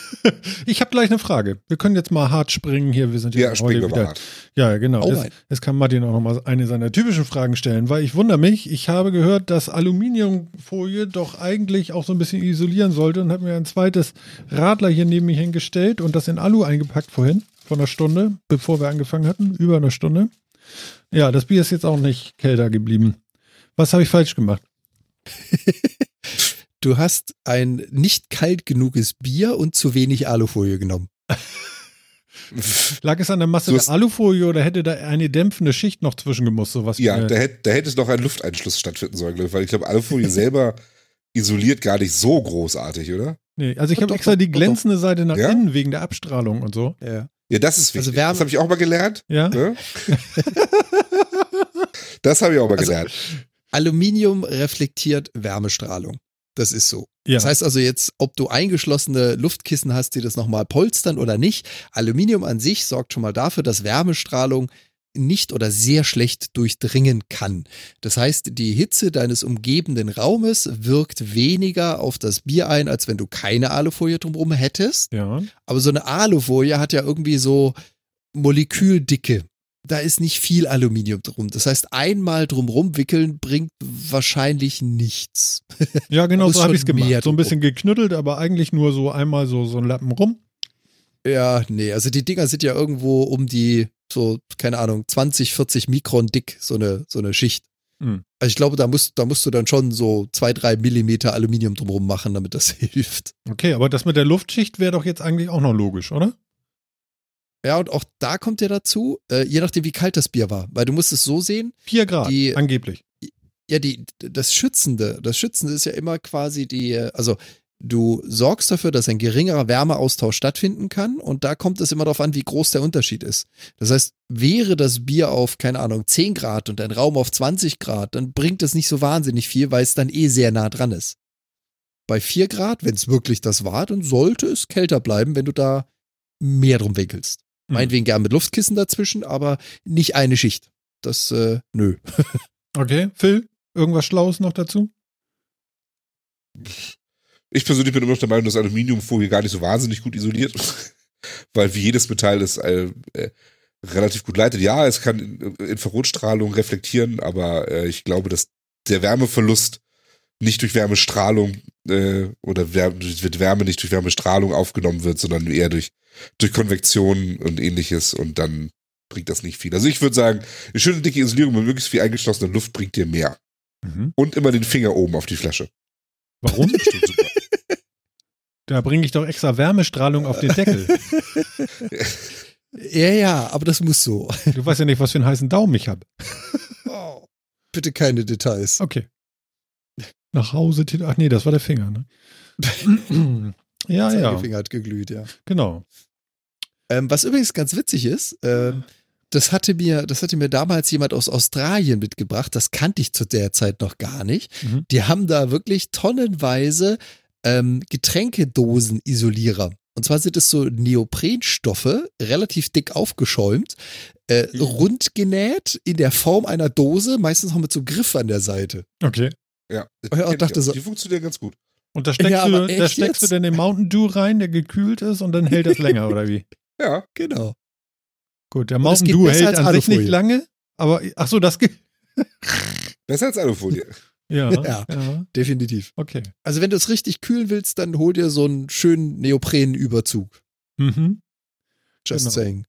Ich habe gleich eine Frage. Wir können jetzt mal hart springen hier. Wir sind ja, ja heute wieder. Hart. Ja, genau. Oh jetzt, jetzt, kann Martin auch noch mal eine seiner typischen Fragen stellen, weil ich wundere mich. Ich habe gehört, dass Aluminiumfolie doch eigentlich auch so ein bisschen isolieren sollte und habe mir ein zweites Radler hier neben mich hingestellt und das in Alu eingepackt vorhin, vor einer Stunde, bevor wir angefangen hatten, über eine Stunde. Ja, das Bier ist jetzt auch nicht kälter geblieben. Was habe ich falsch gemacht? du hast ein nicht kalt genuges Bier und zu wenig Alufolie genommen. Lag es an der Masse der Alufolie oder hätte da eine dämpfende Schicht noch zwischengemusst? Sowas ja, da hätte, da hätte es noch ein Lufteinschluss stattfinden sollen, weil ich glaube, Alufolie selber isoliert gar nicht so großartig, oder? Nee, also ich habe extra die glänzende Seite nach ja? innen wegen der Abstrahlung und so. Ja. Ja, das ist wichtig. Also Wärme, das habe ich auch mal gelernt. Ja. Ne? das habe ich auch mal also, gelernt. Aluminium reflektiert Wärmestrahlung. Das ist so. Ja. Das heißt also jetzt, ob du eingeschlossene Luftkissen hast, die das nochmal polstern oder nicht, Aluminium an sich sorgt schon mal dafür, dass Wärmestrahlung nicht oder sehr schlecht durchdringen kann. Das heißt, die Hitze deines umgebenden Raumes wirkt weniger auf das Bier ein, als wenn du keine Alufolie drumherum hättest. Ja. Aber so eine Alufolie hat ja irgendwie so Moleküldicke. Da ist nicht viel Aluminium drum. Das heißt, einmal drumrum wickeln bringt wahrscheinlich nichts. Ja, genau so habe ich es gemacht. So ein bisschen geknüttelt, aber eigentlich nur so einmal so, so ein Lappen rum. Ja, nee, also die Dinger sind ja irgendwo um die so, keine Ahnung, 20, 40 Mikron dick, so eine, so eine Schicht. Mhm. Also ich glaube, da musst, da musst du dann schon so zwei, drei Millimeter Aluminium drumherum machen, damit das hilft. Okay, aber das mit der Luftschicht wäre doch jetzt eigentlich auch noch logisch, oder? Ja, und auch da kommt ja dazu, äh, je nachdem, wie kalt das Bier war, weil du musst es so sehen. Vier Grad, die, angeblich. Ja, die, das Schützende, das Schützende ist ja immer quasi die, also Du sorgst dafür, dass ein geringerer Wärmeaustausch stattfinden kann und da kommt es immer darauf an, wie groß der Unterschied ist. Das heißt, wäre das Bier auf, keine Ahnung, 10 Grad und ein Raum auf 20 Grad, dann bringt es nicht so wahnsinnig viel, weil es dann eh sehr nah dran ist. Bei 4 Grad, wenn es wirklich das war, dann sollte es kälter bleiben, wenn du da mehr drum wickelst. Mhm. Meinetwegen gern mit Luftkissen dazwischen, aber nicht eine Schicht. Das, äh, nö. okay, Phil, irgendwas Schlaues noch dazu? Ich persönlich bin immer noch der Meinung, dass Aluminiumfolie gar nicht so wahnsinnig gut isoliert, weil wie jedes Metall das äh, äh, relativ gut leitet. Ja, es kann Infrarotstrahlung reflektieren, aber äh, ich glaube, dass der Wärmeverlust nicht durch Wärmestrahlung äh, oder Wärme, wird Wärme nicht durch Wärmestrahlung aufgenommen wird, sondern eher durch, durch Konvektion und ähnliches und dann bringt das nicht viel. Also ich würde sagen, eine schöne dicke Isolierung mit möglichst viel eingeschlossener Luft bringt dir mehr. Mhm. Und immer den Finger oben auf die Flasche. Warum? Da bringe ich doch extra Wärmestrahlung auf den Deckel. ja, ja, aber das muss so. Du weißt ja nicht, was für einen heißen Daumen ich habe. Oh, bitte keine Details. Okay. Nach Hause, ach nee, das war der Finger, ne? ja, ja. Der Finger hat geglüht, ja. Genau. Ähm, was übrigens ganz witzig ist, ähm, das hatte mir, das hatte mir damals jemand aus Australien mitgebracht. Das kannte ich zu der Zeit noch gar nicht. Mhm. Die haben da wirklich tonnenweise ähm, Getränkedosen-Isolierer. Und zwar sind es so Neoprenstoffe, relativ dick aufgeschäumt, äh, mhm. rund genäht in der Form einer Dose, meistens auch mit so Griff an der Seite. Okay. Ja, und dachte so, die funktionieren ganz gut. Und da steckst, ja, du, da steckst du dann den Mountain Dew rein, der gekühlt ist und dann hält das länger, oder wie? Ja. Genau. Gut, der Mountain Dew hält an sich nicht lange, aber ach so, das geht. Besser als Alufolie. Ja, ja, ja, definitiv. Okay. Also wenn du es richtig kühlen willst, dann hol dir so einen schönen Neoprenüberzug. Mhm. Just genau. saying.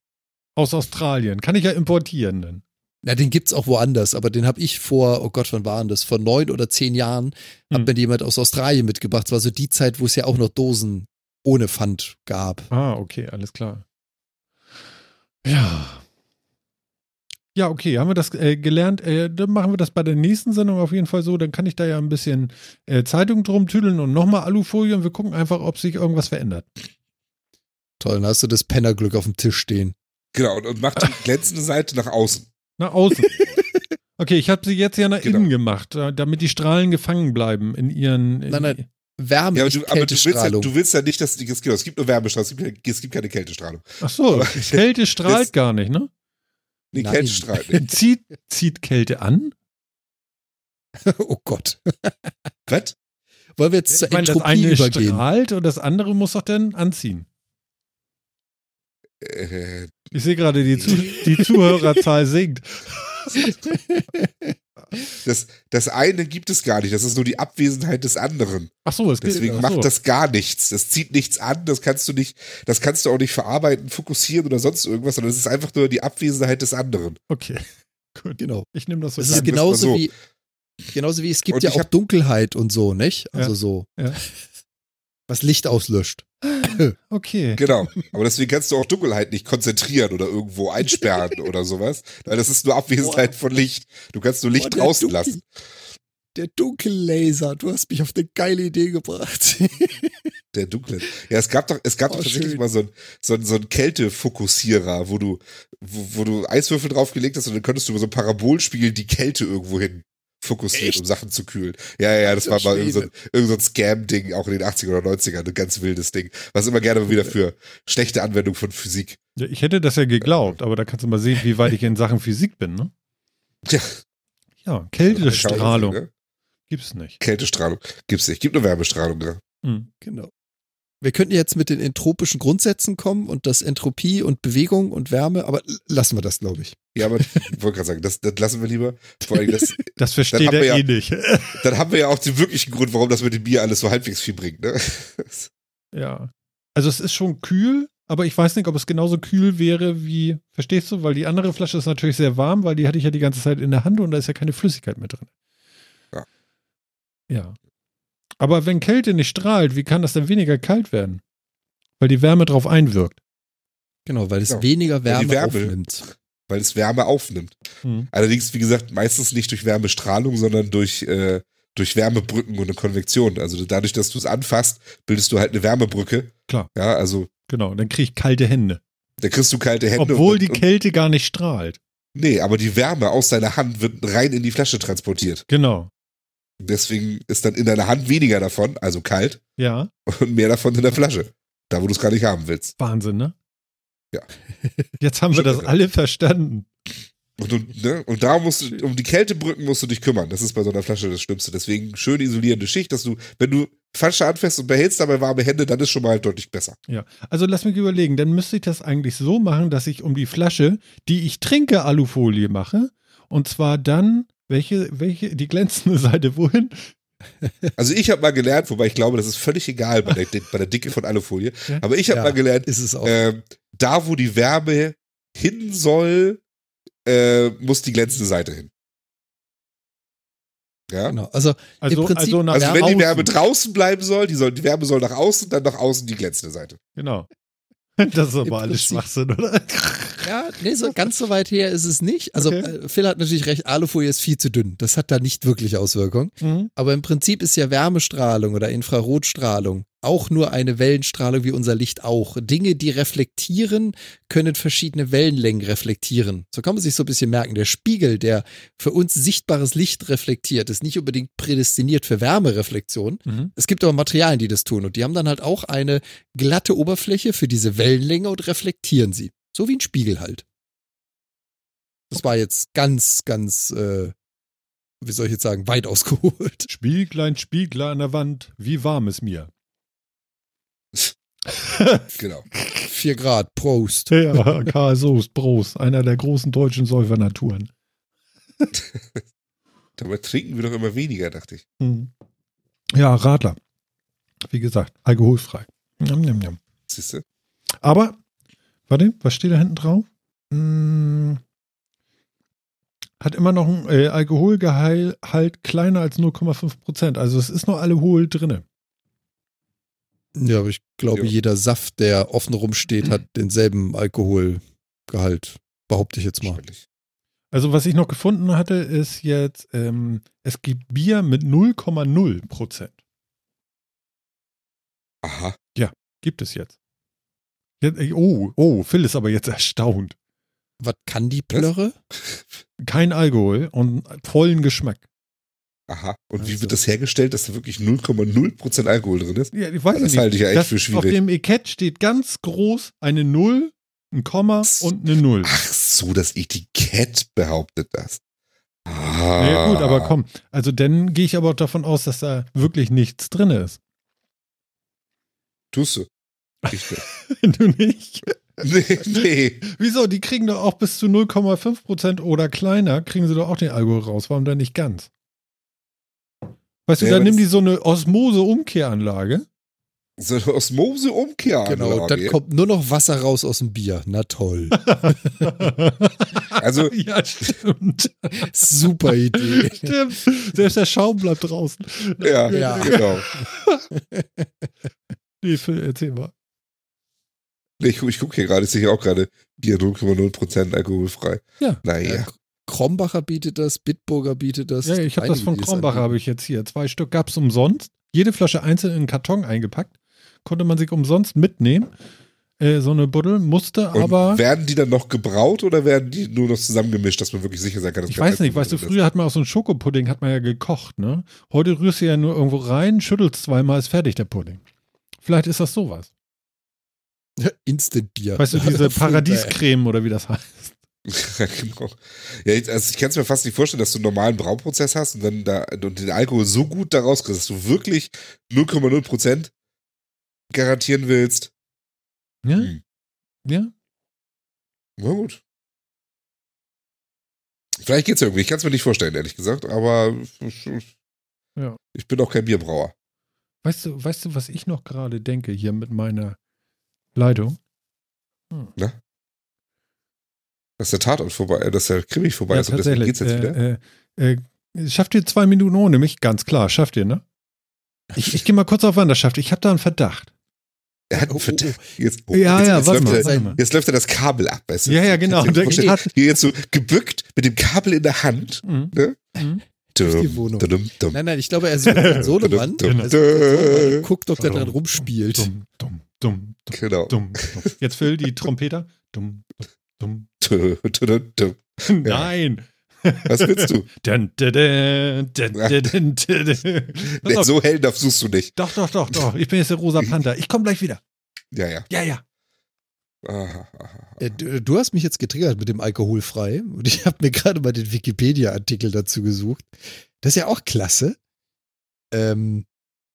Aus Australien. Kann ich ja importieren dann. Na, den gibt's auch woanders, aber den habe ich vor, oh Gott, wann waren das? Vor neun oder zehn Jahren hm. hat mir jemand aus Australien mitgebracht. Das war so die Zeit, wo es ja auch noch Dosen ohne Pfand gab. Ah, okay, alles klar. Ja. Ja, okay, haben wir das äh, gelernt. Äh, dann machen wir das bei der nächsten Sendung auf jeden Fall so. Dann kann ich da ja ein bisschen äh, Zeitung drum tüdeln und nochmal Alufolie und wir gucken einfach, ob sich irgendwas verändert. Toll, dann hast du das Pennerglück auf dem Tisch stehen. Genau, und, und mach die glänzende Seite nach außen. Nach außen. Okay, ich habe sie jetzt ja nach genau. innen gemacht, äh, damit die Strahlen gefangen bleiben in ihren. In nein, nein. Wärme, ja, aber, du, aber du, willst ja, du willst ja nicht, dass es genau, es gibt nur Wärmestrahlung, es gibt, es gibt keine Kältestrahlung. Ach so, Kälte strahlt gar nicht, ne? Nee, Nein. Kälte strahlt nicht. zieht, zieht Kälte an? oh Gott. Was? Wollen wir jetzt zur meine, Entropie das eine übergehen? strahlt und das andere muss doch dann anziehen. Äh, ich sehe gerade, die, Zu die Zuhörerzahl sinkt. Das, das eine gibt es gar nicht. Das ist nur die Abwesenheit des anderen. Ach so, es Deswegen geht, macht so. das gar nichts. Das zieht nichts an. Das kannst du nicht, das kannst du auch nicht verarbeiten, fokussieren oder sonst irgendwas, sondern es ist einfach nur die Abwesenheit des anderen. Okay. Gut. Genau. Ich nehme das so. Es ist genauso so. wie, genauso wie es gibt und ja auch Dunkelheit und so, nicht? Also ja. so. Ja. Was Licht auslöscht. Okay. Genau. Aber deswegen kannst du auch Dunkelheit nicht konzentrieren oder irgendwo einsperren oder sowas. Weil das ist nur Abwesenheit Boah. von Licht. Du kannst nur Licht Boah, draußen lassen. Der Dunkellaser, du hast mich auf eine geile Idee gebracht. Der dunkle. Ja, es gab doch, es gab oh, doch tatsächlich schön. mal so ein, so ein, so ein Kältefokussierer, wo du, wo, wo du Eiswürfel draufgelegt hast und dann könntest du über so ein Parabolspiegel die Kälte irgendwo hin fokussiert, Echt? um Sachen zu kühlen. Ja, ja, ja, das, das war mal irgend so, irgend so ein Scam-Ding, auch in den 80er oder 90ern, ein ganz wildes Ding, was immer gerne wieder für schlechte Anwendung von Physik. Ja, ich hätte das ja geglaubt, aber da kannst du mal sehen, wie weit ich in Sachen Physik bin, ne? Ja. Ja, Kältestrahlung. Ne? Gibt's nicht. Kältestrahlung gibt's nicht. Gibt nur Wärmestrahlung, ja. Mhm. Genau. Wir könnten jetzt mit den entropischen Grundsätzen kommen und das Entropie und Bewegung und Wärme, aber lassen wir das, glaube ich. Ja, aber ich wollte gerade sagen, das, das, lassen wir lieber. Vor allem das, das versteht er ja, eh nicht. dann haben wir ja auch den wirklichen Grund, warum das mit dem Bier alles so halbwegs viel bringt. Ne? Ja. Also es ist schon kühl, aber ich weiß nicht, ob es genauso kühl wäre wie, verstehst du? Weil die andere Flasche ist natürlich sehr warm, weil die hatte ich ja die ganze Zeit in der Hand und da ist ja keine Flüssigkeit mehr drin. Ja. Ja. Aber wenn Kälte nicht strahlt, wie kann das denn weniger kalt werden? Weil die Wärme drauf einwirkt. Genau, weil es genau. weniger Wärme, Wärme, aufnimmt. Weil es Wärme aufnimmt. Hm. Allerdings, wie gesagt, meistens nicht durch Wärmestrahlung, sondern durch, äh, durch Wärmebrücken und eine Konvektion. Also dadurch, dass du es anfasst, bildest du halt eine Wärmebrücke. Klar. Ja, also. Genau, dann krieg ich kalte Hände. Dann kriegst du kalte Hände. Obwohl und, die Kälte gar nicht strahlt. Nee, aber die Wärme aus deiner Hand wird rein in die Flasche transportiert. Genau. Deswegen ist dann in deiner Hand weniger davon, also kalt. Ja. Und mehr davon in der Flasche. Da, wo du es gar nicht haben willst. Wahnsinn, ne? Ja. Jetzt haben wir das alle verstanden. Und, du, ne? und da musst du, um die Kältebrücken musst du dich kümmern. Das ist bei so einer Flasche das Schlimmste. Deswegen schön isolierende Schicht, dass du, wenn du Flasche anfährst und behältst dabei warme Hände, dann ist schon mal deutlich besser. Ja, also lass mich überlegen, dann müsste ich das eigentlich so machen, dass ich um die Flasche, die ich trinke, Alufolie mache. Und zwar dann welche, welche, die glänzende Seite wohin? Also ich habe mal gelernt, wobei ich glaube, das ist völlig egal bei der, bei der Dicke von Alufolie, ja? aber ich habe ja, mal gelernt, ist es auch. Äh, da wo die Wärme hin soll, äh, muss die glänzende Seite hin. Ja. Genau. Also, also, Prinzip, also, also wenn die Wärme draußen bleiben soll, die, soll, die Wärme soll nach außen, dann nach außen die glänzende Seite. Genau. Das ist aber alles Schwachsinn, oder? Ja, nee, so ganz so weit her ist es nicht. Also okay. Äh, Phil hat natürlich recht, Alufolie ist viel zu dünn. Das hat da nicht wirklich Auswirkungen. Mhm. Aber im Prinzip ist ja Wärmestrahlung oder Infrarotstrahlung auch nur eine Wellenstrahlung wie unser Licht auch. Dinge, die reflektieren, können verschiedene Wellenlängen reflektieren. So kann man sich so ein bisschen merken. Der Spiegel, der für uns sichtbares Licht reflektiert, ist nicht unbedingt prädestiniert für Wärmereflexion. Mhm. Es gibt aber Materialien, die das tun und die haben dann halt auch eine glatte Oberfläche für diese Wellenlänge und reflektieren sie. So wie ein Spiegel halt. Das war jetzt ganz, ganz, äh, wie soll ich jetzt sagen, weit ausgeholt. Spieglein, Spiegler an der Wand, wie warm ist mir? genau. Vier Grad, Prost. Ja, Karl Soest, Prost. Einer der großen deutschen Säufernaturen. Dabei trinken wir doch immer weniger, dachte ich. Hm. Ja, Radler. Wie gesagt, alkoholfrei. Njam, njam, njam. Siehst du? Aber, warte, was steht da hinten drauf? Hm, hat immer noch ein äh, Alkoholgehalt kleiner als 0,5 Prozent. Also es ist noch Alkohol drinne. Ja, aber ich glaube, ja. jeder Saft, der offen rumsteht, hat denselben Alkoholgehalt, behaupte ich jetzt mal. Also, was ich noch gefunden hatte, ist jetzt, ähm, es gibt Bier mit 0,0 Prozent. Aha. Ja, gibt es jetzt. Oh, oh, Phil ist aber jetzt erstaunt. Was kann die Plörre? Kein Alkohol und vollen Geschmack. Aha. Und also. wie wird das hergestellt, dass da wirklich 0,0% Alkohol drin ist? Ja, ich weiß das nicht. halte ich ja echt das, für schwierig. Auf dem Etikett steht ganz groß eine Null, ein Komma und eine Null. Ach so, das Etikett behauptet das. Ah. Ja gut, aber komm. Also dann gehe ich aber auch davon aus, dass da wirklich nichts drin ist. Tust du. Ich du nicht? Nee, nee. Wieso? Die kriegen doch auch bis zu 0,5% oder kleiner, kriegen sie doch auch den Alkohol raus. Warum dann nicht ganz? Weißt du, dann nimm die so eine Osmose-Umkehranlage. So eine Osmose-Umkehranlage. Genau, dann kommt nur noch Wasser raus aus dem Bier. Na toll. also. Ja, stimmt. Super Idee. Stimmt. Selbst der Schaum bleibt draußen. Ja, ja. genau. nee, erzähl mal. Nee, ich, ich gucke hier gerade, ich sehe hier auch gerade Bier 0,0% alkoholfrei. Ja. Naja. Krombacher bietet das, Bitburger bietet das. Ja, ich habe das von Krombacher, habe ich jetzt hier. Zwei Stück gab es umsonst. Jede Flasche einzeln in einen Karton eingepackt. Konnte man sich umsonst mitnehmen. Äh, so eine Buddel musste Und aber. Werden die dann noch gebraut oder werden die nur noch zusammengemischt, dass man wirklich sicher sein kann, dass Ich weiß nicht, weißt du, früher hat man auch so einen Schokopudding, hat man ja gekocht, ne? Heute rührst du ja nur irgendwo rein, schüttelst zweimal, ist fertig der Pudding. Vielleicht ist das sowas. Instant Bier. Weißt du, diese Paradiescreme oder wie das heißt. ja, genau. Ja, also ich kann es mir fast nicht vorstellen, dass du einen normalen Brauprozess hast und dann da und den Alkohol so gut da rauskriegst, dass du wirklich 0,0% garantieren willst. Ja. Hm. Ja. Na gut. Vielleicht geht's irgendwie. Ich kann es mir nicht vorstellen, ehrlich gesagt, aber ja. ich bin auch kein Bierbrauer. Weißt du, weißt du, was ich noch gerade denke hier mit meiner Leitung? Hm. Na? Dass der Tatort vorbei, äh, dass der Krimi vorbei ja, ist und deswegen geht's jetzt äh, wieder. Äh, äh, schafft ihr zwei Minuten ohne mich? Ganz klar, schafft ihr, ne? Ich, ich gehe mal kurz auf Wanderschaft. Ich habe da einen Verdacht. Er hat einen oh, Verdacht. Jetzt, oh, ja, jetzt, ja, jetzt, läuft mal, er, jetzt läuft er das Kabel ab. Weißt du? Ja, ja, genau. Hier, hier jetzt so gebückt mit dem Kabel in der Hand. Mhm. Ne? Mhm. Die Wohnung. Dum, dum, Nein, nein, ich glaube, er ist ein Sohnemann. Also, guckt, ob der dran rumspielt. Dumm, dumm, dumm, genau. dumm, Jetzt Phil, die Trompeter. Dumm, dumm, dumm. Nein. Was willst du? dun, dun, dun, dun, dun, dun, dun. Nee, so hell darfst suchst du nicht. Doch, doch, doch, doch. Ich bin jetzt der rosa Panther. Ich komme gleich wieder. Ja, ja. Ja, ja. Äh, du hast mich jetzt getriggert mit dem Alkoholfrei und ich habe mir gerade mal den Wikipedia-Artikel dazu gesucht. Das ist ja auch klasse. Ähm,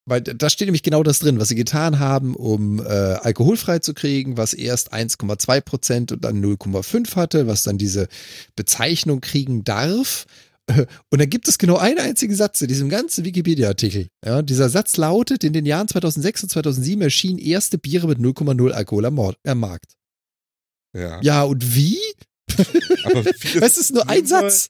weil da steht nämlich genau das drin, was sie getan haben, um äh, alkoholfrei zu kriegen, was erst 1,2 Prozent und dann 0,5 hatte, was dann diese Bezeichnung kriegen darf. Und da gibt es genau einen einzigen Satz in diesem ganzen Wikipedia-Artikel. Ja, dieser Satz lautet, in den Jahren 2006 und 2007 erschienen erste Biere mit 0,0 Alkohol am, am Markt. Ja. Ja, und wie? Aber es ist nur ein Satz.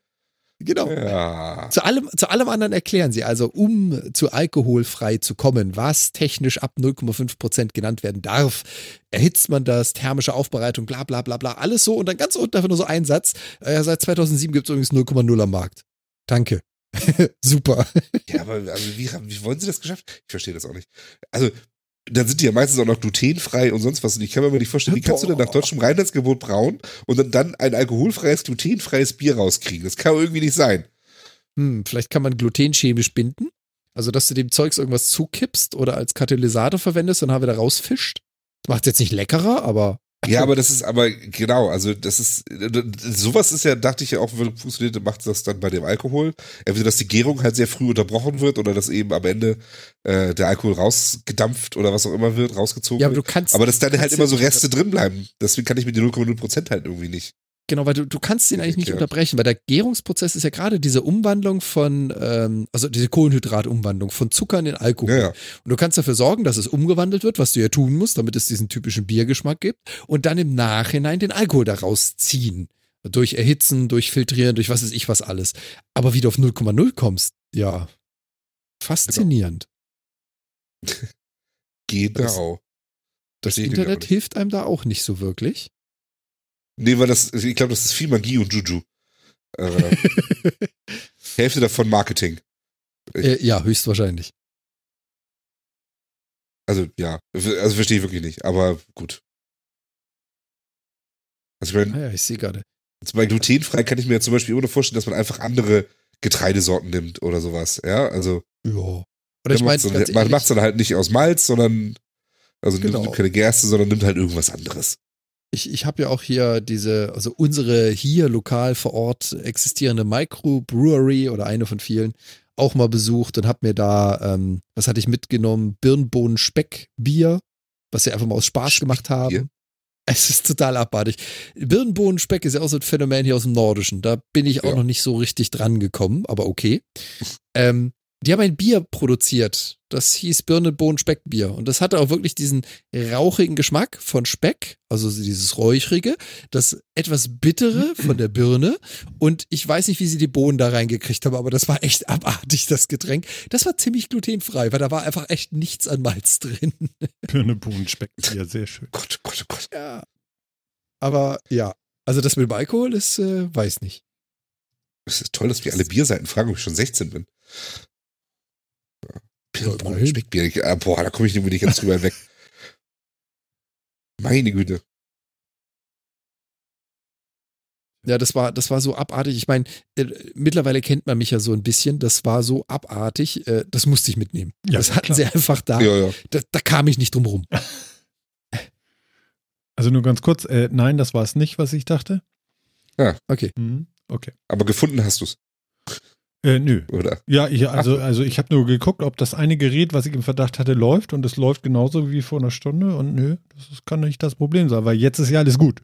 Genau. Ja. Zu allem, zu allem anderen erklären sie also, um zu alkoholfrei zu kommen, was technisch ab 0,5 Prozent genannt werden darf, erhitzt man das, thermische Aufbereitung, bla bla bla bla, alles so und dann ganz unten einfach nur so ein Satz. Äh, seit 2007 gibt es übrigens 0,0 am Markt. Danke. Super. Ja, aber also wie, wie wollen sie das geschafft? Ich verstehe das auch nicht. Also dann sind die ja meistens auch noch glutenfrei und sonst was. Und ich kann mir nicht vorstellen, wie kannst du denn nach deutschem Reinheitsgebot brauen und dann, dann ein alkoholfreies, glutenfreies Bier rauskriegen? Das kann irgendwie nicht sein. Hm, vielleicht kann man Gluten chemisch binden. Also, dass du dem Zeugs irgendwas zukippst oder als Katalysator verwendest und dann wieder rausfischt. Das macht es jetzt nicht leckerer, aber ja, aber das ist aber genau, also das ist sowas ist ja, dachte ich ja auch, wenn funktioniert, macht das dann bei dem Alkohol. Entweder, dass die Gärung halt sehr früh unterbrochen wird oder dass eben am Ende äh, der Alkohol rausgedampft oder was auch immer wird, rausgezogen ja, aber du kannst, aber dass dann halt immer so Reste drin bleiben. Deswegen kann ich mit den 0,0 Prozent halt irgendwie nicht. Genau, weil du, du kannst den eigentlich nicht unterbrechen, weil der Gärungsprozess ist ja gerade diese Umwandlung von, ähm, also diese Kohlenhydratumwandlung von Zucker in den Alkohol. Ja, ja. Und du kannst dafür sorgen, dass es umgewandelt wird, was du ja tun musst, damit es diesen typischen Biergeschmack gibt und dann im Nachhinein den Alkohol daraus ziehen. Durch Erhitzen, durch Filtrieren, durch was weiß ich was alles. Aber wie du auf 0,0 kommst, ja, faszinierend. Genau. Das, das Internet hilft einem da auch nicht so wirklich. Nee, weil das, ich glaube, das ist viel Magie und Juju. Äh, Hälfte davon Marketing. Äh, ja, höchstwahrscheinlich. Also, ja, also verstehe ich wirklich nicht, aber gut. Also, ich meine, ah ja, ich sehe gerade. Bei glutenfrei kann ich mir zum Beispiel immer nur vorstellen, dass man einfach andere Getreidesorten nimmt oder sowas, ja, also. Ja. Oder ich meine, man macht es dann halt nicht aus Malz, sondern, also genau. nimmt keine Gerste, sondern nimmt halt irgendwas anderes ich, ich habe ja auch hier diese, also unsere hier lokal vor Ort existierende Microbrewery oder eine von vielen auch mal besucht und habe mir da, ähm, was hatte ich mitgenommen? Birnbohnen Speck Bier, was sie einfach mal aus Spaß gemacht haben. Es ist total abartig. Birnbohnen Speck ist ja auch so ein Phänomen hier aus dem Nordischen. Da bin ich auch ja. noch nicht so richtig dran gekommen, aber okay. Ähm, die haben ein Bier produziert. Das hieß Birne, Bohnen, Speckbier. Und das hatte auch wirklich diesen rauchigen Geschmack von Speck, also dieses räuchrige, das etwas bittere von der Birne. Und ich weiß nicht, wie sie die Bohnen da reingekriegt haben, aber das war echt abartig, das Getränk. Das war ziemlich glutenfrei, weil da war einfach echt nichts an Malz drin. Birne, Bohnen, Speckbier, sehr schön. Gott, Gott, Gott. Ja. Aber ja, also das mit dem Alkohol ist, äh, weiß nicht. Es ist toll, dass wir alle Bierseiten fragen, ob ich schon 16 bin. Ja, Speckbier. Ah, boah, da komme ich nicht ganz drüber weg. Meine Güte. Ja, das war, das war so abartig. Ich meine, äh, mittlerweile kennt man mich ja so ein bisschen. Das war so abartig. Äh, das musste ich mitnehmen. Ja, das hatten klar. sie einfach da. Ja, ja. Da, da, kam ich nicht drum rum. Also nur ganz kurz, äh, nein, das war es nicht, was ich dachte. Ja. Okay. Mhm. Okay. Aber gefunden hast du es. Äh, nö. Oder? Ja, ich, also, also ich habe nur geguckt, ob das eine Gerät, was ich im Verdacht hatte, läuft und es läuft genauso wie vor einer Stunde und nö, das kann nicht das Problem sein, weil jetzt ist ja alles gut.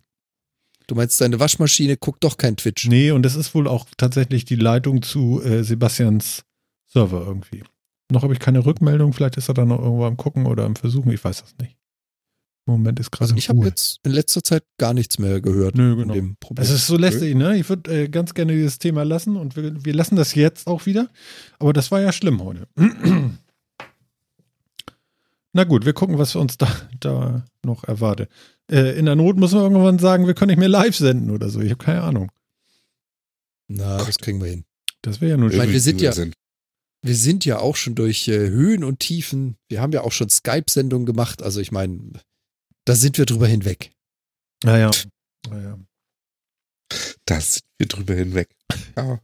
Du meinst, deine Waschmaschine guckt doch kein Twitch? Nee, und das ist wohl auch tatsächlich die Leitung zu äh, Sebastians Server irgendwie. Noch habe ich keine Rückmeldung, vielleicht ist er da noch irgendwo am Gucken oder am Versuchen, ich weiß das nicht. Moment ist gerade. Also ich habe jetzt in letzter Zeit gar nichts mehr gehört. Nö, genau. Es ist so lästig, ne? Ich würde äh, ganz gerne dieses Thema lassen und wir, wir lassen das jetzt auch wieder. Aber das war ja schlimm heute. Na gut, wir gucken, was uns da, da noch erwartet. Äh, in der Not müssen wir irgendwann sagen, wir können nicht mehr live senden oder so. Ich habe keine Ahnung. Na, das kriegen wir hin. Das wäre ja nur schön. Ich meine, wir sind ja, wir sind ja auch schon durch äh, Höhen und Tiefen. Wir haben ja auch schon Skype-Sendungen gemacht. Also ich meine, da sind wir drüber hinweg. Naja. naja. Da sind wir drüber hinweg. Ja.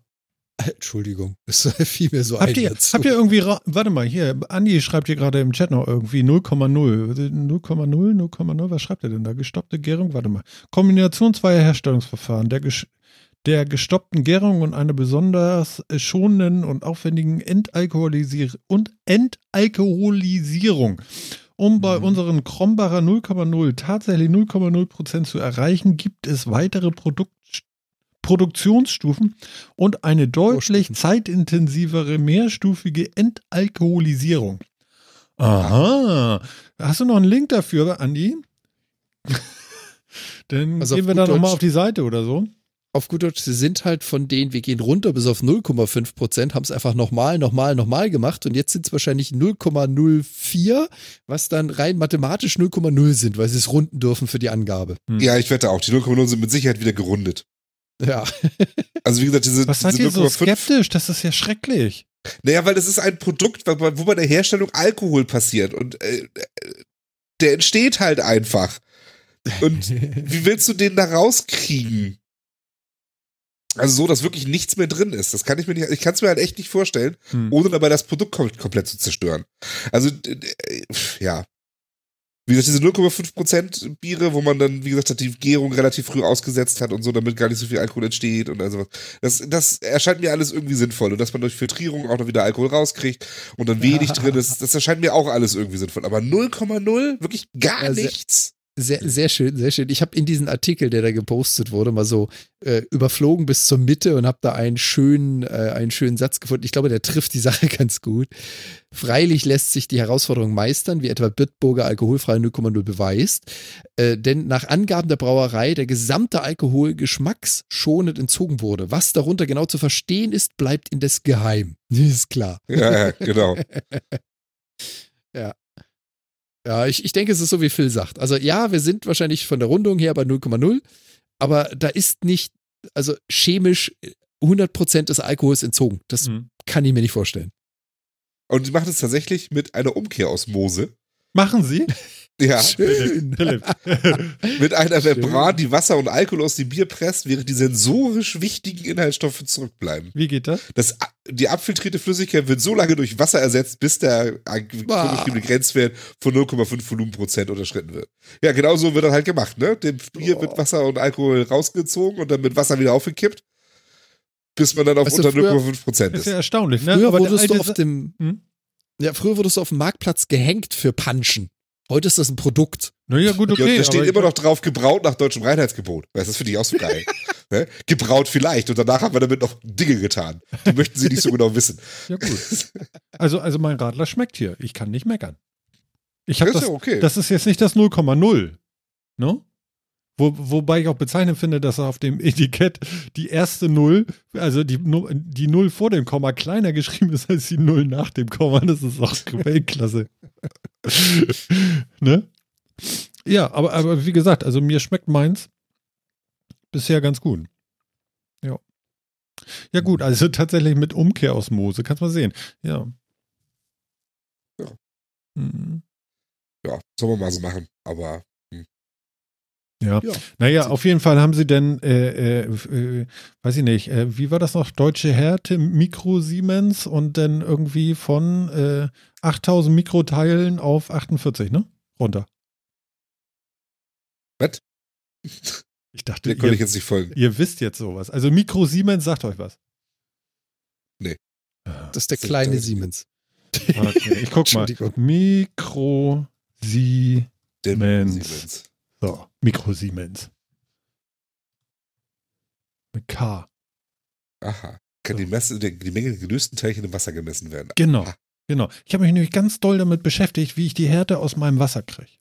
Entschuldigung, es fiel mir so habt ein. Ihr, habt ihr irgendwie, warte mal, hier, Andi schreibt hier gerade im Chat noch irgendwie 0,0. 0,0, 0,0, was schreibt er denn da? Gestoppte Gärung, warte mal. Kombination zweier Herstellungsverfahren, der, der gestoppten Gärung und einer besonders schonenden und aufwendigen Entalkoholisier und Entalkoholisierung. Um bei mhm. unseren Krombacher 0,0 tatsächlich 0,0% zu erreichen, gibt es weitere Produkt Produktionsstufen und eine deutlich zeitintensivere mehrstufige Entalkoholisierung. Aha. Hast du noch einen Link dafür, Andi? Dann also gehen wir da nochmal auf die Seite oder so auf gut Deutsch, sie sind halt von denen, wir gehen runter bis auf 0,5 Prozent, haben es einfach nochmal, nochmal, nochmal gemacht und jetzt sind es wahrscheinlich 0,04, was dann rein mathematisch 0,0 sind, weil sie es runden dürfen für die Angabe. Hm. Ja, ich wette auch, die 0,0 sind mit Sicherheit wieder gerundet. Ja. Also wie gesagt, diese Was seid ihr so skeptisch? Das ist ja schrecklich. Naja, weil das ist ein Produkt, wo bei der Herstellung Alkohol passiert und äh, der entsteht halt einfach. Und wie willst du den da rauskriegen? Also so, dass wirklich nichts mehr drin ist. Das kann ich mir nicht, ich kann es mir halt echt nicht vorstellen, hm. ohne dabei das Produkt komplett zu zerstören. Also, ja. Wie gesagt, diese 0,5% Biere, wo man dann, wie gesagt, die Gärung relativ früh ausgesetzt hat und so, damit gar nicht so viel Alkohol entsteht und also das, das erscheint mir alles irgendwie sinnvoll. Und dass man durch Filtrierung auch noch wieder Alkohol rauskriegt und dann wenig ja. drin ist, das erscheint mir auch alles irgendwie sinnvoll. Aber 0,0, wirklich gar also, nichts. Sehr, sehr schön, sehr schön. Ich habe in diesen Artikel, der da gepostet wurde, mal so äh, überflogen bis zur Mitte und habe da einen schönen, äh, einen schönen Satz gefunden. Ich glaube, der trifft die Sache ganz gut. Freilich lässt sich die Herausforderung meistern, wie etwa Bitburger alkoholfreie 0,0 beweist. Äh, denn nach Angaben der Brauerei der gesamte Alkohol geschmacksschonend entzogen wurde. Was darunter genau zu verstehen ist, bleibt indes geheim. Ist klar. Ja, genau. ja. Ich, ich denke, es ist so, wie Phil sagt. Also ja, wir sind wahrscheinlich von der Rundung her bei 0,0, aber da ist nicht, also chemisch 100% des Alkohols entzogen. Das mhm. kann ich mir nicht vorstellen. Und die machen es tatsächlich mit einer Umkehrosmose. Machen sie? Ja. Schön. Mit einer Membran, die Wasser und Alkohol aus dem Bier presst, während die sensorisch wichtigen Inhaltsstoffe zurückbleiben. Wie geht das? das die abfiltrierte Flüssigkeit wird so lange durch Wasser ersetzt, bis der vorgeschriebene Grenzwert von 0,5 Volumenprozent unterschritten wird. Ja, genau so wird das halt gemacht, ne? Dem Bier oh. wird Wasser und Alkohol rausgezogen und dann mit Wasser wieder aufgekippt, bis man dann auf weißt unter 0,5 Prozent ist. ist ja erstaunlich, ne? Früher Aber wurdest du auf dem, hm? ja, früher wurdest du auf dem Marktplatz gehängt für Punchen. Heute ist das ein Produkt. Naja, gut, okay. Da steht immer noch drauf, gebraut nach deutschem Reinheitsgebot. Das finde ich auch so geil. ne? Gebraut vielleicht. Und danach haben wir damit noch Dinge getan. Die möchten sie nicht so genau wissen. Ja, gut. Also, also mein Radler schmeckt hier. Ich kann nicht meckern. Ich das, das, ja okay. das ist jetzt nicht das 0,0. Ne? Wo, wobei ich auch bezeichnend finde, dass auf dem Etikett die erste Null, also die, die Null vor dem Komma kleiner geschrieben ist als die Null nach dem Komma. Das ist auch Weltklasse. ne? Ja, aber, aber wie gesagt, also mir schmeckt meins bisher ganz gut. Ja. Ja, gut, also tatsächlich mit Umkehrosmose, kannst du mal sehen. Ja. Ja. Mhm. Ja, soll man mal so machen, aber. Ja. ja. Naja, auf jeden Fall haben sie denn, äh, äh, äh, weiß ich nicht, äh, wie war das noch? Deutsche Härte, Mikro Siemens und dann irgendwie von 8000 äh, Mikroteilen auf 48, ne? Runter. Was? Ich dachte, ihr, ich jetzt nicht folgen. ihr wisst jetzt sowas. Also Mikro Siemens sagt euch was. Nee. Das ist der das kleine ist Siemens. Okay, ich guck mal. Mikro Siemens. So, Mikro Siemens. Mit K. Aha. Kann so. die, Messe, die Menge gelösten Teilchen im Wasser gemessen werden. Genau. Aha. Genau. Ich habe mich nämlich ganz doll damit beschäftigt, wie ich die Härte aus meinem Wasser kriege.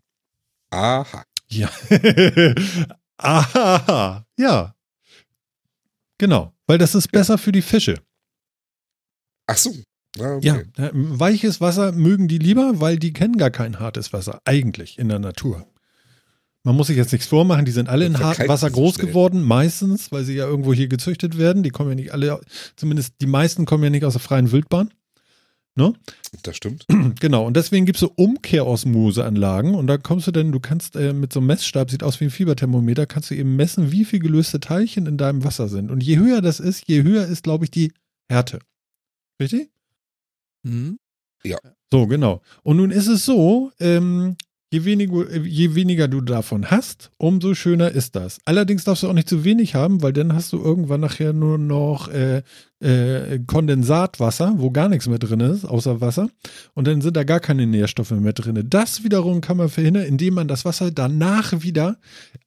Aha. Ja. Aha. Ja. Genau. Weil das ist besser für die Fische. Ach so. Ah, okay. Ja, weiches Wasser mögen die lieber, weil die kennen gar kein hartes Wasser, eigentlich in der Natur. Man muss sich jetzt nichts vormachen, die sind alle in hartem Wasser groß geworden, meistens, weil sie ja irgendwo hier gezüchtet werden. Die kommen ja nicht alle, zumindest die meisten kommen ja nicht aus der freien Wildbahn. Ne? Das stimmt. Genau, und deswegen gibt es so Umkehrosmoseanlagen und da kommst du dann, du kannst äh, mit so einem Messstab, sieht aus wie ein Fieberthermometer, kannst du eben messen, wie viel gelöste Teilchen in deinem Wasser sind. Und je höher das ist, je höher ist, glaube ich, die Härte. Richtig? Mhm. Ja. So, genau. Und nun ist es so, ähm, Je weniger, je weniger du davon hast, umso schöner ist das. Allerdings darfst du auch nicht zu wenig haben, weil dann hast du irgendwann nachher nur noch äh, äh, Kondensatwasser, wo gar nichts mehr drin ist, außer Wasser. Und dann sind da gar keine Nährstoffe mehr drin. Das wiederum kann man verhindern, indem man das Wasser danach wieder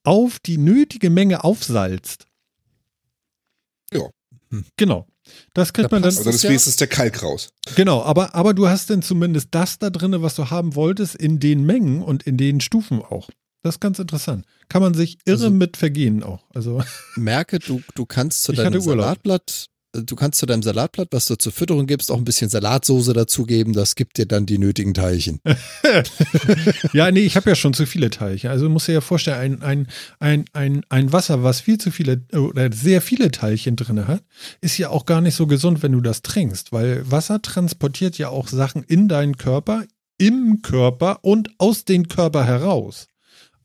auf die nötige Menge aufsalzt. Ja. Genau. Das kriegt da man dann. Also das ist ja, der Kalk raus. Genau, aber, aber du hast dann zumindest das da drin, was du haben wolltest, in den Mengen und in den Stufen auch. Das ist ganz interessant. Kann man sich irre also, mit vergehen auch. Also merke, du, du kannst zu deinem Salatblatt du kannst zu deinem Salatblatt, was du zur Fütterung gibst, auch ein bisschen Salatsoße dazugeben. Das gibt dir dann die nötigen Teilchen. ja, nee, ich habe ja schon zu viele Teilchen. Also musst dir ja vorstellen, ein, ein, ein, ein, ein Wasser, was viel zu viele oder sehr viele Teilchen drin hat, ist ja auch gar nicht so gesund, wenn du das trinkst, weil Wasser transportiert ja auch Sachen in deinen Körper, im Körper und aus dem Körper heraus.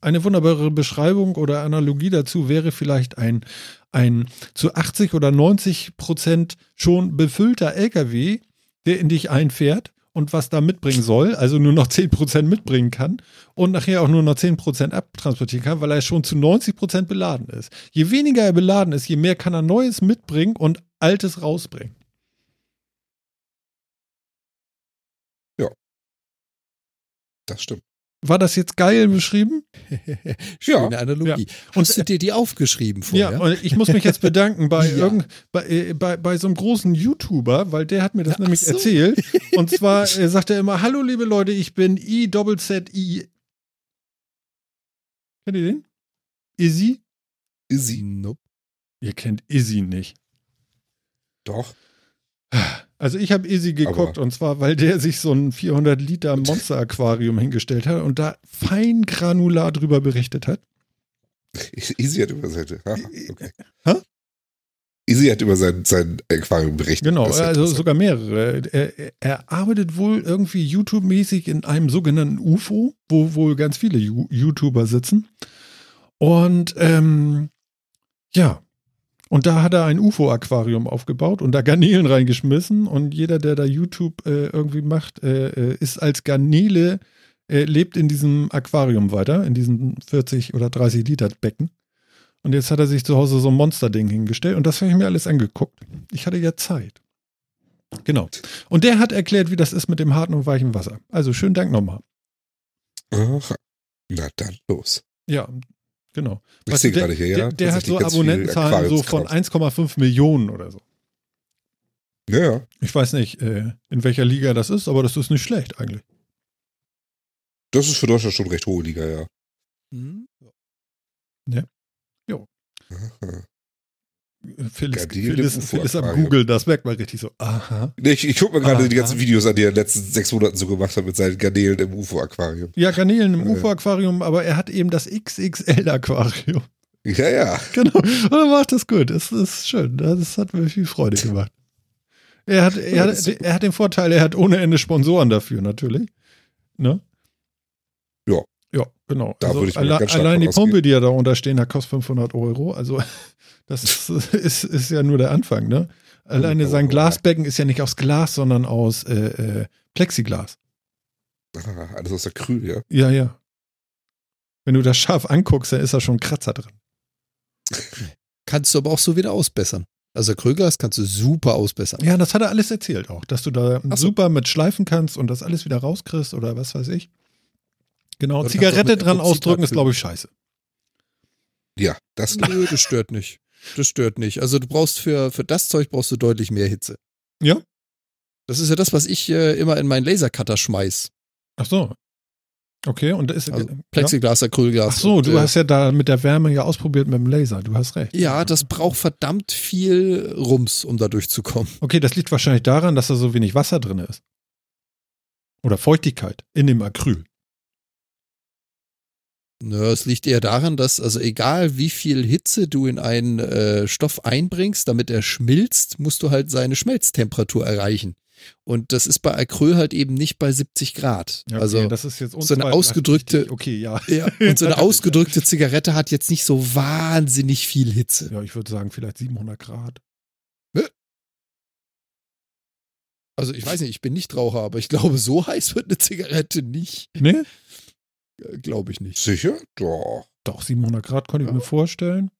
Eine wunderbare Beschreibung oder Analogie dazu wäre vielleicht ein, ein zu 80 oder 90 Prozent schon befüllter LKW, der in dich einfährt und was da mitbringen soll, also nur noch 10 Prozent mitbringen kann und nachher auch nur noch 10 Prozent abtransportieren kann, weil er schon zu 90 Prozent beladen ist. Je weniger er beladen ist, je mehr kann er Neues mitbringen und Altes rausbringen. Ja. Das stimmt. War das jetzt geil beschrieben? Schöne ja, Analogie. Ja. Und Hast du dir die aufgeschrieben vorher? Ja, und ich muss mich jetzt bedanken bei, ja. irgend, bei, äh, bei, bei so einem großen YouTuber, weil der hat mir das ja, nämlich so. erzählt. Und zwar äh, sagt er immer, hallo liebe Leute, ich bin I-Z-Z-I. Kennt ihr den? Izzy? Izzy. Nope. Ihr kennt Izzy nicht. Doch. Also ich habe Easy geguckt und zwar, weil der sich so ein 400 Liter Monster-Aquarium hingestellt hat und da fein granular drüber berichtet hat. Easy hat über seine, okay. Hä? Easy hat über sein, sein Aquarium berichtet. Genau, also sogar mehrere. Er, er arbeitet wohl irgendwie YouTube-mäßig in einem sogenannten UFO, wo wohl ganz viele YouTuber sitzen. Und ähm, ja, und da hat er ein UFO-Aquarium aufgebaut und da Garnelen reingeschmissen. Und jeder, der da YouTube äh, irgendwie macht, äh, äh ist als Garnele, äh, lebt in diesem Aquarium weiter, in diesem 40 oder 30 Liter Becken. Und jetzt hat er sich zu Hause so ein Monsterding hingestellt und das habe ich mir alles angeguckt. Ich hatte ja Zeit. Genau. Und der hat erklärt, wie das ist mit dem harten und weichen Wasser. Also schönen Dank nochmal. Aha. Na dann los. Ja, Genau. Ich sehe gerade hier, ja. Der, der hat so Abonnentenzahlen so von 1,5 Millionen oder so. Ja, ja. Ich weiß nicht, äh, in welcher Liga das ist, aber das ist nicht schlecht eigentlich. Das ist für Deutschland schon recht hohe Liga, ja. Mhm. Ja. Jo. Aha. Phil ist, Phil ist, Phil ist am Google, das merkt man richtig so. Aha. Nee, ich, ich gucke mir gerade die ganzen Videos an, die er in den letzten sechs Monaten so gemacht hat mit seinen Garnelen im UFO-Aquarium. Ja, Garnelen im UFO-Aquarium, aber er hat eben das XXL-Aquarium. Ja, ja. Genau. Und er macht das gut. Das ist schön. Das hat mir viel Freude gemacht. Er hat, er, hat, er hat den Vorteil, er hat ohne Ende Sponsoren dafür, natürlich. Ne? Genau. Da also würde ich alle, ganz allein die von Pumpe, die ja da unterstehen, hat kostet 500 Euro. Also das ist, ist, ist ja nur der Anfang, ne? Alleine sein Glasbecken ist ja nicht aus Glas, sondern aus äh, äh, Plexiglas. Ah, alles aus Acryl, ja. Ja, ja. Wenn du das scharf anguckst, dann ist da schon ein Kratzer drin. Kannst du aber auch so wieder ausbessern. Also Acrylglas kannst du super ausbessern. Ja, das hat er alles erzählt auch, dass du da so. super mit schleifen kannst und das alles wieder rauskriegst oder was weiß ich. Genau, Zigarette dran Epoxid ausdrücken ist, glaube ich, scheiße. Ja, das Nö, das stört nicht. Das stört nicht. Also du brauchst für, für das Zeug brauchst du deutlich mehr Hitze. Ja? Das ist ja das, was ich äh, immer in meinen Lasercutter schmeiß. Ach so. Okay, und ist Also ja? Plexiglas, Acrylglas. Ach so, und, du äh, hast ja da mit der Wärme ja ausprobiert mit dem Laser. Du hast recht. Ja, das braucht verdammt viel Rums, um da durchzukommen. Okay, das liegt wahrscheinlich daran, dass da so wenig Wasser drin ist. Oder Feuchtigkeit in dem Acryl. Nö, es liegt eher daran, dass, also egal wie viel Hitze du in einen äh, Stoff einbringst, damit er schmilzt, musst du halt seine Schmelztemperatur erreichen. Und das ist bei Acryl halt eben nicht bei 70 Grad. Okay, also das ist jetzt so eine ausgedrückte-. Okay, ja. Ja, und so eine ausgedrückte Zigarette hat jetzt nicht so wahnsinnig viel Hitze. Ja, ich würde sagen, vielleicht 700 Grad. Also ich weiß nicht, ich bin nicht Raucher, aber ich glaube, so heiß wird eine Zigarette nicht. Nee? Äh, Glaube ich nicht. sicher? Doch. Doch, 700 Grad könnte ich Ja. mir vorstellen.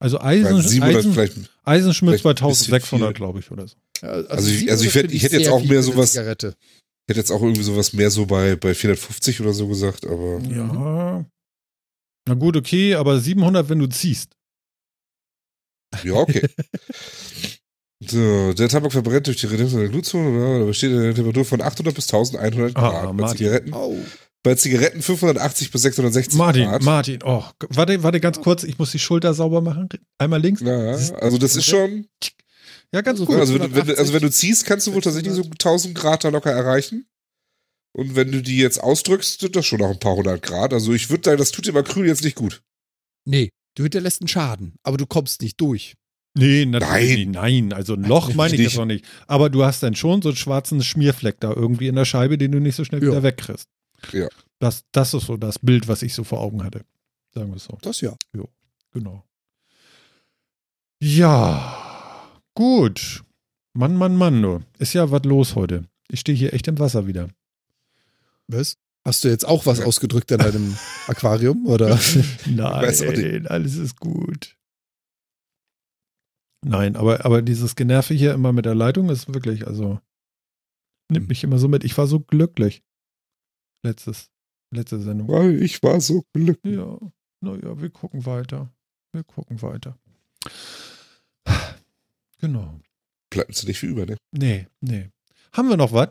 Also Eisen, 700 Eisen, vielleicht. Eisenschmidt vielleicht ein bisschen 2600, viel. glaube ich, oder so. Ja, Also ich- also ich 700 werd- finde ich hätte jetzt auch mehr sowas- Zigarette. Ich hätte jetzt auch irgendwie sowas mehr so bei, bei 450 oder so gesagt, aber Ja. Na gut, okay, aber 700, wenn du ziehst. ja, okay. so, der Tabak verbrennt durch die Reduktion der Glutzone, da besteht eine Temperatur von 800 bis 1100 Ah, Grad. bei, Martin. Zigaretten, Au. Bei Zigaretten 580 bis 660 Martin, Grad. Martin, oh, warte, warte ganz kurz, ich muss die Schulter sauber machen. Einmal links. Ja, also das ist schon, Ja, ganz Also gut. also wenn, du- also wenn du 580, ziehst, kannst du wohl tatsächlich so 1000 Grad da locker erreichen. Und wenn du die jetzt ausdrückst, sind das schon noch ein paar hundert Grad. Also ich würde sagen, das tut dem Acryl jetzt nicht gut. Nee, du hinterlässt einen Schaden, aber du kommst nicht durch. Nee, natürlich Nein. nicht. Nein, also ein Loch meine ich Nicht. jetzt noch nicht. Aber du hast dann schon so einen schwarzen Schmierfleck da irgendwie in der Scheibe, den du nicht so schnell Ja. wieder wegkriegst. Ja. Das, das ist so das Bild, was ich so vor Augen hatte. Sagen wir es so. Das ja. Genau. Ja, gut. Mann, Mann, Mann, du. Ist ja was los heute. Ich stehe hier echt im Wasser wieder. Was? Hast du jetzt auch was ausgedrückt in deinem Aquarium? Oder? Nein, alles ist gut. Nein, aber, aber dieses Generve hier immer mit der Leitung ist wirklich, also, nimmt Hm. mich immer so mit. Ich war so glücklich. Letztes, letzte Sendung. Weil ich war so glücklich. Ja, naja, wir gucken weiter. Wir gucken weiter. Genau. Bleibt uns nicht viel über, ne? Nee, nee. Haben wir noch was?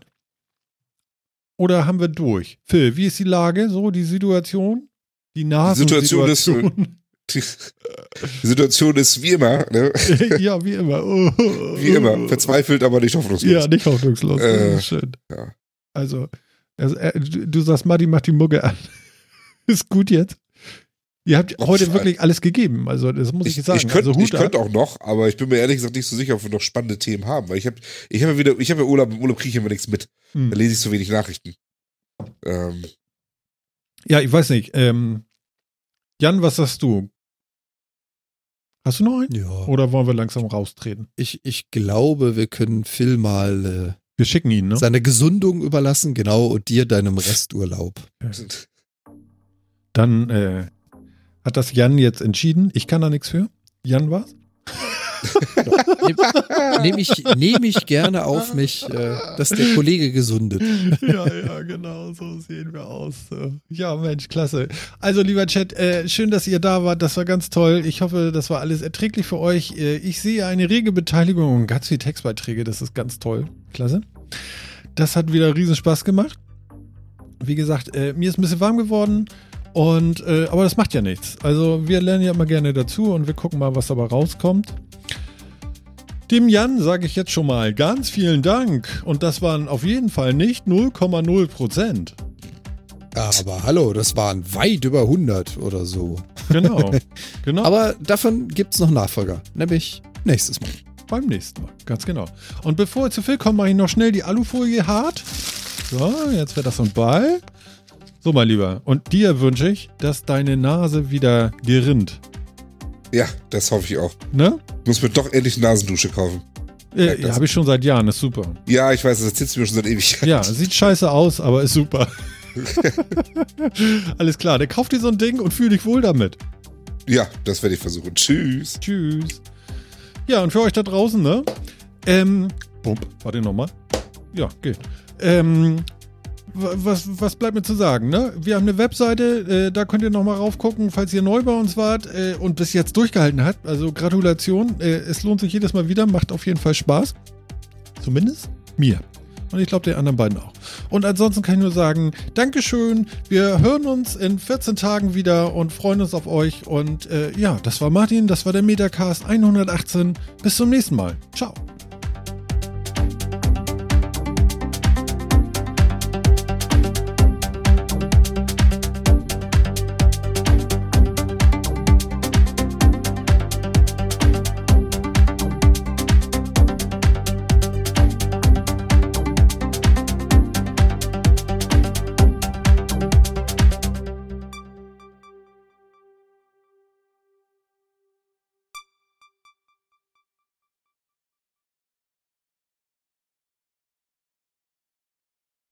Oder haben wir durch? Phil, wie ist die Lage? So, die Situation? Die Situation ist, äh, Nasensituation. Die, die Situation ist wie immer, ne? ja, wie immer. Wie immer. Verzweifelt, aber nicht hoffnungslos. Ja, nicht hoffnungslos. Äh, schön. ja. Also, du, du sagst, Matti macht die Mucke an. ist gut jetzt. Ihr habt heute scheiße. wirklich alles gegeben. Also, das muss ich, Ich, sagen. ich könnte also, könnt auch noch, aber ich bin mir ehrlich gesagt nicht so sicher, ob wir noch spannende Themen haben. Weil ich habe ich hab ja wieder, ich habe ja Urlaub, im Urlaub kriege ich immer nichts mit. Hm. Da lese ich so wenig Nachrichten. Ähm, Ja, ich weiß nicht. Ähm, Jan, was sagst du? Hast du noch einen? Ja. Oder wollen wir langsam raustreten? Ich, ich glaube, wir können Phil mal Wir schicken ihn, ne? seine Gesundung überlassen, genau, und dir deinem Resturlaub. Dann äh, hat das Jan jetzt entschieden. Ich kann da nichts für. Jan war's? Nehme ich, nehm ich gerne auf mich, äh, dass der Kollege gesundet. ja, ja, genau, so sehen wir aus. Ja, Mensch, klasse. Also, lieber Chat, äh, schön, dass ihr da wart. Das war ganz toll. Ich hoffe, das war alles erträglich für euch. Äh, ich sehe eine rege Beteiligung und ganz viele Textbeiträge. Das ist ganz toll. Klasse. Das hat wieder riesen Spaß gemacht. Wie gesagt, mir ist ein bisschen warm geworden. Und, äh, aber das macht ja nichts. Also, wir lernen ja immer gerne dazu und wir gucken mal, was dabei rauskommt. Dem Jan sage ich jetzt schon mal ganz vielen Dank. Und das waren auf jeden Fall nicht 0,0 Prozent. Aber hallo, das waren weit über 100 oder so. Genau, genau. Aber davon gibt es noch Nachfolger, nämlich nächstes Mal. Beim nächsten Mal, ganz genau. Und bevor wir zu viel kommen, mache ich noch schnell die Alufolie hart. So, jetzt wird das so ein Ball. So, mein Lieber. Und dir wünsche ich, dass deine Nase wieder gerinnt. Ja, das hoffe ich auch. Ne? Muss mir doch endlich eine Nasendusche kaufen. Äh, ja, habe ich schon seit Jahren, ist super. Ja, ich weiß, das erzählst du mir schon seit ewig. Ja, sieht scheiße aus, aber ist super. Alles klar, der kauft dir so ein Ding und fühl dich wohl damit. Ja, das werde ich versuchen. Tschüss. Tschüss. Ja, und für euch da draußen, ne? Ähm, bump, warte nochmal. Ja, geht. Ähm, was, was bleibt mir zu sagen, ne? Wir haben eine Webseite, äh, da könnt ihr nochmal raufgucken, falls ihr neu bei uns wart äh, und bis jetzt durchgehalten habt. Also Gratulation. Äh, es lohnt sich jedes Mal wieder, macht auf jeden Fall Spaß. Zumindest mir. Und ich glaube, den anderen beiden auch. Und ansonsten kann ich nur sagen, Dankeschön. Wir hören uns in 14 Tagen wieder und freuen uns auf euch. Und äh, ja, das war Martin, das war der Metacast 118. Bis zum nächsten Mal. Ciao.